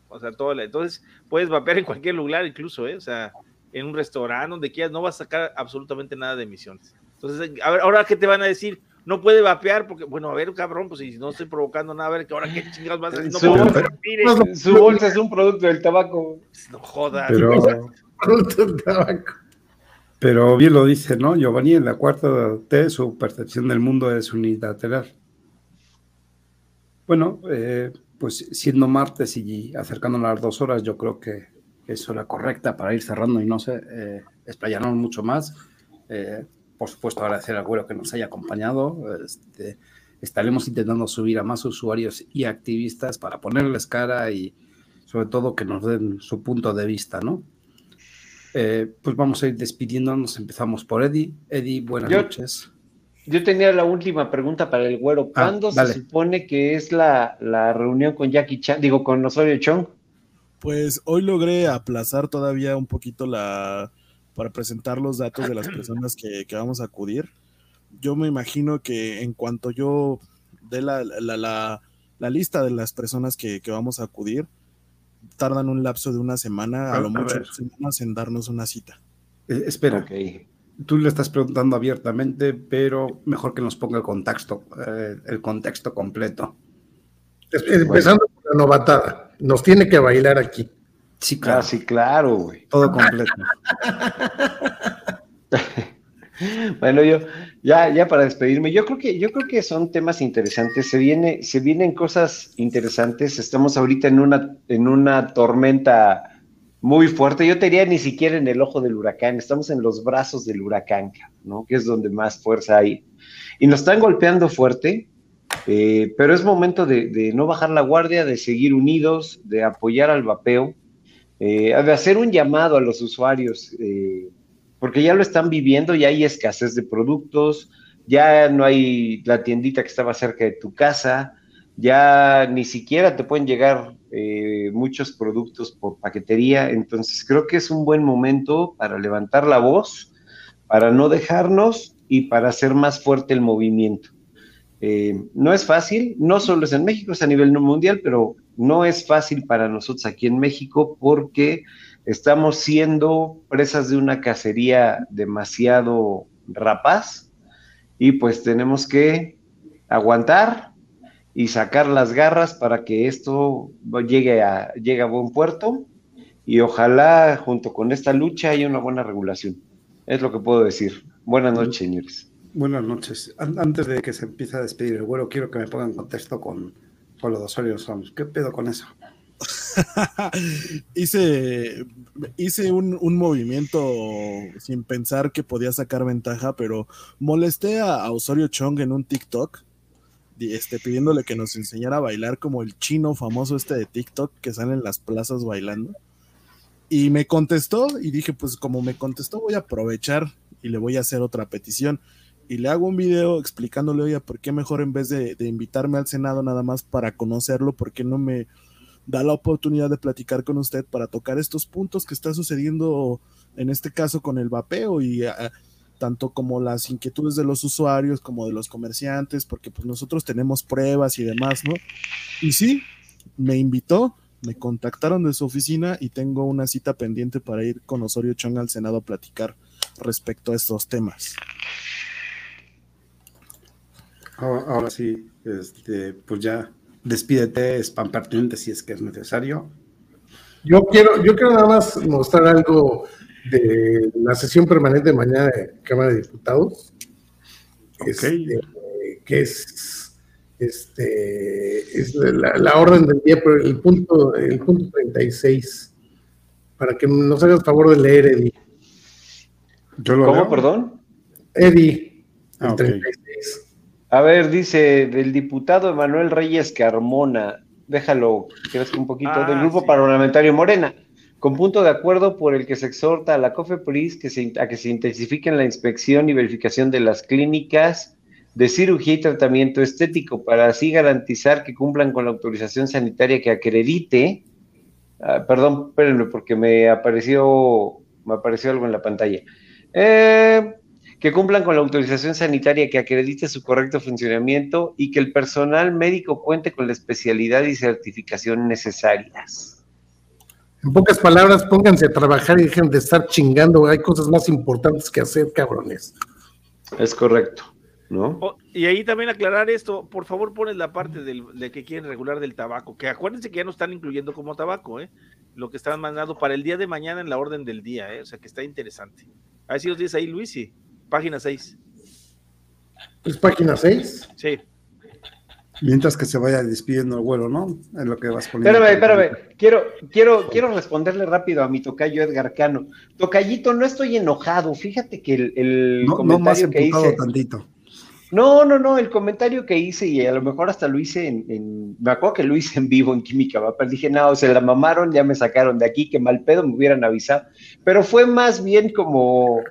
O sea, todo entonces puedes vapear en cualquier lugar, incluso, ¿eh? O sea, en un restaurante, donde quieras, no vas a sacar absolutamente nada de emisiones. Entonces, a ver, ahora qué te van a decir, no puede vapear porque, bueno, a ver, cabrón, pues si no estoy provocando nada, a ver, que ahora qué chingados vas a hacer. No su, bolsa, su bolsa es un producto del tabaco. Pues, no jodas. Pero, *laughs* producto del tabaco. Pero bien lo dice, ¿no? Giovanni, en la cuarta T, su percepción del mundo es unilateral. Bueno, eh, pues siendo martes y acercándonos a las dos horas, yo creo que es hora correcta para ir cerrando y no sé, eh, explayarnos mucho más. Eh, por supuesto, agradecer al güero que nos haya acompañado. Este, estaremos intentando subir a más usuarios y activistas para ponerles cara y sobre todo que nos den su punto de vista, ¿no? Eh, pues vamos a ir despidiéndonos. Empezamos por Eddie. Eddie, buenas noches. Yo tenía la última pregunta para el güero. Ah, ¿Cuándo se supone que es la, la, reunión con Jackie Chan, digo, con Osorio Chong? Pues hoy logré aplazar todavía un poquito la, para presentar los datos de las personas que, vamos a acudir. Yo me imagino que en cuanto yo dé la, la, lista de las personas que, vamos a acudir, tardan un lapso de una semana, a, lo mucho semanas en darnos una cita. Eh, espera, tú le estás preguntando abiertamente, pero mejor que nos ponga el contexto, eh, el contexto completo. Empezando por la novatada, nos tiene que bailar aquí. Sí, claro. sí, claro, güey. Todo completo. *laughs* bueno, yo, ya, ya para despedirme, yo creo que, yo creo que son temas interesantes. Se viene, se vienen cosas interesantes. Estamos ahorita en una, en una tormenta muy fuerte. Yo te diría ni siquiera en el ojo del huracán, estamos en los brazos del huracán, ¿no? Que es donde más fuerza hay. Y nos están golpeando fuerte. Eh, pero es momento de, de no bajar la guardia, de seguir unidos, de apoyar al vapeo eh, de hacer un llamado a los usuarios, eh, porque ya lo están viviendo, ya hay escasez de productos, ya no hay la tiendita que estaba cerca de tu casa, ya ni siquiera te pueden llegar eh, muchos productos por paquetería, entonces creo que es un buen momento para levantar la voz, para no dejarnos y para hacer más fuerte el movimiento. No es fácil, no solo es en México, es a nivel mundial, pero no es fácil para nosotros aquí en México porque estamos siendo presas de una cacería demasiado rapaz y pues tenemos que aguantar y sacar las garras para que esto llegue a, llegue a buen puerto y ojalá junto con esta lucha haya una buena regulación. Es lo que puedo decir. Buenas noches, señores. Buenas noches. Antes de que se empiece a despedir el vuelo, quiero que me pongan contexto con con los Osorio Sons. ¿Qué pedo con eso? *laughs* hice hice un, movimiento sin pensar que podía sacar ventaja, pero molesté a, Osorio Chong en un TikTok, este, pidiéndole que nos enseñara a bailar como el chino famoso este de TikTok que sale en las plazas bailando. Y me contestó y dije, pues como me contestó voy a aprovechar y le voy a hacer otra petición y le hago un video explicándole, oye, ¿por qué mejor en vez de, invitarme al Senado nada más para conocerlo, por qué no me da la oportunidad de platicar con usted para tocar estos puntos que está sucediendo en este caso con el vapeo y ah, tanto como las inquietudes de los usuarios como de los comerciantes, porque pues nosotros tenemos pruebas y demás, ¿no? Y sí, me invitó, me contactaron de su oficina y tengo una cita pendiente para ir con Osorio Chong al Senado a platicar respecto a estos temas. Ahora, sí, este, pues ya despídete, spam pertinente si es que es necesario. Yo quiero, yo quiero nada más mostrar algo de la sesión permanente de mañana de Cámara de Diputados. Este, que es este es la, orden del día, pero el punto, el punto 36 para que nos hagas favor de leer, Eddie. ¿Cómo, perdón? Eddie. Ah, A ver, dice del diputado Emanuel Reyes Carmona, déjalo, que un poquito, del ah, grupo parlamentario Morena, con punto de acuerdo por el que se exhorta a la COFEPRIS que se, a que se intensifiquen la inspección y verificación de las clínicas de cirugía y tratamiento estético para así garantizar que cumplan con la autorización sanitaria que acredite. Ah, perdón, espérenme, porque me apareció, me apareció algo en la pantalla. Eh, que cumplan con la autorización sanitaria que acredite su correcto funcionamiento y que el personal médico cuente con la especialidad y certificación necesarias. En pocas palabras, pónganse a trabajar y dejen de estar chingando. Hay cosas más importantes que hacer, cabrones. Es correcto, ¿no? Oh, y ahí también aclarar esto, por favor, pones la parte del, de que quieren regular del tabaco, que acuérdense que ya no están incluyendo como tabaco, ¿eh? Lo que están mandando para el día de mañana en la orden del día, ¿eh? O sea que está interesante. A ver si los dices ahí, Luis, sí. Página 6. ¿Es página 6? Sí. Mientras que se vaya despidiendo el vuelo, ¿no? En lo que vas poniendo. Espérame, espérame. Quiero, quiero, quiero responderle rápido a mi tocayo Edgar Cano. Tocayito, no estoy enojado. Fíjate que el, comentario que hice. Tantito. No, no, no, el comentario que hice, y a lo mejor hasta lo hice en, me acuerdo que lo hice en vivo en Química, pero dije, no, se la mamaron, ya me sacaron de aquí, que mal pedo me hubieran avisado. Pero fue más bien como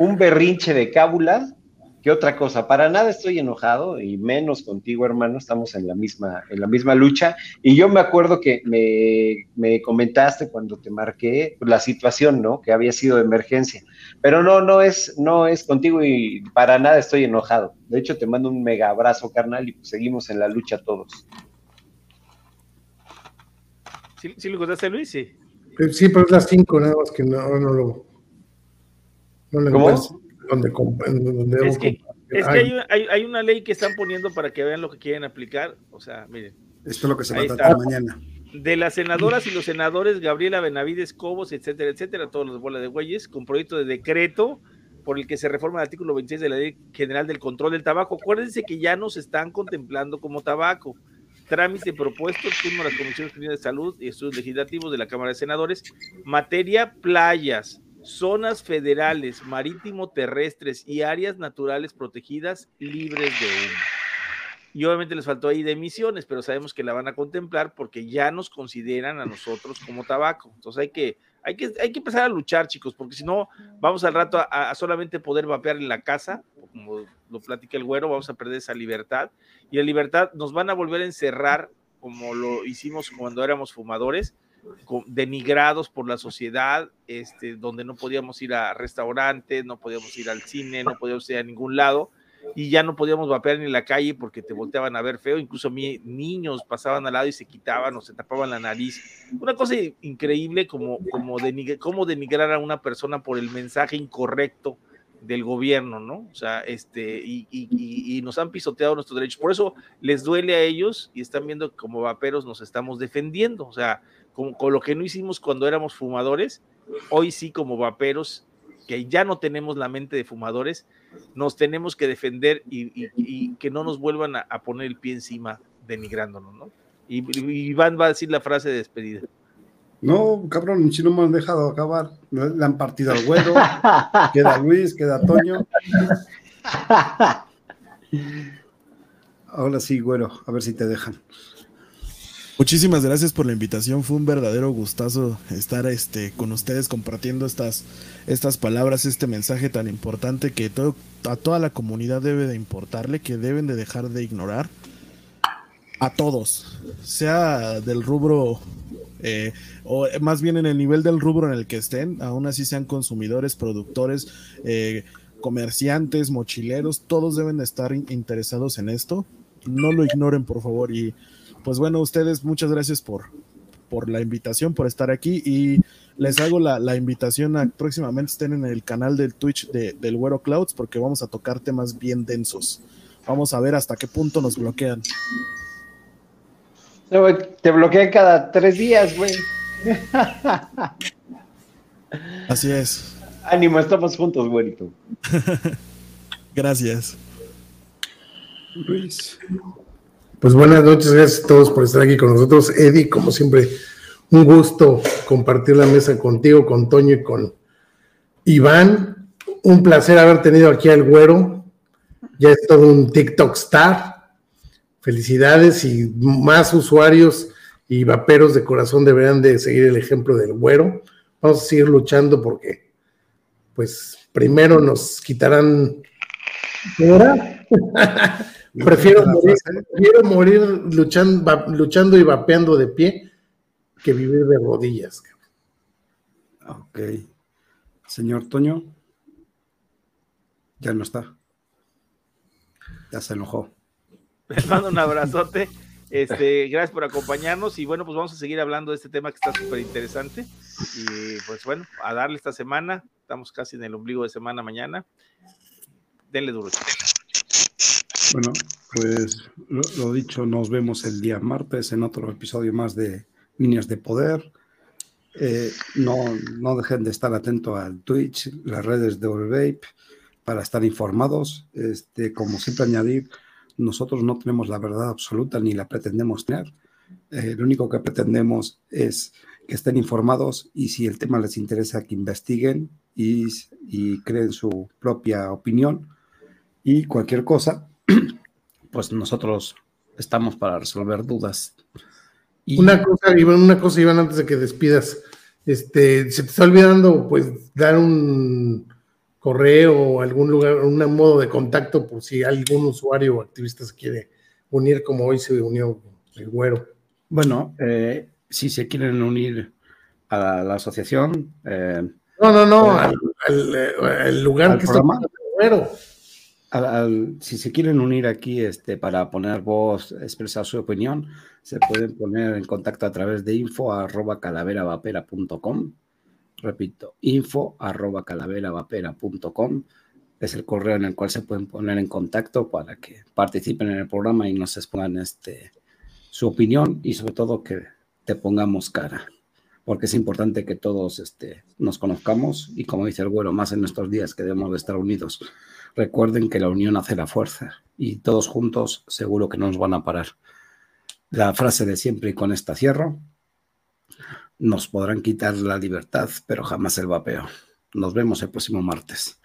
un berrinche de cábula que otra cosa. Para nada estoy enojado y menos contigo, hermano. Estamos en la misma, en la misma lucha. Y yo me acuerdo que me, comentaste cuando te marqué la situación, ¿no? Que había sido de emergencia. Pero no, no es, no es contigo y para nada estoy enojado. De hecho, te mando un mega abrazo, carnal, y pues seguimos en la lucha todos. ¿Sí, sí lo contaste, Luis? Sí. Sí, pero es las cinco, nada más que no, no lo ¿Cómo? es que, hay, una ley que están poniendo para que vean lo que quieren aplicar. O sea, miren. Esto es lo que se va a tratar mañana. De las senadoras y los senadores Gabriela Benavides Cobos, etcétera, etcétera, todos los bolas de güeyes, con proyecto de decreto por el que se reforma el artículo 26 de la Ley General del Control del Tabaco. Acuérdense que ya nos están contemplando como tabaco. Trámite propuesto, turno las Comisiones Unidas de Salud y Estudios Legislativos de la Cámara de Senadores. Materia playas zonas federales, marítimo terrestres y áreas naturales protegidas libres de humo. Y obviamente les faltó ahí de emisiones, pero sabemos que la van a contemplar porque ya nos consideran a nosotros como tabaco. Entonces hay que, hay que, hay que empezar a luchar, chicos, porque si no, vamos al rato a, solamente poder vapear en la casa, como lo platica el güero, vamos a perder esa libertad. Y la libertad nos van a volver a encerrar como lo hicimos cuando éramos fumadores, denigrados por la sociedad, este, donde no podíamos ir a restaurantes, no podíamos ir al cine, no podíamos ir a ningún lado, y ya no podíamos vapear ni en la calle porque te volteaban a ver feo, incluso mi, niños pasaban al lado y se quitaban o se tapaban la nariz. Una cosa increíble como, como, como denigrar a una persona por el mensaje incorrecto del gobierno, ¿no? O sea, este, y, y, nos han pisoteado nuestros derechos. Por eso les duele a ellos y están viendo que como vaperos nos estamos defendiendo. O sea, con, lo que no hicimos cuando éramos fumadores, hoy sí como vaperos, que ya no tenemos la mente de fumadores, nos tenemos que defender y, que no nos vuelvan a, poner el pie encima denigrándonos, ¿no? Y Iván va a decir la frase de despedida. No, cabrón, si no me han dejado acabar. Le han partido al güero. *laughs* queda Luis, queda Toño. Ahora sí, güero, a ver si te dejan. Muchísimas gracias por la invitación. Fue un verdadero gustazo estar este, con ustedes compartiendo estas, estas palabras, este mensaje tan importante que todo, a toda la comunidad debe de importarle, que deben de dejar de ignorar. A todos, sea del rubro eh, o más bien en el nivel del rubro en el que estén, aún así sean consumidores, productores, eh, comerciantes, mochileros, todos deben de estar interesados en esto. No lo ignoren, por favor, y pues bueno, ustedes muchas gracias por, por la invitación, por estar aquí y les hago la, invitación a próximamente estén en el canal del Twitch de, del Güero Clouds porque vamos a tocar temas bien densos. Vamos a ver hasta qué punto nos bloquean. Te bloquean cada tres días, güey. Así es. Ánimo, estamos juntos, güerito. *laughs* Gracias. Luis. Pues buenas noches, gracias a todos por estar aquí con nosotros. Eddie, como siempre, Un gusto compartir la mesa contigo, con Toño y con Iván. Un placer haber tenido aquí al güero. Ya es todo un TikTok star. Felicidades y más usuarios y vaperos de corazón deberán de seguir el ejemplo del güero. Vamos a seguir luchando porque, pues, primero nos quitarán. *laughs* *laughs* prefiero, morir, prefiero morir luchando, luchando y vapeando de pie que vivir de rodillas. Ok. Señor Toño, ya no está. Ya se enojó. Les mando un abrazote. Este, gracias por acompañarnos y bueno, pues vamos a seguir hablando de este tema que está súper interesante. Y pues bueno, a darle esta semana. Estamos casi en el ombligo de semana mañana. Denle duro. Bueno, pues lo, dicho, nos vemos el día martes en otro episodio más de Líneas de Poder. Eh, no, no dejen de estar atentos al Twitch, las redes de Vape para estar informados. Este, como siempre añadir, nosotros no tenemos la verdad absoluta ni la pretendemos tener. Eh, lo único que pretendemos es que estén informados y si el tema les interesa, que investiguen y, creen su propia opinión. Y cualquier cosa, *clears throat* pues nosotros estamos para resolver dudas. Una cosa, Iván, una cosa, Iván, antes de que despidas. Este, se te está olvidando, pues, dar un correo o algún lugar, un modo de contacto por si algún usuario o activista se quiere unir como hoy se unió el güero. Bueno, eh, si se quieren unir a la, asociación. Eh, no, no, no, al, eh, lugar que está el güero si se quieren unir aquí este, para poner voz, expresar su opinión, se pueden poner en contacto a través de info arroba calaveravapera.com. Repito, info arroba calaveravapera.com es el correo en el cual se pueden poner en contacto para que participen en el programa y nos expongan este, su opinión y sobre todo que te pongamos cara, porque es importante que todos este, nos conozcamos y como dice el güero, más en estos días que debemos de estar unidos Recuerden que la unión hace la fuerza y todos juntos seguro que no nos van a parar. La frase de siempre y con esta cierro, nos podrán quitar la libertad, pero jamás el vapeo. Nos vemos el próximo martes.